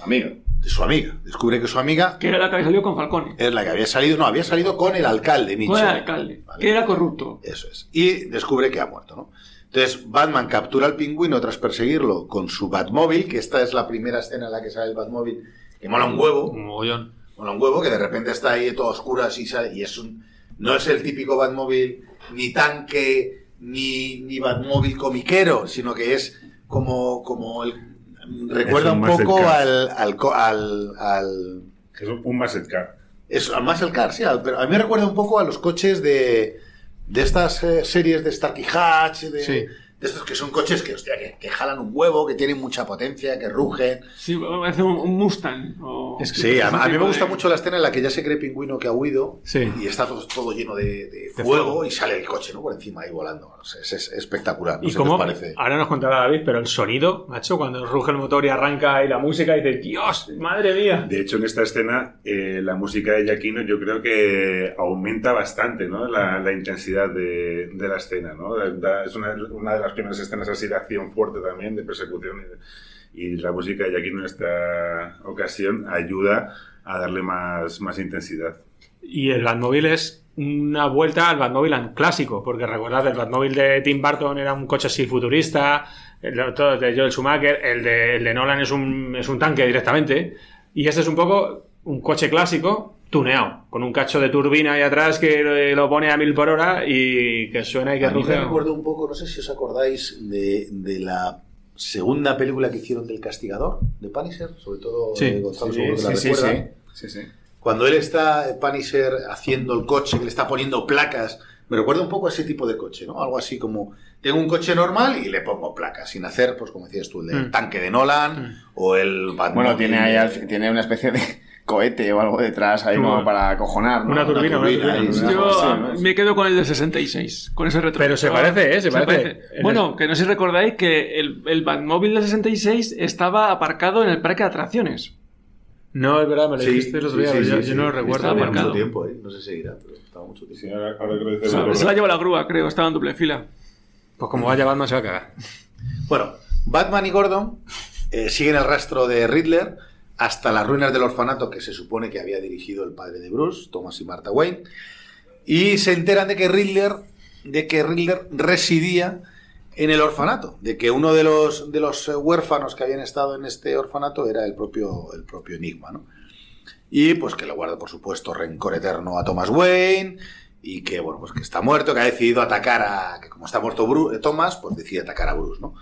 Amigo. De su amiga. Descubre que su amiga Que era la que había salido con Falcone. es la que había salido, no, había salido con el alcalde, Mitchell. Con el alcalde. Que era corrupto. Eso es. Y descubre que ha muerto, ¿no? Entonces, Batman captura al pingüino tras perseguirlo con su Batmóvil, que esta es la primera escena en la que sale el Batmóvil, que mola un huevo. Un mogollón. Mola un huevo, que de repente está ahí todo oscuro así sale, y es un... No es el típico Batmóvil ni tanque, ni, ni Batmóvil comiquero, sino que es como, como el... Recuerda Es un poco car. al, al, al, al Es un, un muscle car. es al muscle car, sí, al- pero a mí me recuerda un poco a los coches de, de estas eh, series de Starkey Hatch, de, Sí. De estos que son coches que, hostia, que, que jalan un huevo, que tienen mucha potencia, que rugen. Sí, parece un, un Mustang. o- Sí, a, a mí me gusta de- mucho la escena en la que ya se cree pingüino que ha huido Sí. y está todo, todo lleno de, de De fuego, y sale el coche, ¿no? Por encima ahí volando. No sé, es, es espectacular. No Y sé cómo, qué os parece. ahora nos contará David, pero el sonido, macho, cuando ruge el motor y arranca ahí la música, y dices, Dios, madre mía. De hecho, en esta escena, eh, la música de Giacchino yo creo que aumenta bastante ¿no? la, la intensidad de, de la escena. ¿no? Es una, una de las primeras escenas así de acción fuerte también, de persecución. Y, y la música de Giacchino en esta ocasión ayuda a darle más, más intensidad. Y el Batmóvil es una vuelta al Batmóvil clásico, porque recordad, el Batmóvil de Tim Burton era un coche así futurista, el de Joel Schumacher, el de, el de Nolan es un, es un tanque directamente, y este es un poco un coche clásico tuneado, con un cacho de turbina ahí atrás que eh, lo pone a mil por hora y que suena y que A mí me ruge. recuerdo un poco, no sé si os acordáis de, de la segunda película que hicieron del Castigador, de Punisher, sobre todo Sí. eh, Gonzalo Sí, seguro que la sí, sí, recuerda. sí. Sí, sí. Cuando él está, Punisher, haciendo el coche, que le está poniendo placas, me recuerda un poco a ese tipo de coche, ¿no? Algo así como, tengo un coche normal y le pongo placas, sin hacer, pues como decías tú, el del Mm. tanque de Nolan o el Batmóvil Bueno, tiene ahí tiene una especie de cohete o algo detrás ahí como para acojonar. ¿no? Una turbina, una turbina. ahí, sí. Yo Sí, me quedo con el del 66, con ese retro. Pero se parece, ¿eh? Se parece. En Bueno, que no sé si recordáis que el, el Batmóvil del 66 estaba aparcado en el parque de atracciones. No, es verdad, me lo Sí, dijiste el otro sí, día, sí, pero yo, sí, yo no sí. lo recuerdo Estaba aparcado. mucho tiempo, ¿eh? No sé si seguirá, pero estaba mucho tiempo. Sí, ahora, ahora que lo dices, Se, se la lleva la grúa, creo, estaba en doble fila. Pues como vaya Batman se va a cagar. Bueno, Batman y Gordon eh, siguen el rastro de Riddler hasta las ruinas del orfanato que se supone que había dirigido el padre de Bruce, Thomas y Martha Wayne, y se enteran de que Riddler, de que Riddler residía en el orfanato, de que uno de los, de los huérfanos que habían estado en este orfanato era el propio, el propio Enigma, ¿no? Y pues que le guarda, por supuesto, rencor eterno a Thomas Wayne y que, bueno, pues que está muerto, que ha decidido atacar a... que como está muerto Bru- eh, Thomas, pues decide atacar a Bruce, ¿no?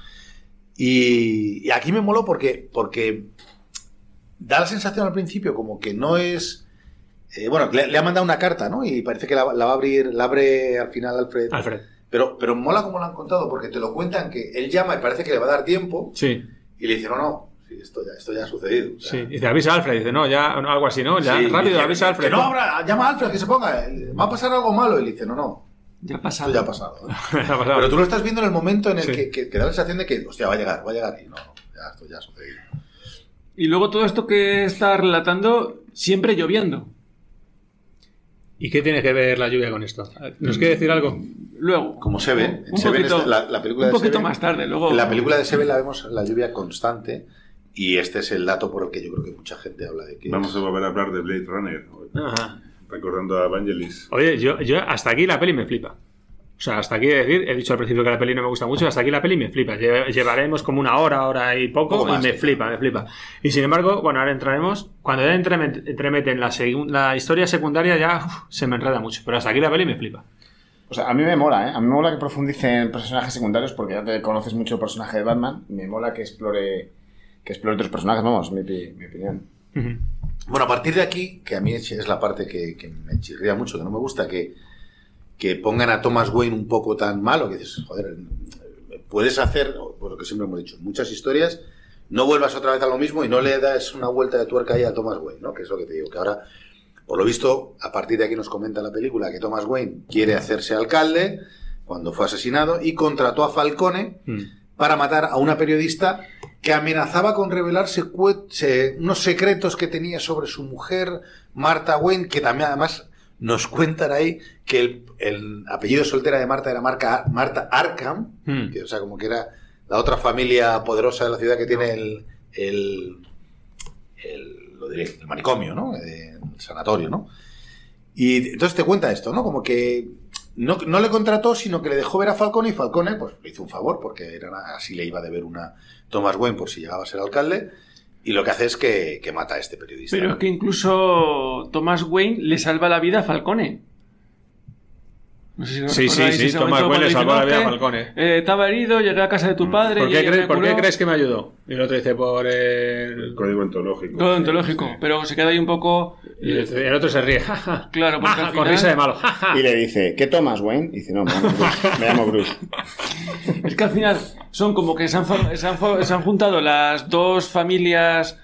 Y, y aquí me moló porque, porque da la sensación al principio como que no es... eh, bueno, le, le ha mandado una carta, ¿no? Y parece que la, la va a abrir, la abre al final Alfred. Alfred. Pero, pero mola como lo han contado porque te lo cuentan que él llama y parece que le va a dar tiempo Sí, y le dice, no, no, esto, ya, esto ya ha sucedido. O sea, sí. Dice, avisa a Alfred. Dice, no, ya, no, algo así, ¿no? Ya, Sí, rápido, dice, avisa a Alfred. Que no, abra, llama a Alfred, que se ponga. Va a pasar algo malo. Y le dice, no, no. Ya ha pasado. Esto ya ha pasado. ¿eh? Ha pasado. Pero tú lo estás viendo en el momento en el Sí. que, que- que da la sensación de que, hostia, va a llegar, va a llegar. Y no, no, ya, esto ya ha sucedido. Y luego todo esto que está relatando, siempre lloviendo. ¿Y qué tiene que ver la lluvia con esto? ¿Nos quiere decir algo? Luego. Como se ve, en Un Seven poquito- está- la, la película un de poquito Seven- más tarde, luego- En la película de Seven la vemos la lluvia constante y este es el dato por el que yo creo que mucha gente habla de que Vamos a volver a hablar de Blade Runner. Ajá. Recordando a Evangelis. Oye, yo, yo hasta aquí la peli me flipa. O sea, hasta aquí he de decir, he dicho al principio que la peli no me gusta mucho, hasta aquí la peli me flipa. Lle- Llevaremos como una hora, hora y poco, Poco más, y me flipa, me flipa. Y sin embargo, bueno, ahora entraremos. Cuando ya entremet- entremeten la, la historia secundaria, ya uf, se me enreda mucho. Pero hasta aquí la peli me flipa. O sea, a mí me mola, ¿eh? A mí me mola que profundice en personajes secundarios porque ya te conoces mucho el personaje de Batman. Me mola que explore que explore otros personajes, vamos, mi, mi opinión. Bueno, a partir de aquí, que a mí es es la parte que, que me chirría mucho, que no me gusta, que, que pongan a Thomas Wayne un poco tan malo, que dices, joder, puedes hacer, pues lo que siempre hemos dicho, muchas historias, no vuelvas otra vez a lo mismo y no le das una vuelta de tuerca ahí a Thomas Wayne, ¿no? Que es lo que te digo, que ahora, por lo visto, a partir de aquí nos comenta la película que Thomas Wayne quiere hacerse alcalde cuando fue asesinado y contrató a Falcone para matar a una periodista que amenazaba con revelar unos secretos que tenía sobre su mujer, Marta Wayne, que también además nos cuentan ahí que el, el apellido soltera de Marta era Marca- Marta Arkham, que, o sea, como que era la otra familia poderosa de la ciudad que tiene el, el, el- lo diré, el manicomio, ¿no? Eh, El sanatorio, ¿no? Y entonces te cuenta esto, ¿no? Como que no, no le contrató, sino que le dejó ver a Falcone y Falcone pues le hizo un favor, porque era así le iba a deber una Thomas Wayne por si llegaba a ser alcalde, y lo que hace es que, que mata a este periodista. Pero es que incluso Thomas Wayne le salva la vida a Falcone. No sé si Sí, sí, sí, ese Thomas Wayne le salvó la vida a "No, Falcone". eh, estaba herido, llegué a casa de tu padre. ¿Por y qué, crees, por qué curó". crees que me ayudó? Y el otro dice por el código ontológico. Todo ontológico, pero se queda ahí un poco. Y el el otro se ríe. Claro, porque Ajá, al con risa de malo. Y le dice, ¿qué tomas, Wayne? Y dice, no, me llamo Bruce. Me llamo Bruce. Es que al final son como que se han, se han se han juntado las dos familias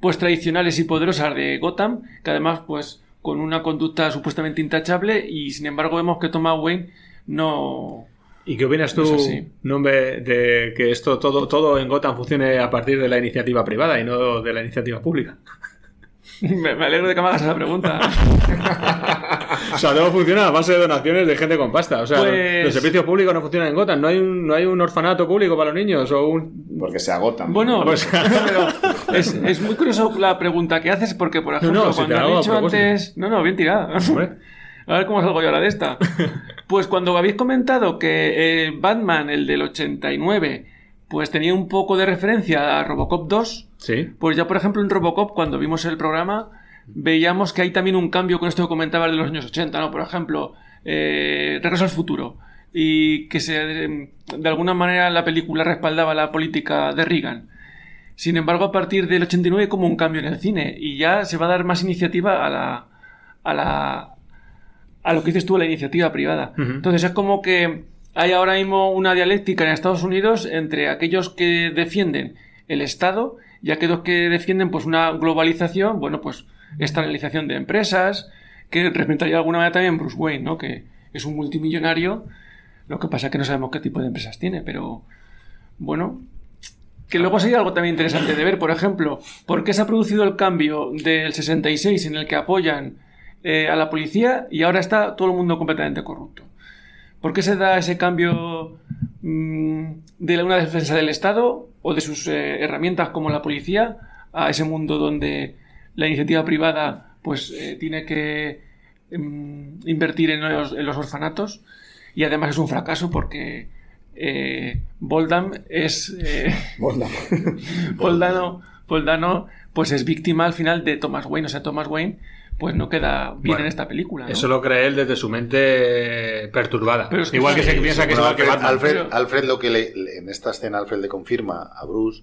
pues tradicionales y poderosas de Gotham, que además pues con una conducta supuestamente intachable y sin embargo vemos que Thomas Wayne no... ¿Y qué opinas tú. Nombre, de que esto todo, todo en Gotham funcione a partir de la iniciativa privada y no de la iniciativa pública? me, me alegro de que me hagas esa pregunta. O sea, todo funciona a base de donaciones de gente con pasta. O sea, Pues- los servicios públicos no funcionan en Gotham. No hay un, no hay un orfanato público para los niños o un... Porque se agotan. Bueno, Pues- pero es, es muy curioso la pregunta que haces porque, por ejemplo, no, si cuando has a dicho antes... No, no, bien tirada. A ver cómo salgo yo ahora de esta. Pues cuando habéis comentado que eh, Batman, el del 89, pues tenía un poco de referencia a Robocop 2, Sí. pues ya por ejemplo en Robocop, cuando vimos el programa, veíamos que hay también un cambio con esto que comentabas de los años 80, ¿no? Por ejemplo, eh, Regreso al futuro. Y que se, de alguna manera la película respaldaba la política de Reagan. Sin embargo, a partir del 89 hay como un cambio en el cine y ya se va a dar más iniciativa a la, a la, a lo que dices tú, a la iniciativa privada. Entonces es como que hay ahora mismo una dialéctica en Estados Unidos entre aquellos que defienden el Estado y aquellos que defienden pues una globalización, bueno, pues estandaralización de empresas, que representaría de alguna manera también Bruce Wayne, ¿no? Que es un multimillonario, lo que pasa es que no sabemos qué tipo de empresas tiene, pero bueno, que luego sería algo también interesante de ver, por ejemplo, por qué se ha producido el cambio del 66 en el que apoyan eh, a la policía y ahora está todo el mundo completamente corrupto. ¿Por qué se da ese cambio mm, de una defensa del Estado o de sus eh, herramientas como la policía a ese mundo donde la iniciativa privada pues eh, tiene que mm, invertir en los, en los orfanatos y además es un fracaso porque eh, Boldam es Boldam. Boldano, Boldano pues es víctima al final de Thomas Wayne o sea Thomas Wayne pues no queda bien Bueno, en esta película ¿no? Eso lo cree él desde su mente perturbada. Pero es que igual que sí, se piensa que es Bueno, que Alfred, Batman. Alfred, Pero- Alfred lo que le, le- en esta escena Alfred le confirma a Bruce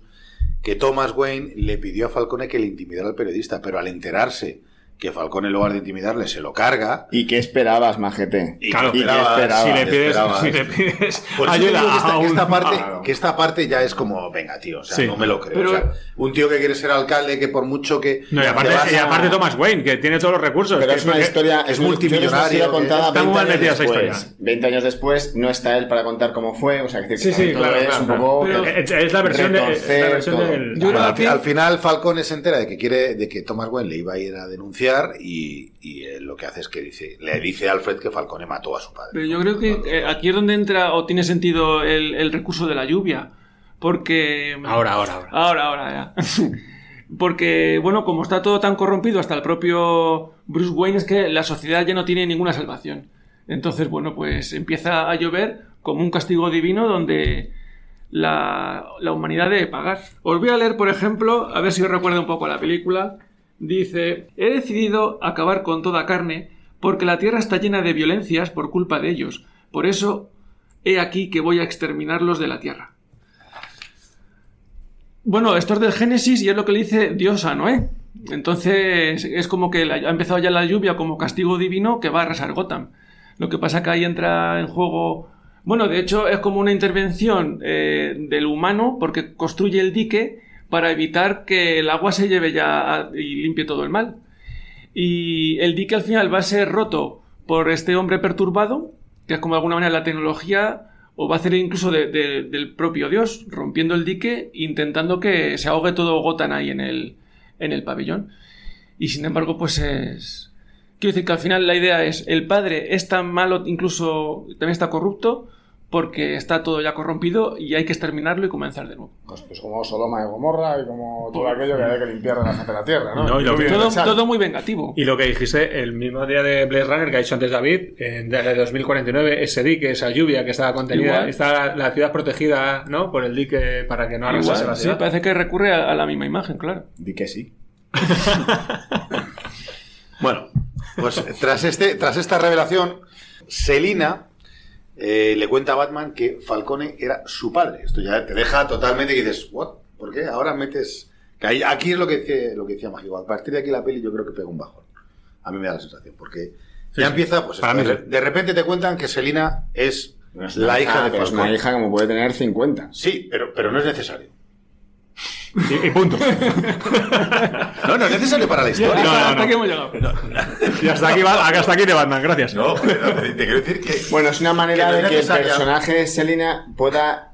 que Thomas Wayne le pidió a Falcone que le intimidara al periodista, pero al enterarse que Falcone en lugar de intimidarle se lo carga. ¿Y qué esperabas, majete? Y Claro, qué esperabas, si le qué pides, esperabas. si le pides Por eso te ayuda que esta, a que esta un- parte, Claro. que esta parte ya es como, venga, tío, o sea, Sí. no me lo creo. Pero- o sea, un tío que quiere ser alcalde, que por mucho que. No, y aparte, te vas y a- aparte Thomas Wayne, que tiene todos los recursos. Pero es una historia, es si la que contada está 20 muy mal años metida esa después. historia. 20 años después no está él para contar cómo fue, o sea, que Sí, sí, claro, es claro, un poco Pero es- es la versión es del- al, final Falcone se entera de que quiere de que Thomas Wayne le iba a ir a denunciar y, y él lo que hace es que dice le dice a Alfred que Falcone mató a su padre. Pero yo creo que eh, aquí es donde entra o tiene sentido el, el recurso de la lluvia. Porque. Ahora, ahora, ahora. Ahora, ahora, ya. Porque, bueno, como está todo tan corrompido, hasta el propio Bruce Wayne, es que la sociedad ya no tiene ninguna salvación. Entonces, bueno, pues empieza a llover como un castigo divino donde la, la humanidad debe pagar. Os voy a leer, por ejemplo, a ver si os recuerda un poco la película. Dice, he decidido acabar con toda carne porque la tierra está llena de violencias por culpa de ellos. Por eso, he aquí que voy a exterminarlos de la tierra. Bueno, esto es del Génesis y es lo que le dice Dios a Noé. Entonces es como que ha empezado ya la lluvia como castigo divino que va a arrasar Gotham. Lo que pasa que ahí entra en juego... Bueno, de hecho es como una intervención eh, del humano porque construye el dique para evitar que el agua se lleve ya y limpie todo el mal. Y el dique al final va a ser roto por este hombre perturbado, que es como de alguna manera la tecnología, o va a hacer incluso de- de- del propio Dios, rompiendo el dique, intentando que se ahogue todo Gotham ahí en el, en el pabellón. Y sin embargo, pues es... Quiero decir que al final la idea es, el padre es tan malo, incluso también está corrupto, porque está todo ya corrompido y hay que exterminarlo y comenzar de nuevo. Pues, pues como Sodoma y Gomorra y como todo aquello que hay que limpiar de la faz de la tierra, ¿no? No, y lo que- Todo, muy vengativo. Y lo que dijiste el mismo día de Blade Runner que ha dicho antes David, en de de 2049, ese dique, esa lluvia que estaba contenida, Igual. está la ciudad protegida ¿no? por el dique para que no arrasase Igual, la sí, ciudad. parece que recurre a, a la misma imagen, claro. Di que sí. Bueno, pues tras, este, tras esta revelación, Selina eh, le cuenta a Batman que Falcone era su padre. Esto ya te deja totalmente que dices, ¿what? ¿Por qué? Ahora metes... que ahí- aquí es lo que, dice, lo que decía Mágico. A partir de aquí la peli yo creo que pega un bajón. A mí me da la sensación, porque Sí, ya sí. empieza, pues Para esto, mí de, sí. de repente te cuentan que Selina es la hija de pero es Falcone. una hija como puede tener 50. Sí, pero, pero no es necesario. Y, y punto. No, no es necesario para la historia. No, no, Hasta aquí hemos llegado. Y hasta aquí, va, hasta aquí de Batman, gracias. No, pero te, te quiero decir que... Bueno, es una manera Que no es de que el personaje de Selina pueda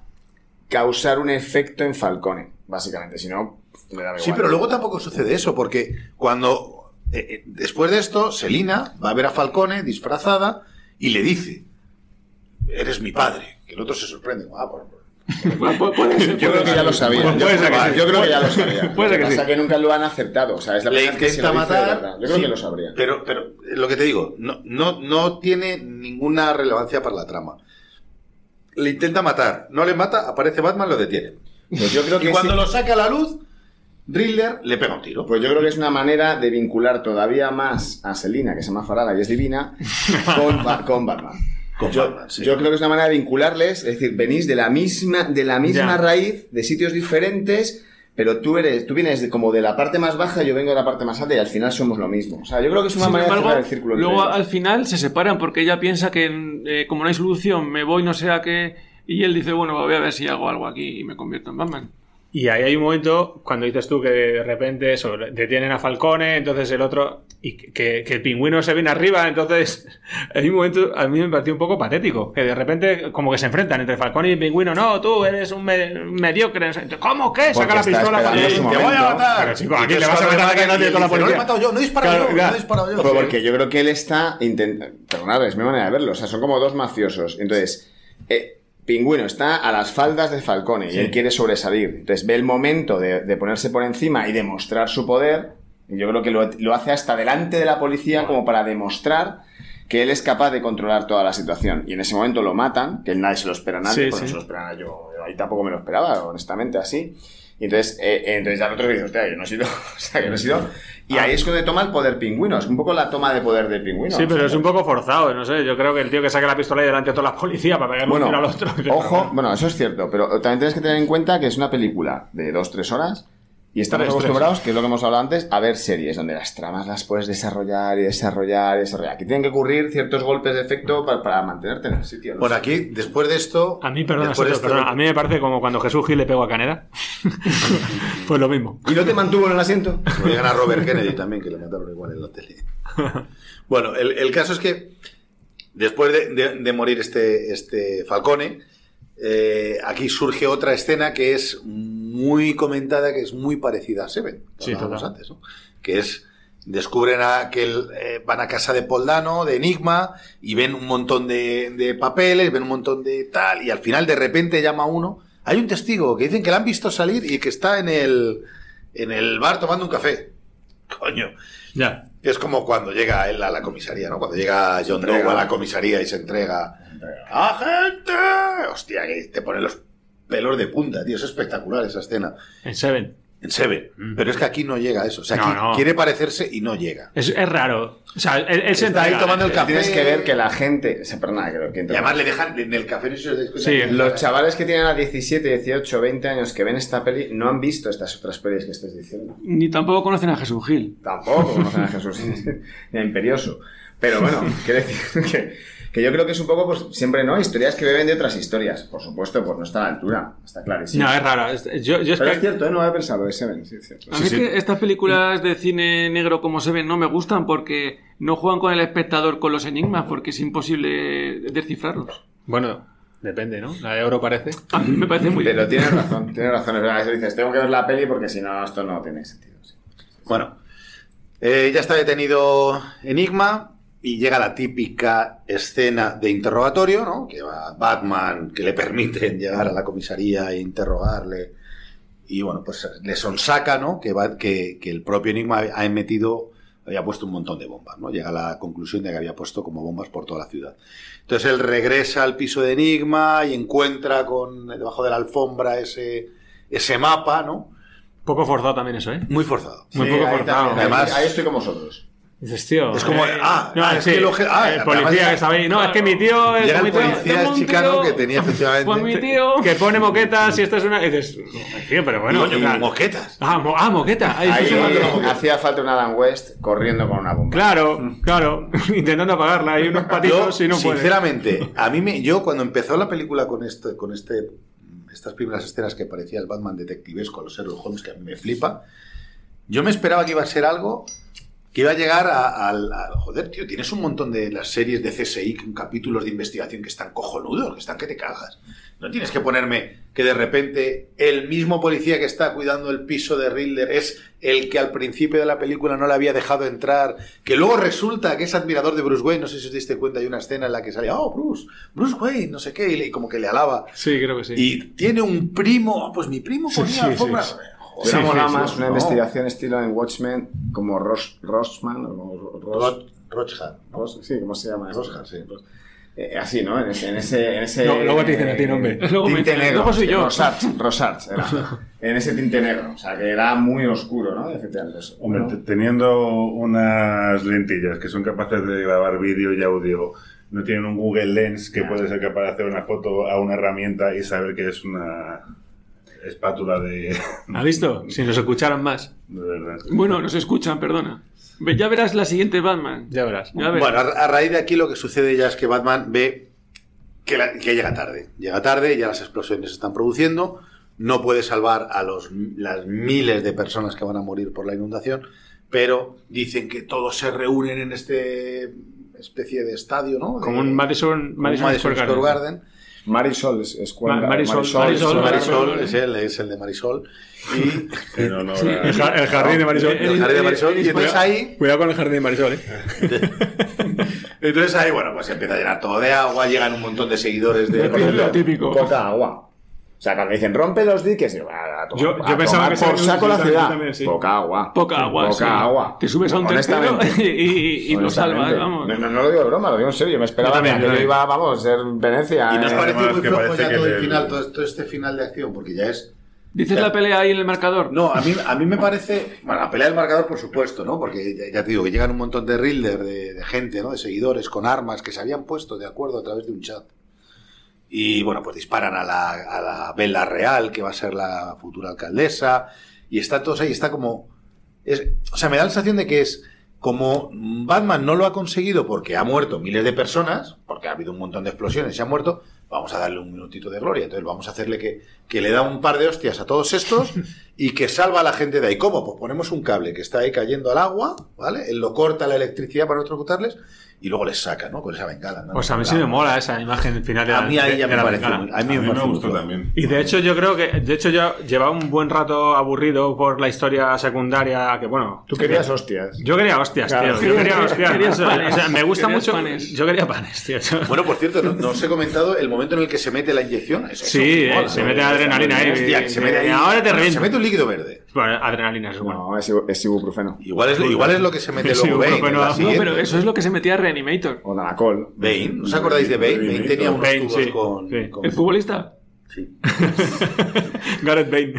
causar un efecto en Falcone, básicamente. Si no, le da igual. Sí, pero luego tampoco sucede eso, porque cuando eh, eh, después de esto, Selina va a ver a Falcone disfrazada y le dice: Eres mi padre. Que el otro se sorprende. Ah, Yo creo que ya lo sabía. Puede Yo, ser que sí. yo creo que ya lo sabía. Puede ser que pasa sí. que nunca lo han aceptado. O sea, es la Le que se lo intenta dice de matar. verdad. Yo creo sí, que lo sabría. Pero, pero lo que te digo, no, no, no tiene ninguna relevancia para la trama. Le intenta matar, no le mata, aparece Batman, lo detiene. Pues yo creo Y que cuando sí. lo saca a la luz, Riddler le pega un tiro. Pues yo creo que es una manera de vincular todavía más a Selina, que se llama Farada y es divina, con, Ba- con Batman. Con yo, Batman, sí. yo creo que es una manera de vincularles, es decir, venís de la misma, de la misma Ya. raíz, de sitios diferentes, pero tú eres, tú vienes de- como de la parte más baja, yo vengo de la parte más alta y al final somos lo mismo. O sea, yo creo que es una Sin manera de embargo, cerrar el círculo. luego ellos. al final se separan porque ella piensa que eh, como no hay solución me voy no sé a qué y él dice bueno voy a ver si hago algo aquí y me convierto en Batman. Y ahí hay un momento cuando dices tú que de repente eso, detienen a Falcone, entonces el otro, y que, que el pingüino se viene arriba, entonces hay un momento, a mí me pareció un poco patético, que de repente como que se enfrentan entre Falcone y el pingüino, no, tú eres un, me- mediocre, no. ¿cómo qué? Saca Porque la pistola, esperando "Ey, su te voy a momento". matar. Pero chico, Y aquí le vas a matar a nadie con la y dice, "Lo he policía. matado yo, no he disparado Claro, yo, claro. no he disparado yo. Sí. porque yo creo que él está intentando. Perdonad, es mi manera de verlo. O sea, son como dos mafiosos. Entonces, eh, Pingüino está a las faldas de Falcone y él quiere sobresalir. Entonces ve el momento de, de ponerse por encima y demostrar su poder. Y yo creo que lo, lo hace hasta delante de la policía como para demostrar que él es capaz de controlar toda la situación. Y en ese momento lo matan, que nadie se lo espera a nadie, Sí, porque no sí. se lo esperaba yo. Ahí tampoco me lo esperaba, honestamente, así. Y entonces, eh, eh, entonces ya el otro dice, hostia, yo no he sido. o sea, que no he sido. Y ahí es cuando toma el poder pingüino. Es un poco la toma de poder del pingüino. Sí, pero es un poco forzado, no sé. Yo creo que el tío que saca la pistola ahí delante de toda la policía para pegarle un Bueno, tiro al otro. ojo, bueno, eso es cierto, pero también tienes que tener en cuenta que es una película de 2-3 horas Y estamos Tres, tres. acostumbrados, que es lo que hemos hablado antes, a ver series donde las tramas las puedes desarrollar y desarrollar y desarrollar. Aquí tienen que ocurrir ciertos golpes de efecto para, para mantenerte en el sitio. ¿no? Bueno, aquí, después de esto. A mí, perdona, después de Sergio, esto- perdona, a mí me parece como cuando Jesús Gil le pegó a Caneda. pues lo mismo. ¿Y no te mantuvo en el asiento? Llegan a Robert Kennedy también, que le mataron igual en la tele. Bueno, el, el caso es que después de, de- de morir este, este Falcone, eh, aquí surge otra escena que es muy comentada, que es muy parecida a Seven, que Sí, hablábamos antes, ¿no? que es descubren a, que el- eh, van a casa de Poldano, de Enigma, y ven un montón de, de papeles, ven un montón de tal, y al final de repente llama uno. Hay un testigo que dicen que la han visto salir y que está en el, en el bar tomando un café. Coño. Ya. Es como cuando llega él a la comisaría, ¿no? Cuando llega John. Doe a la comisaría y se entrega. ¡Agente! Hostia, que te pone los pelos de punta, tío. Es espectacular esa escena. En Seven. En Seven. Pero es que aquí no llega a eso. O sea, No, aquí no. quiere parecerse y no llega. Es, es raro. O sea, él, él se Está ahí tomando el café. Tienes que ver que la gente... Se perdona, que, que Y además le dejan en el café. No Sí, Los chavales que tienen a 17, 18, 20 años que ven esta peli no han visto estas otras pelis que estés diciendo. Ni tampoco conocen a Jesús Gil. Tampoco conocen a Jesús ni a Imperioso. Pero bueno, quiero decir que, que yo creo que es un poco, pues siempre, ¿no? Historias que beben de otras historias. Por supuesto, pues no está a la altura. Está clarísimo. No, es raro. Es- Yo, yo es Pero que- es cierto, ¿eh? No había pensado de Seven, sí, es cierto. A mí es que estas películas de cine negro como se ven no me gustan porque no juegan con el espectador con los enigmas porque es imposible descifrarlos. Bueno, depende, ¿no? La de oro parece. A mí me parece muy Pero tienes razón, tienes razón. Es verdad, eso dices, tengo que ver la peli porque si no, esto no tiene sentido. sí. Bueno, eh, ya está detenido Enigma y llega la típica escena de interrogatorio, ¿no? Que va Batman, que le permiten llegar a la comisaría e interrogarle. Y bueno, pues le sonsaca, ¿no? Que, va, que, que el propio Enigma ha metido, había puesto un montón de bombas, ¿no? Llega a la conclusión de que había puesto como bombas por toda la ciudad. Entonces él regresa al piso de Enigma y encuentra con debajo de la alfombra ese, ese mapa, ¿no? Poco forzado también eso, ¿eh? Muy forzado. Muy Sí, poco forzado. también, Además- ahí estoy con vosotros. Dices, tío. Es como, eh, ah, no, ah, es sí, que ah, el policía que estaba ahí. No, es que mi tío. Es Llega el mi tío, policía un chicano tío- que tenía efectivamente. Pues mi tío. Que pone moquetas y esto es una. Y dices, tío, pero bueno. Moquetas. Ah, mo- ah, moqueta. Ahí, Ahí moqueta. hacía falta un Adam West corriendo con una bomba. Claro, claro. Intentando apagarla. Hay unos patitos Yo, y no puede. sinceramente, a mí me, yo cuando empezó la película con este, con este, estas primeras escenas que parecía el Batman detectivesco, los Sherlock Holmes, que a mí me flipa, yo me esperaba que iba a ser algo que iba a llegar a- al, joder, tío, tienes un montón de las series de CSI, con capítulos de investigación que están cojonudos, que están que te cagas. No tienes que ponerme que de repente el mismo policía que está cuidando el piso de Riddler es el que al principio de la película no le había dejado entrar, que luego resulta que es admirador de Bruce Wayne, no sé si os diste cuenta, hay una escena en la que salía, oh, Bruce, Bruce Wayne, no sé qué, y, le- y como que le alaba. Sí, creo que sí. Y tiene un primo, pues mi primo ponía sí, alfombra. sí, sí. Hubiera Sí, molado sí, más sí, una no. investigación estilo en Watchmen como Ross, Rossman o Ross, Ro- Rochard, sí, ¿cómo se llama? eso? Rochard, sí. Eh, así, ¿no? En ese... En ese, en ese No, luego te dicen a ti, nombre. Tinte negro. luego soy yo. Rosarts, Rosarts era. en ese tinte negro. O sea, que era muy oscuro, ¿no? Efectivamente. eso. Hombre, teniendo unas lentillas que son capaces de grabar vídeo y audio, no tienen un Google Lens que puede ser capaz de hacer una foto a una herramienta y saber que es una espátula de, ¿Has visto? Si nos escucharan más. de verdad. Bueno, nos escuchan, perdona. Ya verás la siguiente Batman. Ya verás. Ya verás. Bueno, a, a raíz de aquí lo que sucede ya es que Batman ve que, la- que llega tarde. Llega tarde, ya las explosiones se están produciendo, no puede salvar a los, las miles de personas que van a morir por la inundación, pero dicen que todos se reúnen en este especie de estadio, ¿no? De- Como un Madison, como Madison, Madison Square Square Garden. Garden. Marisol es, es Ma- Marisol, Marisol, Marisol, Marisol, es, él, es el de Marisol. Y El, ja- el jardín de Marisol. el jardín de Marisol. Y entonces ahí Cuidado con el jardín de Marisol, eh. Entonces ahí, bueno, pues se empieza a llenar todo de agua, llegan un montón de seguidores de... Lo típico. Poca agua. O sea, cuando dicen rompe los diques, digo, "Ah, a tomar- Yo- yo a pensaba tomar que por saco la ciudad. también, sí. Poca agua. Poca agua. Poca sí. agua. Te subes a un tercero Honestamente. y, y- y lo salvas, vamos. No, no, no lo digo de broma, lo digo en serio. Yo me esperaba que yo iba, vamos, a ser Venecia. Y nos eh, parece muy flojo parece ya que todo el el- final, todo, todo este final de acción, porque ya es... ¿Dices la pelea ahí en el marcador? No, a mí, a mí me parece... Bueno, la pelea del marcador, por supuesto, ¿no? Porque ya, ya te digo, que llegan un montón de Riddler, de, de gente, ¿no? De seguidores con armas que se habían puesto de acuerdo a través de un chat. Y bueno, pues disparan a la, a la Vela Real, que va a ser la futura alcaldesa. y están todos ahí, está como... Es, o sea, me da la sensación de que es como Batman no lo ha conseguido porque ha muerto miles de personas, porque ha habido un montón de explosiones y se ha muerto, vamos a darle un minutito de gloria. Entonces vamos a hacerle que, que le da un par de hostias a todos estos y que salva a la gente de ahí. ¿Cómo? Pues ponemos un cable que está ahí cayendo al agua, ¿vale? Él lo corta la electricidad para electrocutarles y luego les saca, ¿no? Con esa bengala. ¿no? Pues a mí sí me mola esa imagen final de A la- mí ahí ya me la parece bengala. muy- a mí me parece muy guay. Y de hecho yo creo que, de hecho yo llevaba un buen rato aburrido por la historia secundaria, que bueno... Tú querías hostias. Yo quería hostias, Claro. tío. Yo quería hostias. Querías Eso- panes. o sea, me gusta mucho... panes. Yo quería panes, tío. Bueno, por cierto, no, no os he comentado el momento en el que se mete la inyección. Eso, eso Sí, me mola, eh, se ¿no? mete adrenalina. Hostia, que se mete ahí. Ahora te reviento. Se mete un líquido verde. Bueno, adrenalina es bueno. No, es, ibu- es ibuprofeno. Igual es, igual es lo que se mete luego Bane. la no, pero eso es lo que se metía Reanimator. O Danacol. Bane, ¿no os acordáis de Bane? Bane tenía unos Bane, tubos sí, con, sí. con- ¿El futbolista? Sí. Gareth Bale.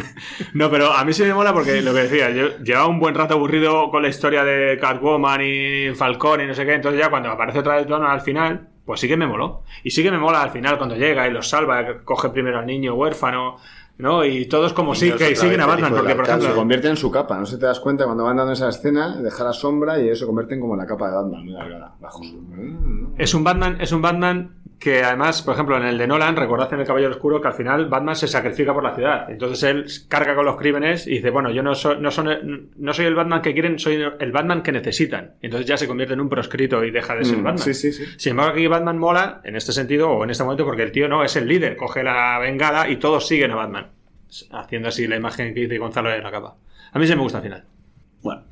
No, pero a mí sí me mola porque lo que decía, yo llevaba un buen rato aburrido con la historia de Catwoman y Falcón y no sé qué, entonces ya cuando aparece otra vez Donald al final, pues sí que me moló. Y sí que me mola al final cuando llega y los salva, coge primero al niño huérfano, ¿no? Y todos como sí, que siguen a Batman, porque por alcalde. Se ejemplo... convierte en su capa, no se te das cuenta cuando van dando esa escena, deja la sombra y ellos se convierten como en la capa de Batman, muy alargada, bajo su... Es un Batman, es un Batman que además, por ejemplo, en el de Nolan, recordad en el Caballero Oscuro que al final Batman se sacrifica por la ciudad. Entonces él carga con los crímenes y dice, bueno, yo no soy, no son, no soy el Batman que quieren, soy el Batman que necesitan. Entonces ya se convierte en un proscrito y deja de ser Mm, Batman. sí, sí, sí. Sin embargo, aquí Batman mola en este sentido o en este momento porque el tío no es el líder, coge la bengala y todos siguen a Batman. Haciendo así la imagen que dice Gonzalo de la capa. A mí sí me gusta al final. Bueno.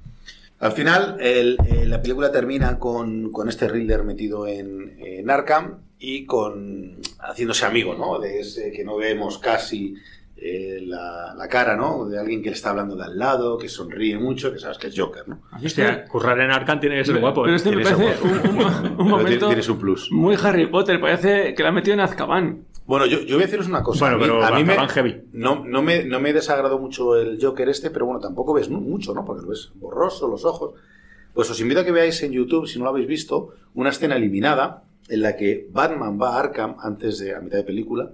Al final, el- eh, la película termina con, con este Riddler metido en, en Arkham y con haciéndose amigo, ¿no? De ese que no vemos casi eh, la, la cara, ¿no? De alguien que le está hablando de al lado, que sonríe mucho, que sabes que es Joker, ¿no? Hostia, currar en Arkham tiene que ser guapo. Pero ¿eh? este me Tiene parece ese un, un- un Pero momento tiene, tiene su plus. muy Harry Potter. Parece que la ha metido en Azkaban. Bueno, yo, yo voy a deciros una cosa. Bueno, a mí, pero a mí me, heavy. No, no, me, no me desagradó mucho el Joker este, pero bueno, tampoco ves mucho, ¿no? Porque lo ves borroso, los ojos. Pues os invito a que veáis en YouTube, si no lo habéis visto, una escena eliminada en la que Batman va a Arkham antes de a mitad de película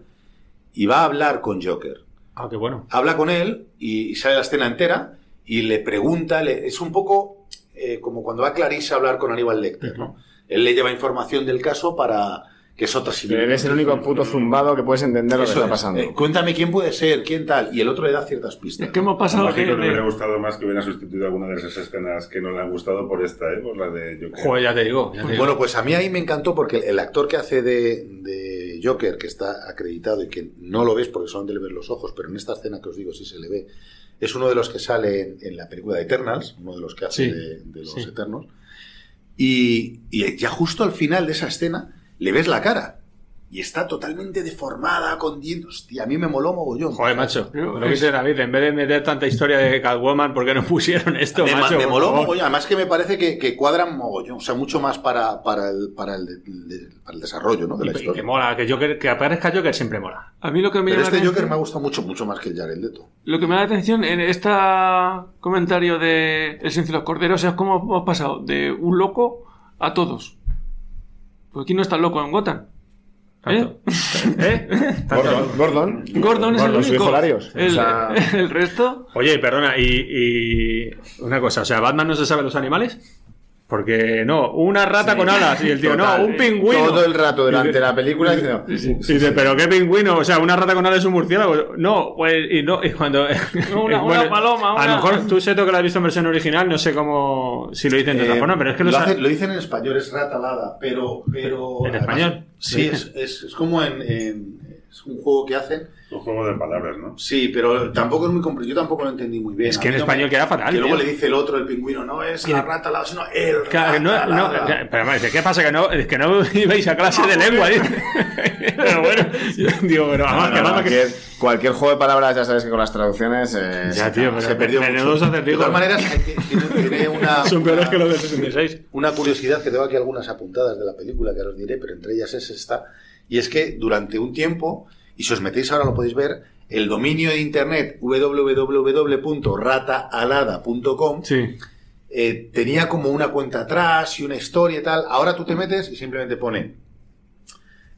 y va a hablar con Joker. Ah, qué bueno. Habla con él y, sale la escena entera y le pregunta, le- es un poco eh, como cuando va Clarice a hablar con Aníbal Lecter, ¿no? Él le lleva información del caso para que es otra Que eres el único puto zumbado que puedes entender lo que Eso está es. pasando. Eh, cuéntame quién puede ser, quién tal. Y el otro le da ciertas pistas. Es que hemos pasado de, que me hubiera gustado más que hubiera sustituido alguna de esas escenas que no le han gustado por esta, ¿eh? Por la de Joker. Joder, ya te digo. ya te digo. Bueno, pues a mí ahí me encantó porque el actor que hace de, de Joker, que está acreditado y que no lo ves porque solamente le ves los ojos, pero en esta escena que os digo sí se le ve, es uno de los que sale en, en la película de Eternals, uno de los que hace Sí, de, de los sí. Eternos. Y, y ya justo al final de esa escena le ves la cara. Y está totalmente deformada, con dientes. Hostia, a mí me moló mogollón. Joder, macho. Lo que dice David, en vez de meter tanta historia de Catwoman, ¿por qué no pusieron esto, me, macho? me Por moló mogollón. Además que me parece que, que cuadran mogollón. O sea, mucho más para, para, el, para, el, para el desarrollo ¿no? de la Y- y historia. que mola, que, Joker, que aparezca Joker siempre mola. A mí lo que me Pero este Joker atención- me ha gustado mucho, mucho más que el Jared Leto. Lo que me da la atención en este comentario de El silencio de los corderos es cómo hemos pasado de un loco a todos. Pues aquí no está el loco en Gotham. ¿Eh? ¿Eh? Gordon, Gordon. Gordon es el Gordon, su único. hijo Larios. El, O sea, el resto. Oye, perdona, y, y una cosa, o sea, ¿Batman no se sabe los animales? Porque no, una rata con alas y el tío, total. no, un pingüino. Todo el rato durante la película diciendo... Y dice, pero qué pingüino, o sea, una rata con alas es un murciélago. No, pues, y no, y cuando. Una- una paloma, A lo mejor tú, Seto, que lo has visto en versión original, no sé cómo. Si lo dicen de otra Eh, forma, pero es que lo, hacen- lo dicen en español, es ratalada, pero... pero ¿En además- español? Sí, es, es, es como en, en- Es un juego que hacen... Un juego de palabras, ¿no? Sí, pero tampoco es muy complicado. Yo tampoco lo entendí muy bien. Es que en no español me- queda fatal, Que luego le dice el otro, el pingüino, no es la rata al lado, sino el Claro, no, rata no, ya, pero además, dice, ¿qué pasa? Que no, es que no ibais a clase de lengua. pero bueno, yo digo, pero además, No, que no, cualquier, juego de palabras, ya sabes que con las traducciones. eh, Ya, se tío, se perdió mucho. acertijos. De todas maneras, tiene, una, Son peores que los del 66. una curiosidad que tengo aquí algunas apuntadas de la película que os diré, pero entre ellas es esta, y es que durante un tiempo, y si os metéis ahora lo podéis ver, el dominio de internet www.rataalada.com Sí. eh, tenía como una cuenta atrás y una historia y tal. Ahora tú te metes y simplemente pone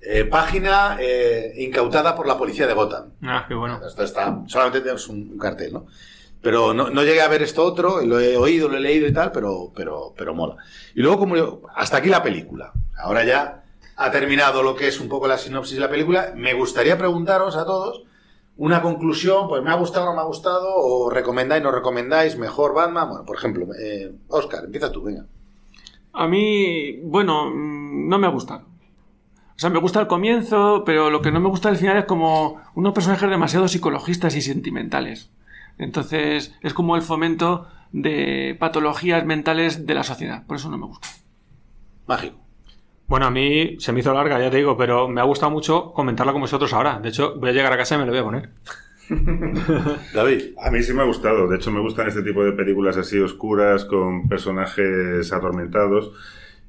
eh, página eh, incautada por la policía de Gotham. Ah, qué bueno. Esto está, solamente tenemos un, un cartel, ¿no? Pero no, no llegué a ver esto otro, lo he oído, lo he leído y tal, pero, pero, pero mola. Y luego, como yo, hasta aquí la película. Ahora ya ha terminado lo que es un poco la sinopsis de la película. Me gustaría preguntaros a todos una conclusión, pues me ha gustado o no me ha gustado, o recomendáis, no recomendáis, mejor Batman. Bueno, por ejemplo, eh, Oscar, empieza tú, venga. A mí, bueno, mm, no me ha gustado. O sea, me gusta el comienzo, pero lo que no me gusta del final es como unos personajes demasiado psicologistas y sentimentales. Entonces, es como el fomento de patologías mentales de la sociedad. Por eso no me gusta. Mágico. Bueno, a mí se me hizo larga, ya te digo, pero me ha gustado mucho comentarla con vosotros ahora. De hecho, voy a llegar a casa y me lo voy a poner. David. A mí sí me ha gustado. De hecho, me gustan este tipo de películas así oscuras, con personajes atormentados.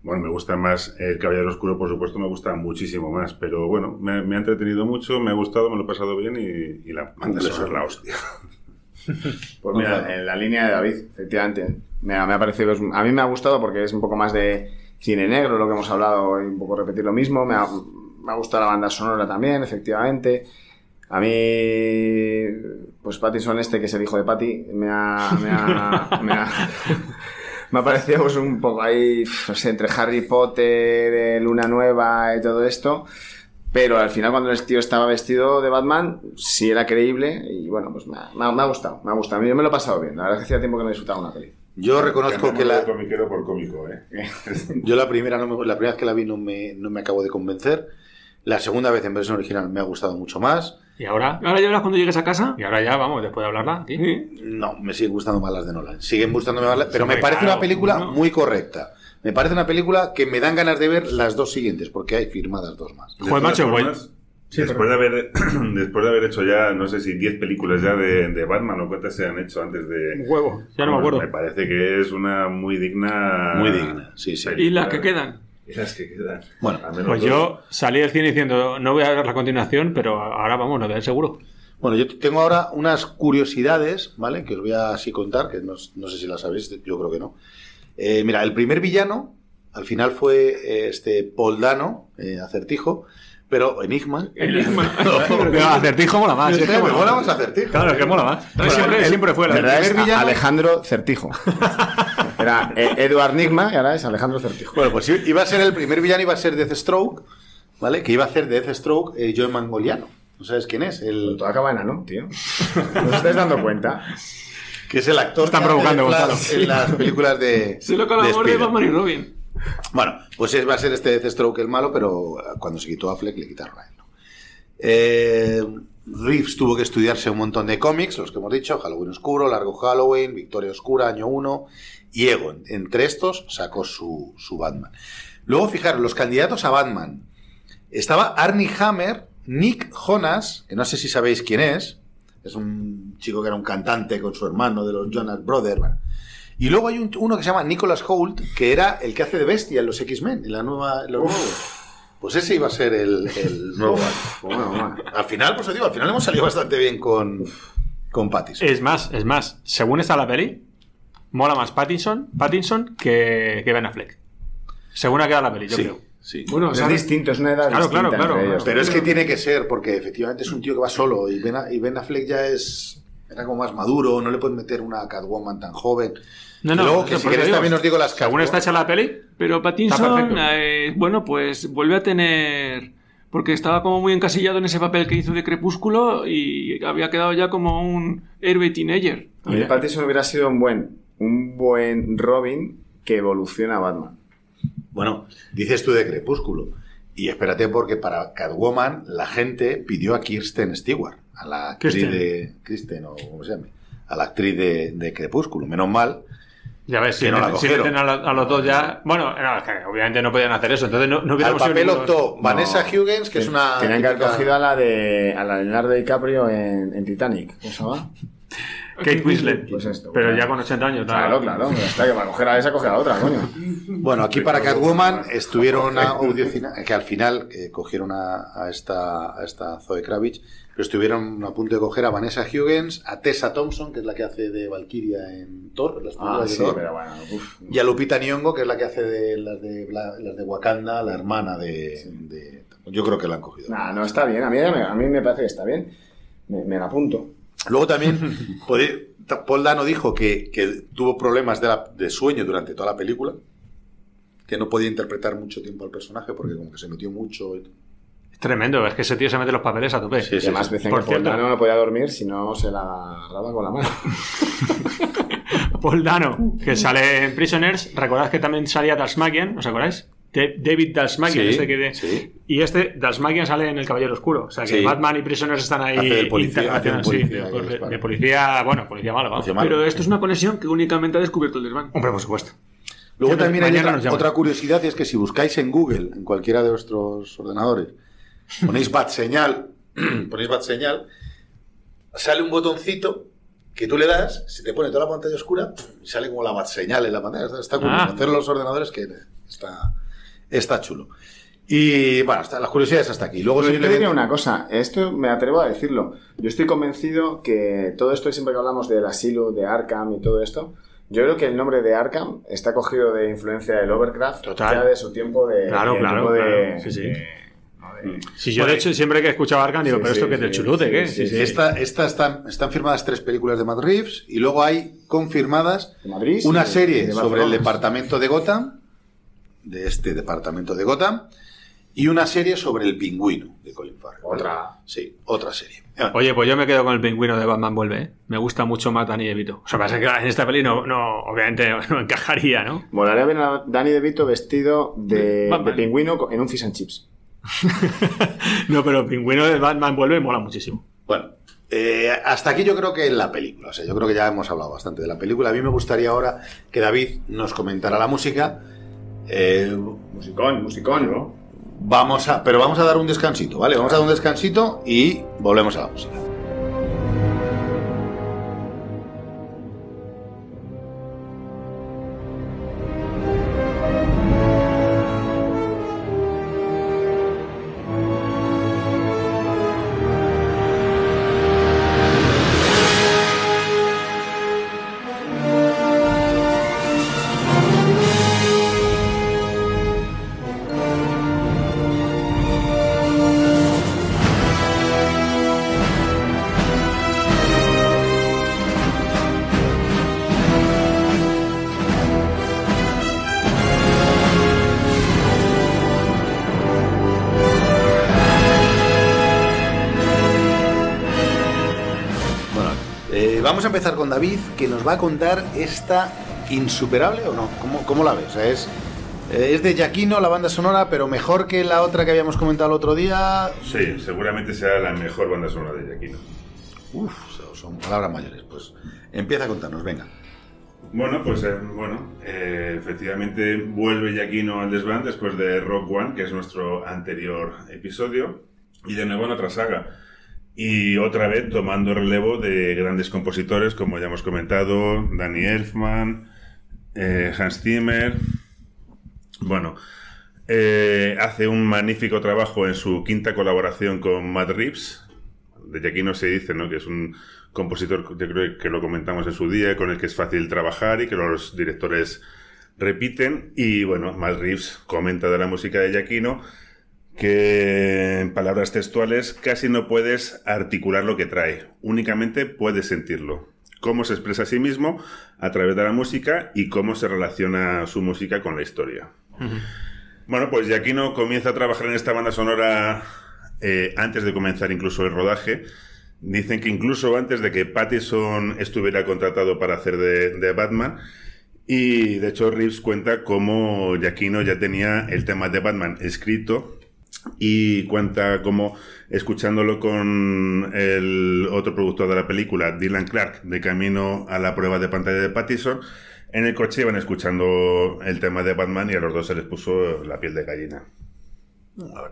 Bueno, me gusta más El Caballero Oscuro, por supuesto, me gusta muchísimo más. Pero bueno, me, me ha entretenido mucho, me ha gustado, me lo he pasado bien y, y la banda sonora es la hostia. Pues mira, en la línea de David, efectivamente. Me ha, me ha parecido, a mí me ha gustado porque es un poco más de cine negro, lo que hemos hablado, y un poco repetir lo mismo. Me ha, gustado la banda sonora también, efectivamente. A mí, pues Pattinson este, que es el hijo de Patty, me ha... Me ha, me ha, parecido pues, un poco ahí, no sé, entre Harry Potter, Luna Nueva y todo esto. Pero al final, cuando el tío estaba vestido de Batman, sí era creíble y bueno, pues me ha, gustado, me ha gustado. Yo me lo he pasado bien. La verdad es que hacía tiempo que no disfrutaba una peli. Yo reconozco que la, comiquero por cómico, ¿eh? Yo la primera, no me- la primera vez que la vi no me, no me acabo de convencer. La segunda vez en versión original me ha gustado mucho más. ¿Y ahora? ¿Ahora ya verás cuando llegues a casa? Y ahora ya, vamos, después de hablarla aquí. No, me siguen gustando más las de Nolan. Siguen gustándome más las- Pero me parece claro, una película no. muy correcta. Me parece una película que me dan ganas de ver las dos siguientes, porque hay firmadas dos más. De todas formas, después, de haber, después de haber hecho ya, no sé si 10 películas ya de, de Batman o cuántas se han hecho antes de... Un huevo, ya no me acuerdo. Me parece que es una muy digna... Muy digna, sí, sí. ¿Y las que quedan? Y las que quedan. Bueno, Al menos Pues dos. yo salí del cine diciendo, no voy a ver la continuación, pero ahora vamos, lo voy a ver seguro. Bueno, yo tengo ahora unas curiosidades, ¿vale? Que os voy a así contar, que no, no sé si las sabéis, yo creo que no. Eh, mira, el primer villano, al final fue eh, este Paul Dano, eh, acertijo, pero Enigma. Enigma. Pero acertijo mola más. Es que mola mola más. acertijo. Claro, es que mola más. Bueno, siempre, él- siempre fue la ¿verdad? Es villano- Alejandro Certijo. Era eh, Edward Nigma y ahora es Alejandro Certijo. Bueno, pues iba a ser el primer villano, iba a ser Deathstroke, ¿vale? Que iba a hacer Deathstroke eh, Joe Mangoliano. ¿No sabes quién es? El... Todo acaba en ano, tío. ¿No os estáis dando cuenta? Que es el actor Están provocando, Gonzalo. en las películas de. Se lo con de. Batman y Robin. Bueno, pues es, va a ser este Deathstroke el malo, pero cuando se quitó a Fleck le quitaron a él. Eh, Reeves tuvo que estudiarse un montón de cómics, los que hemos dicho, Halloween Oscuro, Largo Halloween, Victoria Oscura, Año 1, y Egon. Entre estos sacó su, su Batman. Luego, fijaros, los candidatos a Batman. Estaba Arnie Hammer, Nick Jonas, que no sé si sabéis quién es, es un chico que era un cantante con su hermano de los Jonas Brothers. Y luego hay un- uno que se llama Nicholas Hoult, que era el que hace de bestia en los X-Men, en la nueva, en los nuevos. Pues ese iba a ser el, el nuevo. Bueno, bueno. Al final, pues os digo, al final hemos salido bastante bien con, con Pattinson. Es más, es más, según está la peli, mola más Pattinson, Pattinson que, que Ben Affleck. Según ha quedado la peli, yo Sí, creo. sí. Bueno, es distinto, es una edad Claro, distinta claro, claro, claro. Pero es que tiene que ser, porque efectivamente es un tío que va solo y Ben, y Ben Affleck ya es. Era como más maduro, no le puedes meter una Catwoman tan joven. No, Y no, luego, que si digo, también os digo las Según está hecha la peli, Pero Pattinson, eh, bueno, pues vuelve a tener. Porque estaba como muy encasillado en ese papel que hizo de Crepúsculo y había quedado ya como un héroe teenager. A mí Pattinson hubiera sido un buen, un buen Robin que evoluciona a Batman. Bueno, dices tú de Crepúsculo. Y espérate, porque para Catwoman la gente pidió a Kirsten Stewart, a la actriz Kirsten. de. Kristen, o como se llame. A la actriz de, de Crepúsculo. Menos mal. Ya ves, si, no la si meten a, lo- a los dos ya. Bueno, no, es que obviamente no podían hacer eso, entonces no, no Al hubiéramos sido papel optó Vanessa Hughes, que es una. Tenían que haber típica- cogido a la de a la de Leonardo DiCaprio en, en Titanic. ¿Cómo se llama? Kate Winslet. Pues esto. pero bueno. ya con 80 años. Claro, claro. ya Está que para coger a esa, coger a otra, coño. Bueno, aquí para Catwoman estuvieron a audicionar, que al final eh, cogieron a, a esta, a esta Zoe Kravitz, pero estuvieron a punto de coger a Vanessa Hughes, a Tessa Thompson, que es la que hace de Valkyria en Thor, en las Ah, películas de sí, Thor, pero bueno. uf. y a Lupita Nyong'o, que es la que hace de las de, las de Wakanda, la hermana de, de- Yo creo que la han cogido. Nah, no, está bien. A mí, a mí me parece que está bien. Me, me la apunto. Luego también Paul Dano dijo que, que tuvo problemas de, la- de sueño durante toda la película, que no podía interpretar mucho tiempo al personaje porque como que se metió mucho. y- Es tremendo, es que ese tío se mete los papeles a tope. Y además decían Por que Paul cierto, Dano no podía dormir si no se la agarraba con la mano. Paul Dano, que sale en Prisoners, recordad que también salía Dalsmagian, ¿os acordáis? De- David Dalsmagian, Sí, este que de- y este Dalsmagian sale en El Caballero Oscuro, o sea que Sí. Batman y Prisoners están ahí Hace de policía, hace de sí, policía, de- que les de, para. de policía, bueno, policía malo, vamos. Pero esto es una conexión que únicamente ha descubierto el desván. Hombre, por supuesto. Luego también hay otra, curiosidad y es que si buscáis en Google, en cualquiera de vuestros ordenadores, ponéis bat señal, ponéis bat señal, sale un botoncito que tú le das, se te pone toda la pantalla oscura y sale como la bat señal en la pantalla. Está, está curioso. Ah. Hacer los ordenadores que está, está chulo. Y bueno, hasta, las curiosidades hasta aquí. Luego Pero yo te simplemente- diría una cosa, esto me atrevo a decirlo. Yo estoy convencido que todo esto, siempre que hablamos del asilo, de Arkham y todo esto, yo creo que el nombre de Arkham está cogido de influencia del Overcraft, Total. ya de su tiempo de. Claro, de claro, tiempo de- claro, sí, sí. de- Si yo, de hecho, siempre que he escuchado a Arkham, digo, Sí, pero esto sí, que es del sí, chulute, sí, ¿qué? sí, Sí, sí. Esta, esta están, están firmadas tres películas de Matt Reeves y luego hay confirmadas Madrid, una sí, serie sobre el departamento de Gotham, de este departamento de Gotham, y una serie sobre el pingüino de Colin Farrell. Otra. Sí, otra serie. Oye, pues yo me quedo con el pingüino de Batman Vuelve, ¿eh? Me gusta mucho más Danny DeVito. O sea, pasa que en esta peli no, no obviamente no encajaría, ¿no? Molaría ver a Danny DeVito vestido de, pingüino en un fish and chips. No, pero el pingüino de Batman Vuelve mola muchísimo. Bueno, eh, hasta aquí yo creo que en la película. O sea, yo creo que ya hemos hablado bastante de la película. A mí me gustaría ahora que David nos comentara la música. Eh, musicón, musicón, ¿no? Vamos a, pero vamos a dar un descansito, ¿vale? Vamos a dar un descansito y volvemos a la música. Nos va a contar esta insuperable o no. ¿Cómo, cómo la ves? O sea, es, es de Giacchino la banda sonora, pero mejor que la otra que habíamos comentado el otro día. Sí, seguramente sea la mejor banda sonora de Giacchino. Uf, son- palabras mayores. Pues empieza a contarnos, venga. Bueno, pues eh, bueno, eh, efectivamente vuelve Giacchino al desván después de Rock One, que es nuestro anterior episodio, y de nuevo en otra saga. Y otra vez tomando relevo de grandes compositores, como ya hemos comentado, Danny Elfman, eh, Hans Zimmer. Bueno, eh, hace un magnífico trabajo en su quinta colaboración con Matt Reeves. De Giacchino se dice ¿no? que es un compositor, yo creo que lo comentamos en su día, con el que es fácil trabajar y que los directores repiten. Y bueno, Matt Reeves comenta de la música de Giacchino que en palabras textuales casi no puedes articular lo que trae, únicamente puedes sentirlo. Cómo se expresa a sí mismo a través de la música y cómo se relaciona su música con la historia. Bueno, pues Giacchino comienza a trabajar en esta banda sonora eh, antes de comenzar incluso el rodaje. Dicen que incluso antes de que Pattison estuviera contratado para hacer de, de Batman. Y de hecho Reeves cuenta cómo Giacchino ya tenía el tema de Batman escrito y cuenta cómo escuchándolo con el otro productor de la película, Dylan Clark, de camino a la prueba de pantalla de Pattison, en el coche iban escuchando el tema de Batman y a los dos se les puso la piel de gallina.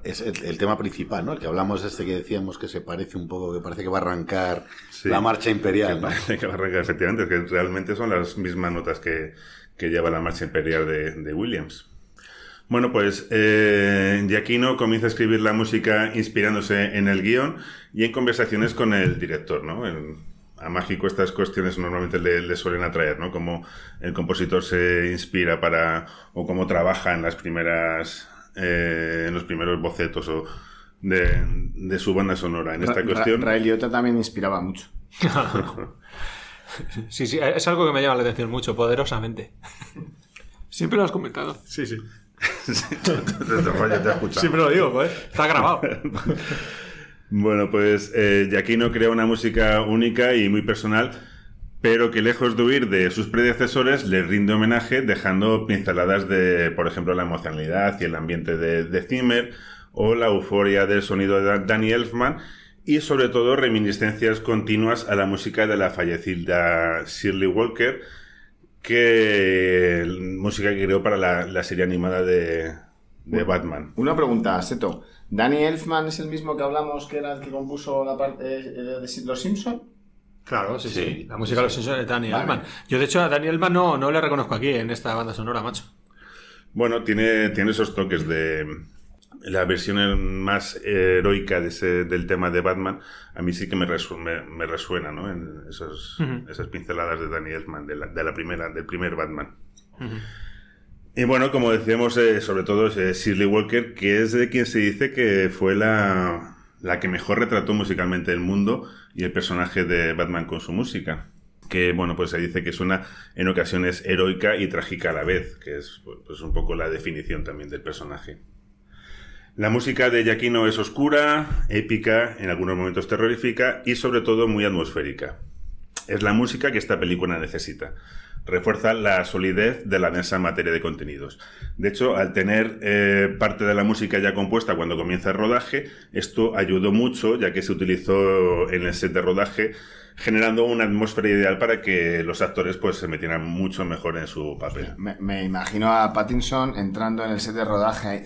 Es el, el tema principal, ¿no? El que hablamos este que decíamos que se parece un poco, que parece que va a arrancar Sí. la marcha imperial. Que ¿no? parece que va a arrancar, efectivamente, que realmente son las mismas notas que, que lleva la marcha imperial de, de Williams. Bueno, pues eh, Giacchino comienza a escribir la música inspirándose en el guion y en conversaciones con el director, ¿no? A Mágico estas cuestiones normalmente le, le suelen atraer, ¿no? Cómo el compositor se inspira para, o cómo trabaja en las primeras, eh, en los primeros bocetos o de, de su banda sonora. En esta Ra- cuestión... Ra- Ray Liotta también inspiraba mucho. Sí, sí, es algo que me llama la atención mucho, poderosamente. Siempre lo has comentado. Sí, sí. Siempre lo digo, pues. Está grabado. Bueno, pues eh, Giacchino crea una música única y muy personal, pero que lejos de huir de sus predecesores, le rinde homenaje dejando pinceladas de, por ejemplo, la emocionalidad y el ambiente de, de Zimmer o la euforia del sonido de Dan- Danny Elfman y sobre todo reminiscencias continuas a la música de la fallecida Shirley Walker, que música que creó para la, la serie animada de, de Batman. Una pregunta, Seto. ¿Danny Elfman es el mismo que hablamos que era el que compuso la parte eh, de Los Simpson? Claro, sí, sí. Sí, La música de los Simpsons de Danny Vale. Elfman. Yo, de hecho, a Danny Elfman no, no le reconozco aquí en esta banda sonora, macho. Bueno, tiene, tiene esos toques de la versión más heroica de ese- del tema de Batman. A mí sí que me, resu- me, me resuena, ¿no? En esos, esas pinceladas de Danny Elfman, de la, de la primera, del primer Batman. Y bueno, como decíamos, eh, sobre todo es eh, Shirley Walker, que es de quien se dice que fue la, la que mejor retrató musicalmente el mundo y el personaje de Batman con su música. Que, bueno, pues se dice que es una, en ocasiones, heroica y trágica a la vez, que es pues, un poco la definición también del personaje. La música de Giacchino es oscura, épica, en algunos momentos terrorífica y sobre todo muy atmosférica. Es la música que esta película necesita. Refuerza la solidez de la densa materia de contenidos. De hecho, al tener eh, parte de la música ya compuesta cuando comienza el rodaje, esto ayudó mucho, ya que se utilizó en el set de rodaje, generando una atmósfera ideal para que los actores pues, se metieran mucho mejor en su papel. Me, me imagino a Pattinson entrando en el set de rodaje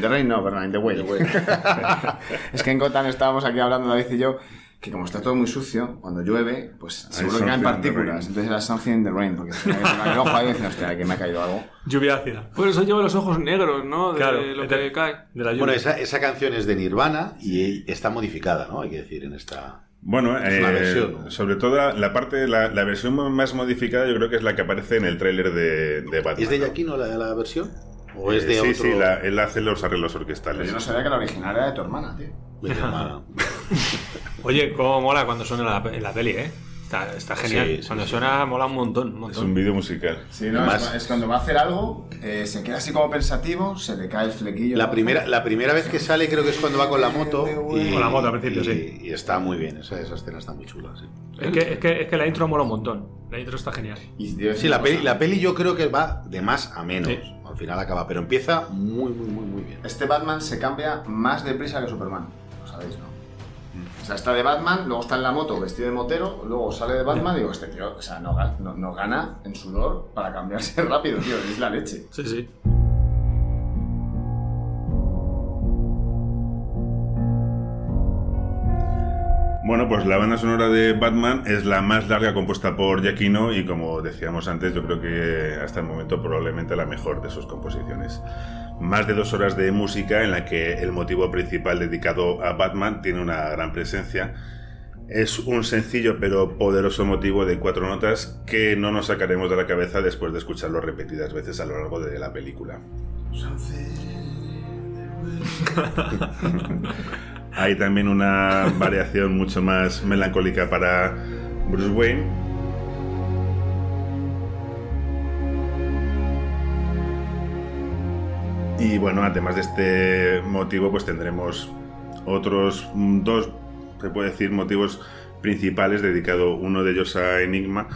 the rain. No, perdón, the way. es que en Gotham estábamos aquí hablando David y yo que como está todo muy sucio, cuando llueve, pues seguro que caen partículas. Entonces era something in the rain, porque tenía que tener el ojo ahí y decir, hostia, aquí me ha caído algo. Lluvia ácida. Por eso lleva los ojos negros, ¿no? De Claro, lo de- que cae. De la lluvia. Bueno, esa, esa canción es de Nirvana y está modificada, ¿no? Hay que decir, en esta... Bueno, Es eh, versión, ¿no? sobre todo la parte, la, la versión más modificada yo creo que es la que aparece en el tráiler de, de Batman. ¿Es de ¿no? Giacchino la, la versión? ¿O Eh, es de sí, otro...? sí, la- él hace los arreglos orquestales. Pero yo no sabía que la original era de tu hermana, tío. De mi hermana. Oye, cómo mola cuando suena la, en la peli, ¿eh? Está, está genial. Sí, sí, cuando sí. suena mola un montón. un Es un vídeo musical. Sí, no, es, es cuando va a hacer algo, eh, se queda así como pensativo, se le cae el flequillo. La primera, la primera vez que sale creo que es cuando va con la moto. Y, Con la moto al principio, y- sí. Y está muy bien, esa, esa escena está muy chula, sí. Es que, es, que, es que la intro mola un montón. La intro está genial. Sí, la peli, la peli yo creo que va de más a menos. Sí. Al final acaba, pero empieza muy, muy, muy, muy bien. Este Batman se cambia más deprisa que Superman. Sabéis, ¿no? O sea, está de Batman, luego está en la moto vestido de motero, luego sale de Batman y digo, este tío, o sea, no, no- no gana en sudor para cambiarse rápido, tío, es la leche. Sí, sí. Bueno, pues la banda sonora de Batman es la más larga compuesta por Giacchino y como decíamos antes, yo creo que hasta el momento probablemente la mejor de sus composiciones. Más de dos horas de música en la que el motivo principal dedicado a Batman tiene una gran presencia. Es un sencillo pero poderoso motivo de cuatro notas que no nos sacaremos de la cabeza después de escucharlo repetidas veces a lo largo de la película. Hay también una variación mucho más melancólica para Bruce Wayne. Y bueno, además de este motivo, pues tendremos otros mm, dos, se puede decir, motivos principales, dedicado uno de ellos a Enigma,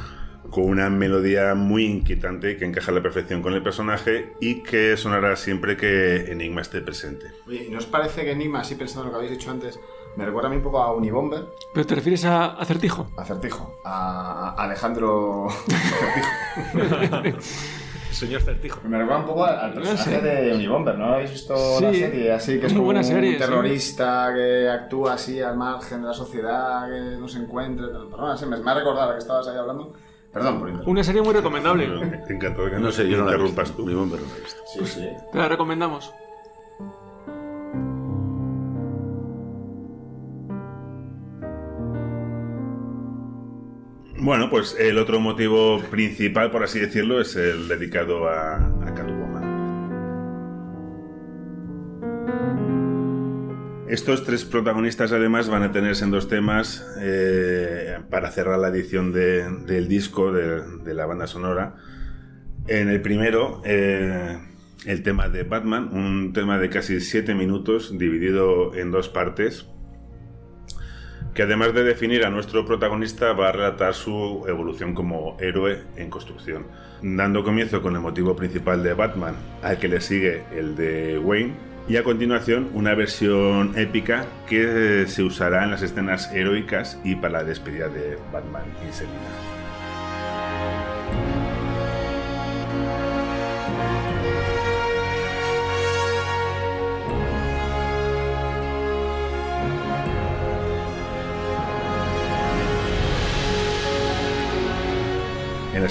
con una melodía muy inquietante que encaja a la perfección con el personaje y que sonará siempre que Enigma esté presente. Oye, ¿y ¿no os parece que Enigma, así pensando en lo que habéis dicho antes, me recuerda a mí un poco a Unibomber? ¿Pero te refieres a Acertijo? Acertijo. A a Alejandro Acertijo. Señor Certijo. Me recuerda un poco al, personaje sé. de Unibomber, ¿no habéis visto la Sí, serie? Así que es como buena un serie, sí. terrorista que actúa así al margen de la sociedad, que no se encuentra. tal. Perdona, sí, me, me ha recordado la que estabas ahí hablando. Perdón por interrumpir. Una serie muy recomendable. Encantado que No sé, yo no la interrumpas tú. Ni Bomber no la he visto. Sí, sí. Te la recomendamos. Bueno, pues el otro motivo principal, por así decirlo, es el dedicado a, a Catwoman. Estos tres protagonistas además van a tenerse en dos temas eh, para cerrar la edición de- del disco de, de la banda sonora. En el primero, eh, el tema de Batman, un tema de casi siete minutos dividido en dos partes, que además de definir a nuestro protagonista va a relatar su evolución como héroe en construcción, dando comienzo con el motivo principal de Batman, al que le sigue el de Wayne, y a continuación una versión épica que se usará en las escenas heroicas y para la despedida de Batman y Selina.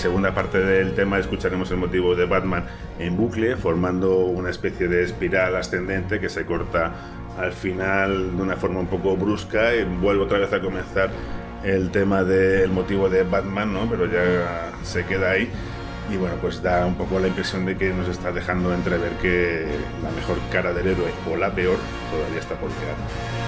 Segunda parte del tema escucharemos el motivo de Batman en bucle, formando una especie de espiral ascendente que se corta al final de una forma un poco brusca y vuelve otra vez a comenzar el tema del motivo de Batman, ¿no? Pero ya se queda ahí y bueno, pues da un poco la impresión de que nos está dejando entrever que la mejor cara del héroe o la peor todavía está por llegar.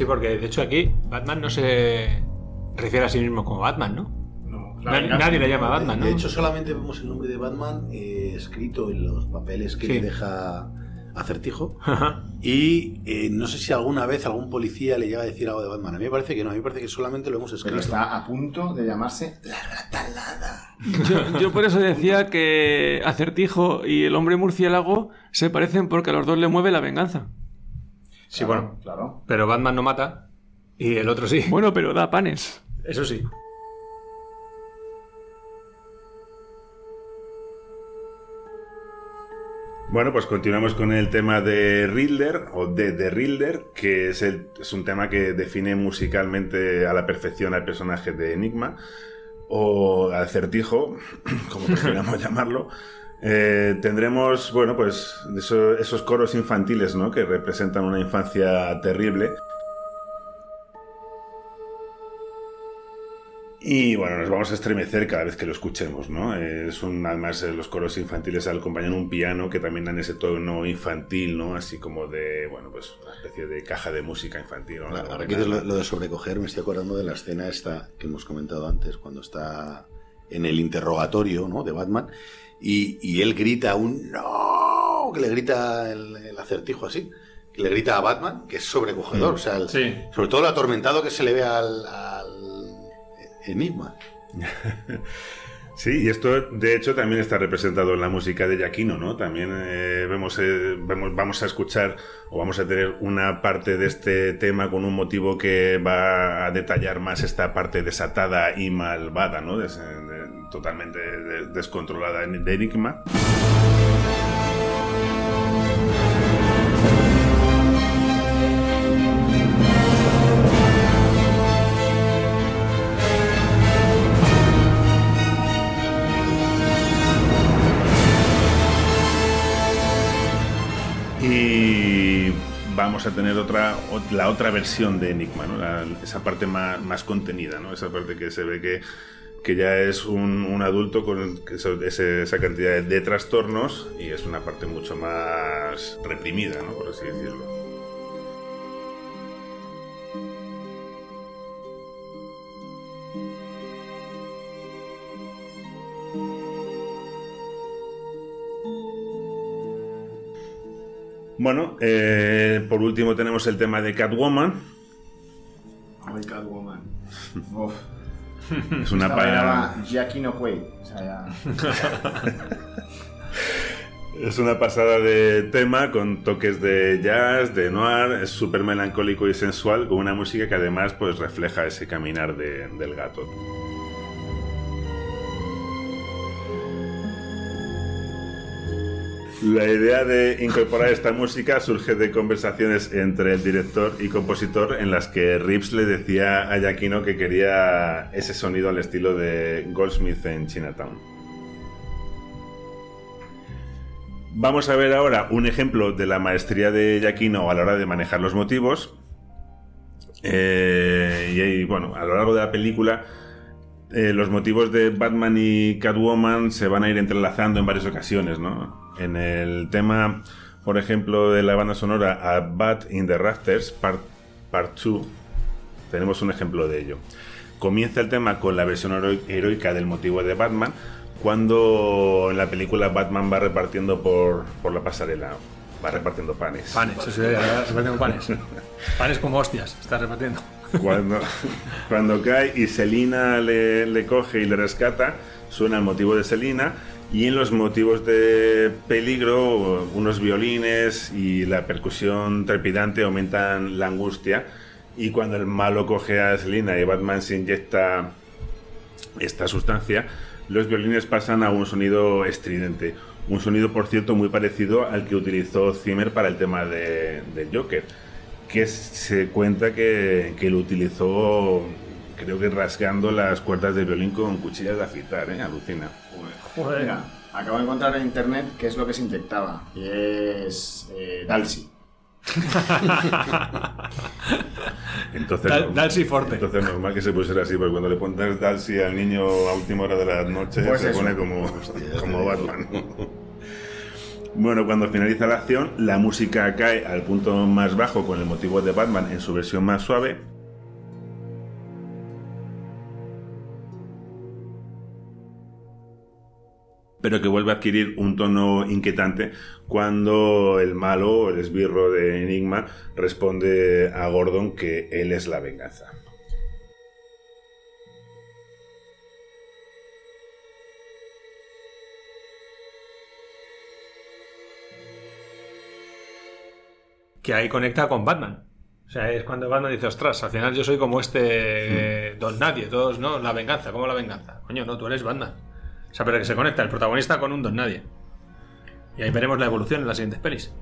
Sí, porque de hecho aquí Batman no se refiere a sí mismo como Batman, ¿no? Na- nadie le llama Batman, ¿no? De hecho, solamente vemos el nombre de Batman eh, escrito en los papeles que Sí. le deja acertijo. Ajá. Y eh, no sé si alguna vez algún policía le llega a decir algo de Batman. A mí me parece que no, a mí me parece que solamente lo hemos escrito. Pero está a punto de llamarse Yo, yo por eso decía que Acertijo y el hombre murciélago se parecen porque a los dos le mueve la venganza. Sí, bueno. Claro. Pero Batman no mata y el otro sí. Bueno, pero da panes. Eso sí. Bueno, pues continuamos con el tema de Riddler o de The Riddler, que es, el- es un tema que define musicalmente a la perfección al personaje de Enigma o al acertijo, como prefiramos llamarlo. Eh, tendremos, bueno, pues eso- esos coros infantiles, ¿no? Que representan una infancia terrible. Y bueno, nos vamos a estremecer cada vez que lo escuchemos, ¿no? Eh, Es un, además, los coros infantiles acompañan un piano que también dan ese tono infantil, ¿no? Así como de, bueno, pues una especie de caja de música infantil. ¿no? Ahora ahora que dices lo, lo de sobrecoger, me estoy acordando de la escena esta que hemos comentado antes, cuando está en el interrogatorio ¿no? de Batman y, y él grita un no, que le grita el, el acertijo así, que le grita a Batman, que es sobrecogedor, Mm. o sea, el- Sí. sobre todo lo atormentado que se le ve al, al Enigma. Sí, y esto de hecho también está representado en la música de Giacchino, ¿no? También eh, vemos, eh, vemos, vamos a escuchar o vamos a tener una parte de este tema con un motivo que va a detallar más esta parte desatada y malvada, ¿no? De- totalmente de- descontrolada de Enigma. Y vamos a tener otra, ot- la otra versión de Enigma, ¿no? Esa parte más, más contenida, ¿no? esa parte que se ve que, que ya es un, adulto con esa cantidad de, trastornos y es una parte mucho más reprimida, ¿no? por así decirlo. Bueno, eh, por último tenemos el tema de Catwoman. Ay, Catwoman. Es una Esta pa- bailaba Jackie no Quaid. O sea, ya. Es una pasada de tema con toques de jazz, de noir, es súper melancólico y sensual, con una música que además pues refleja ese caminar de- del gato. La idea de incorporar esta música surge de conversaciones entre el director y compositor en las que Rips le decía a Giacchino que quería ese sonido al estilo de Goldsmith en Chinatown. Vamos a ver ahora un ejemplo de la maestría de Giacchino a la hora de manejar los motivos. Eh, y bueno, a lo largo de la película, eh, los motivos de Batman y Catwoman se van a ir entrelazando en varias ocasiones, ¿no? En el tema, por ejemplo, de la banda sonora A Bat in the Rafters, Part 2, tenemos un ejemplo de ello. Comienza el tema con la versión hero- heroica del motivo de Batman, cuando en la película Batman va repartiendo por, por la pasarela, va repartiendo panes. Panes, eso sí, repartiendo panes. Panes como hostias, está repartiendo. Cuando, cuando cae y Selina le, le coge y le rescata, suena el motivo de Selina. Y en los motivos de peligro, unos violines y la percusión trepidante aumentan la angustia. Y cuando el malo coge a Selina y Batman se inyecta esta sustancia, los violines pasan a un sonido estridente. Un sonido, por cierto, muy parecido al que utilizó Zimmer para el tema de, Joker. Que se cuenta que, que lo utilizó, creo que rasgando las cuerdas del violín con cuchillas de afitar, ¿eh? Alucina. Mira, acabo de encontrar en internet qué es lo que se inyectaba. Y es eh, Dalsy. Entonces, Dal- no- Dalsy Forte. Entonces normal que se pusiera así, porque cuando le pones Dalsy al niño a última hora de la noche, Pues se eso. pone como, como Batman. Bueno, cuando finaliza la acción, la música cae al punto más bajo con el motivo de Batman en su versión más suave. Pero que vuelve a adquirir un tono inquietante cuando el malo, el esbirro de Enigma, responde a Gordon que él es la venganza. que ahí conecta con Batman. O sea, es cuando Batman dice, ostras, al final yo soy como este Don Nadie, todos, ¿no? La venganza, ¿cómo la venganza? Coño, no, tú eres Batman. O sea, pero que se conecta el protagonista con un Don Nadie. Y ahí veremos la evolución en las siguientes pelis.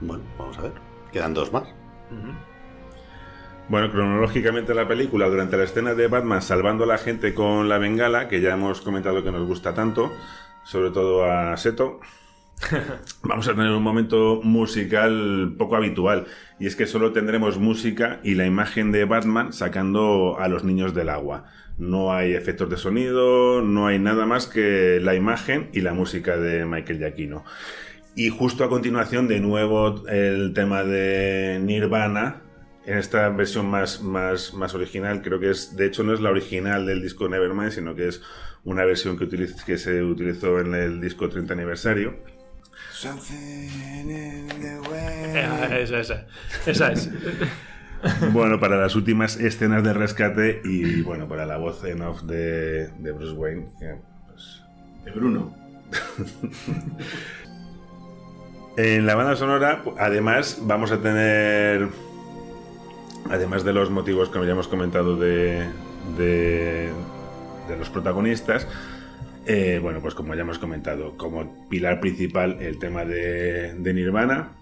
Bueno, vamos a ver. Quedan dos más. Bueno, cronológicamente la película, durante la escena de Batman salvando a la gente con la bengala, que ya hemos comentado que nos gusta tanto, sobre todo a Seto, vamos a tener un momento musical poco habitual. Y es que solo tendremos música y la imagen de Batman sacando a los niños del agua. No hay efectos de sonido, no hay nada más que la imagen y la música de Michael Giacchino. Y justo a continuación, de nuevo, el tema de Nirvana, en esta versión más, más, más original, creo que es, de hecho no es la original del disco Nevermind, sino que es una versión que, utiliz- que se utilizó en el disco 30 aniversario. Eh, esa, esa. Esa es. Bueno, para las últimas escenas de rescate y bueno, para la voz en off de, de Bruce Wayne, pues, De Bruno. En la banda sonora, además, vamos a tener, además de los motivos que habíamos comentado de, de, de los protagonistas, eh, bueno, pues como ya hemos comentado, como pilar principal el tema de, de Nirvana.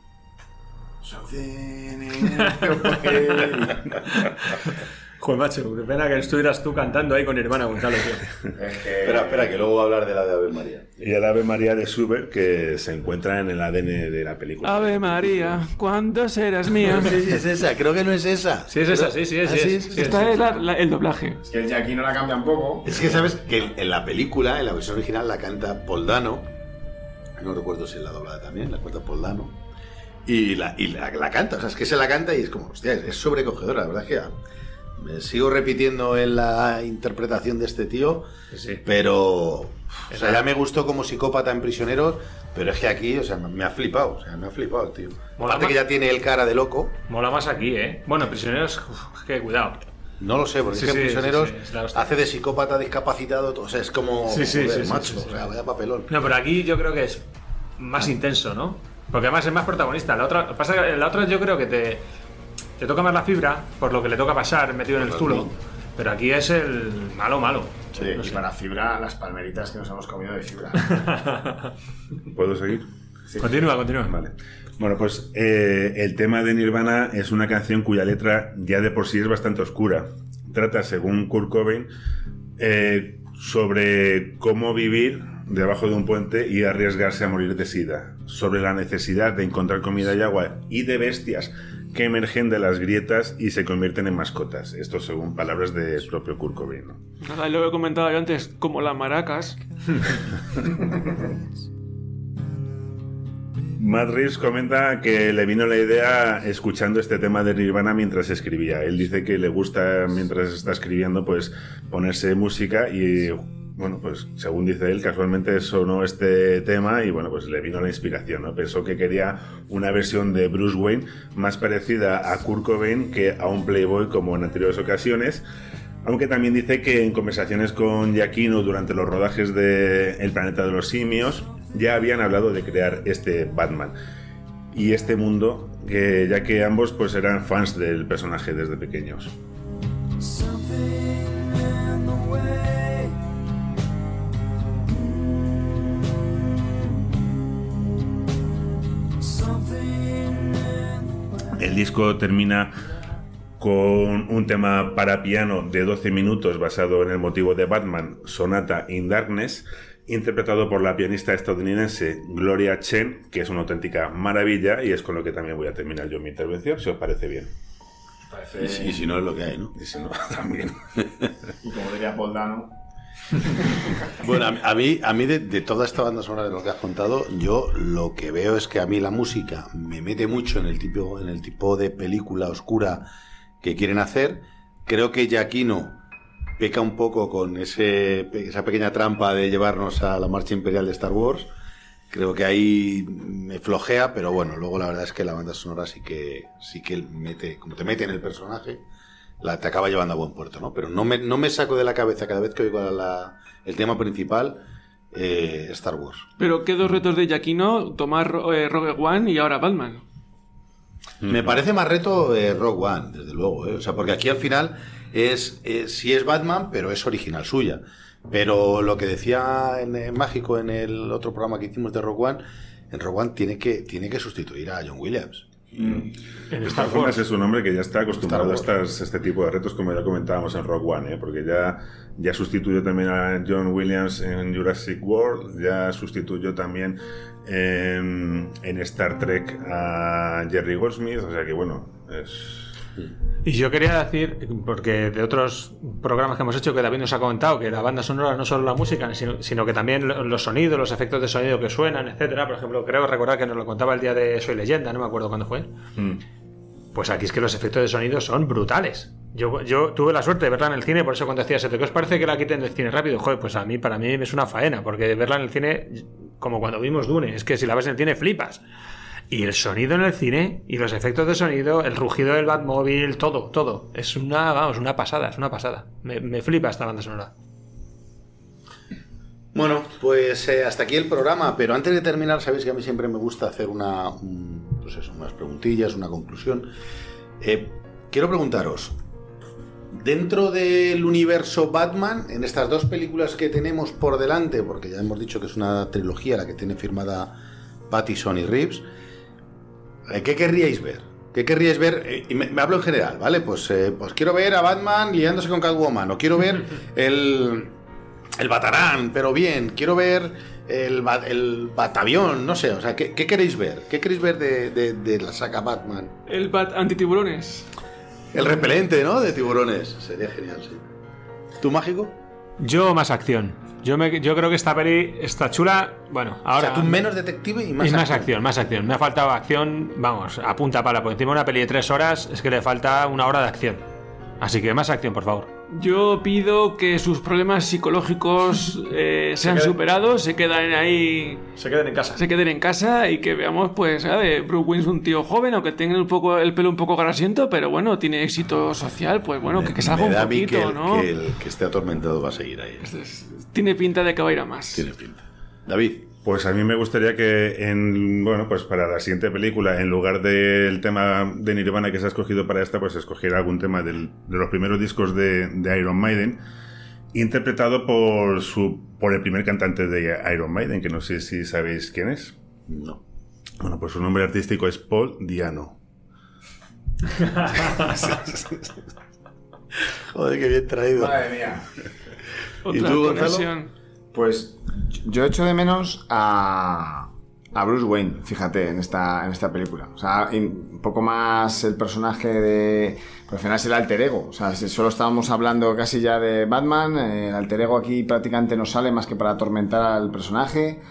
Joder, macho, qué pena que estuvieras tú cantando ahí con Nirvana, Gonzalo, tío. Espera, espera, que luego voy a hablar de la de Ave María. Y el Ave María de Schubert que se encuentra en el ADN de la película. Ave María, ¿cuánto serás mía? Sí, sí, es esa, creo que no es esa. Sí, es esa, sí, sí, es, Ah, sí, sí, es, sí, Está es, el, la- el doblaje. Es que el Jackie no la cambia un poco. Es que sabes que en la película, en la versión original, la canta Poldano. No recuerdo si en la doblada también, la canta Poldano. Y, la, y la, la canta, o sea, es que se la canta y es como, hostia, es sobrecogedora, la verdad es que me sigo repitiendo en la interpretación de este tío, Sí. pero. O sea, ya me gustó como psicópata en Prisioneros, pero es que aquí, o sea, me ha flipado, o sea, me ha flipado el tío. Mola Aparte que ya tiene el cara de loco. Mola más aquí, ¿eh? Bueno, prisioneros, uf, que cuidado. No lo sé, porque Sí, es que sí, Prisioneros sí, hace de psicópata discapacitado, o sea, es como. Sí, sí, joder, macho, o sea, vaya papelón. No, pero aquí yo creo que es más intenso, ¿no? Porque además es más protagonista. La otra, pasa que la otra yo creo que te, te toca más la fibra, por lo que le toca pasar metido en el zulo. Pero aquí es el malo, malo. Sí, y para fibra, las palmeritas que nos hemos comido de fibra. ¿Puedo seguir? Continúa, continúa. Vale. Bueno, pues eh, el tema de Nirvana es una canción cuya letra ya de por sí es bastante oscura. Trata, según Kurt Cobain, eh, sobre cómo vivir debajo de un puente y arriesgarse a morir de sida, sobre la necesidad de encontrar comida y agua y de bestias que emergen de las grietas y se convierten en mascotas. Esto según palabras del propio Kurt Cobain, ¿no? Nada, lo he comentado yo antes, como las maracas. Matt Reeves comenta que le vino la idea escuchando este tema de Nirvana mientras escribía. Él dice que le gusta mientras está escribiendo pues ponerse música y bueno, pues según dice él, casualmente sonó este tema y bueno, pues le vino la inspiración, ¿no? Pensó que quería una versión de Bruce Wayne más parecida a Kurt Cobain que a un Playboy como en anteriores ocasiones. Aunque también dice que en conversaciones con Giacchino durante los rodajes de El planeta de los simios ya habían hablado de crear este Batman y este mundo, que, ya que ambos pues eran fans del personaje desde pequeños. Disco termina con un tema para piano de 12 minutos basado en el motivo de Batman, Sonata in Darkness, interpretado por la pianista estadounidense Gloria Chen, que es una auténtica maravilla y es con lo que también voy a terminar yo mi intervención, si os parece bien. Parece- Y, si, y si no es lo que hay, ¿no? Y si no, también. Y como diría Paul Dano, Bueno, a mí, a mí, de, toda esta banda sonora de lo que has contado, yo lo que veo es que a mí la música me mete mucho en el tipo, en el tipo de película oscura que quieren hacer. Creo que Giacchino peca un poco con ese, esa pequeña trampa de llevarnos a la marcha imperial de Star Wars. Creo que ahí me flojea, pero bueno, luego la verdad es que la banda sonora sí que, sí que mete, como te mete en el personaje, la, te acaba llevando a buen puerto, ¿no? Pero no me, no me saco de la cabeza cada vez que oigo la- la- el tema principal eh, Star Wars. Pero qué dos retos de Giacchino, tomar eh, Rogue One y ahora Batman. Me parece más reto eh, Rogue One, desde luego. ¿eh? O sea, porque aquí al final es eh, sí es Batman, pero es original suya. Pero lo que decía en, en Mágico en el otro programa que hicimos de Rogue One, en Rogue One tiene que, tiene que sustituir a John Williams. De todas formas, es un hombre que ya está acostumbrado a estas, este tipo de retos, como ya comentábamos en Rock One, ¿eh? porque ya, ya sustituyó también a John Williams en Jurassic World, ya sustituyó también en, en Star Trek a Jerry Goldsmith, o sea que bueno, es... Y yo quería decir, porque de otros programas que hemos hecho que David nos ha comentado, que la banda sonora no solo la música, sino, sino que también lo- los sonidos, los efectos de sonido que suenan, etcétera. Por ejemplo, creo recordar que nos lo contaba el día de Soy Leyenda, no me acuerdo cuándo fue. Pues aquí es que los efectos de sonido son brutales. Yo, yo tuve la suerte de verla en el cine, por eso cuando decías, ¿qué os parece que la quiten del cine rápido? Joder, pues a mí, para mí es una faena, porque verla en el cine, como cuando vimos Dune, es que si la ves en el cine flipas. Y el sonido en el cine, y los efectos de sonido, el rugido del Batmóvil, todo, todo. Es una, vamos, una pasada, es una pasada. Me, me flipa esta banda sonora. Bueno, pues eh, hasta aquí el programa, pero antes de terminar, sabéis que a mí siempre me gusta hacer una, un- pues eso, unas preguntillas, una conclusión. Eh, quiero preguntaros, dentro del universo Batman, en estas dos películas que tenemos por delante, porque ya hemos dicho que es una trilogía la que tiene firmada Pattison y Reeves, ¿qué querríais ver? ¿Qué querríais ver? Eh, y me, me hablo en general, ¿vale? Pues, eh, pues quiero ver a Batman liándose con Catwoman, o quiero ver el, el Batarán, pero bien, quiero ver el, el Batavión, no sé, o sea, ¿qué, qué queréis ver? ¿Qué queréis ver de, de- de la saga Batman? El Bat antitiburones. El repelente, ¿no? De tiburones, sería genial, sí. ¿Tú mágico? Yo más acción. Yo, me, yo creo que esta peli está chula. Bueno, ahora. o sea, tú menos detective y más, y más acción. acción, más acción. Me ha faltado acción, vamos, a punta pala. Por encima de una peli de tres horas es que le falta una hora de acción. Así que más acción, por favor. Yo pido que sus problemas psicológicos eh, sean superados, se queden ahí. Se queden en casa. Se queden en casa y que veamos, pues, ¿sabes? Wayne es un tío joven, aunque tenga un poco, el pelo un poco grasiento, pero bueno, tiene éxito social, pues bueno, que, que salga un poquito, que el, ¿no? que el que esté atormentado va a seguir ahí. Tiene pinta de que va a ir a más. Tiene pinta. David. Pues a mí me gustaría que en bueno, pues para la siguiente película, en lugar del tema de Nirvana que se ha escogido para esta, pues escogiera algún tema del- de los primeros discos de, de Iron Maiden, interpretado por su por el primer cantante de Iron Maiden, que no sé si sabéis quién es. No. Bueno, pues su nombre artístico es Paul Diano. Joder, qué bien traído. Madre mía. ¿Y tú, Gonzalo? Pues yo echo de menos a, a Bruce Wayne, fíjate, en esta, en esta película. O sea, un poco más el personaje de... Pues al final es el alter ego. O sea, solo estábamos hablando casi ya de Batman, eh, el alter ego aquí prácticamente no sale más que para atormentar al personaje.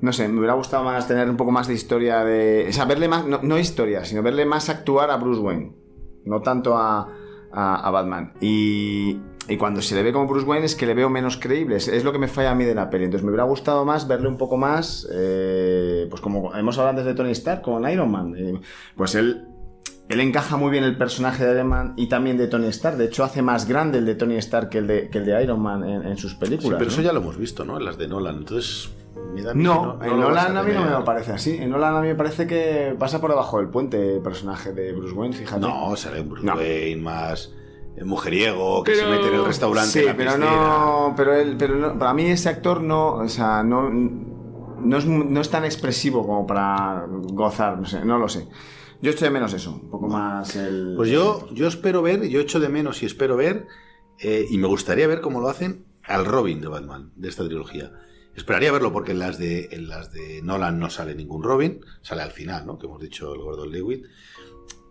No sé, me hubiera gustado más tener un poco más de historia de... O sea, verle más... No, historia, sino verle más actuar a Bruce Wayne. No tanto a, a Batman. Y, y cuando se le ve como Bruce Wayne es que le veo menos creíble. Es, es lo que me falla a mí de la peli. Entonces me hubiera gustado más verle un poco más, eh, pues como hemos hablado antes de Tony Stark con Iron Man. Eh, pues él, él encaja muy bien el personaje de Iron Man y también de Tony Stark. De hecho hace más grande el de Tony Stark que el de, que el de Iron Man en, en sus Sí, películas. pero ¿no? eso ya lo hemos visto, ¿no? En las de Nolan. Entonces, No, que en vas Nolan a mí no me parece así. En Nolan a mí me parece que pasa por debajo del puente el personaje de Bruce Wayne, fíjate. No, sale un Bruce No. Wayne más mujeriego, que Pero- se mete en el restaurante. Sí, en la pero piscina. no, pero él, pero no, para mí ese actor no, o sea, no, no es, no es tan expresivo como para gozar, no sé, no lo sé. Yo echo de menos eso, un poco más el. Pues yo, yo espero ver, yo echo de menos y espero ver, eh, y me gustaría ver cómo lo hacen al Robin de Batman, de esta trilogía. Esperaría verlo porque en las de, en las de Nolan no sale ningún Robin, sale al final, ¿no? Que hemos dicho el Gordon Lewitt,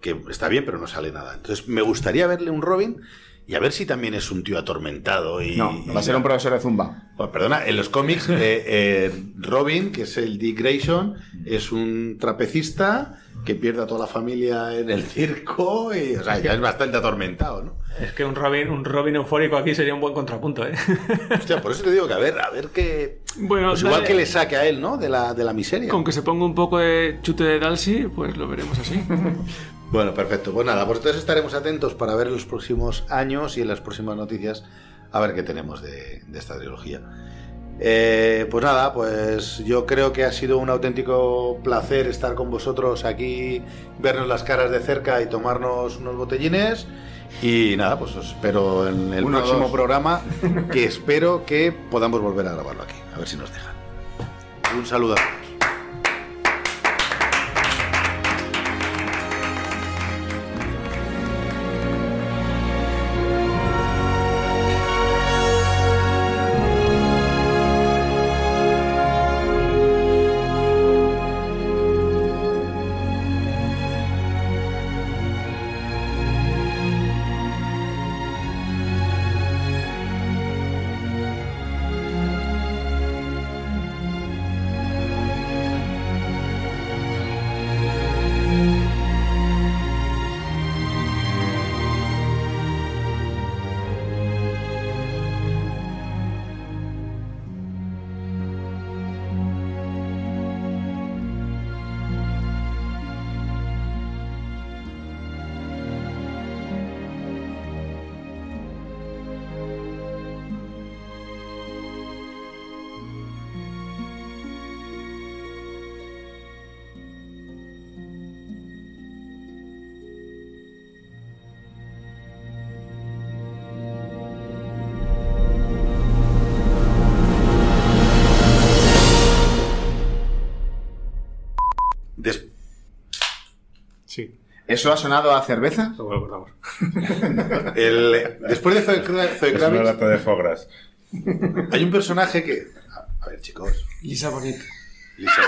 que está bien, pero no sale nada. Entonces me gustaría verle un Robin y a ver si también es un tío atormentado y... No, va a ser un profesor de zumba. Oh, perdona, en los cómics, eh, eh, Robin, que es el Dick Grayson, es un trapecista que pierde a toda la familia en el circo y, o sea, ya es bastante atormentado, ¿no? Es que un Robin, un Robin eufórico aquí sería un buen contrapunto, ¿eh? Hostia, por eso te digo que a ver, a ver qué... Bueno, Pues igual dale- que le saque a él, ¿no? De la, de la miseria. Con que se ponga un poco de chute de Dalsy, pues lo veremos así. Bueno, perfecto. Pues nada, pues entonces estaremos atentos para ver en los próximos años y en las próximas noticias a ver qué tenemos de, de esta trilogía. Eh, pues nada, pues yo creo que ha sido un auténtico placer estar con vosotros aquí, vernos las caras de cerca y tomarnos unos botellines. Y nada, pues os espero en el Uno, próximo dos. programa, que espero que podamos volver a grabarlo aquí, a ver si nos dejan. Un saludo a todos. ¿Eso ha sonado a cerveza? El- después de Zoe, Zoe Es Kravitz, una lata de fogras. hay un personaje que... A ver, chicos. Lisa Bonet. Lisa,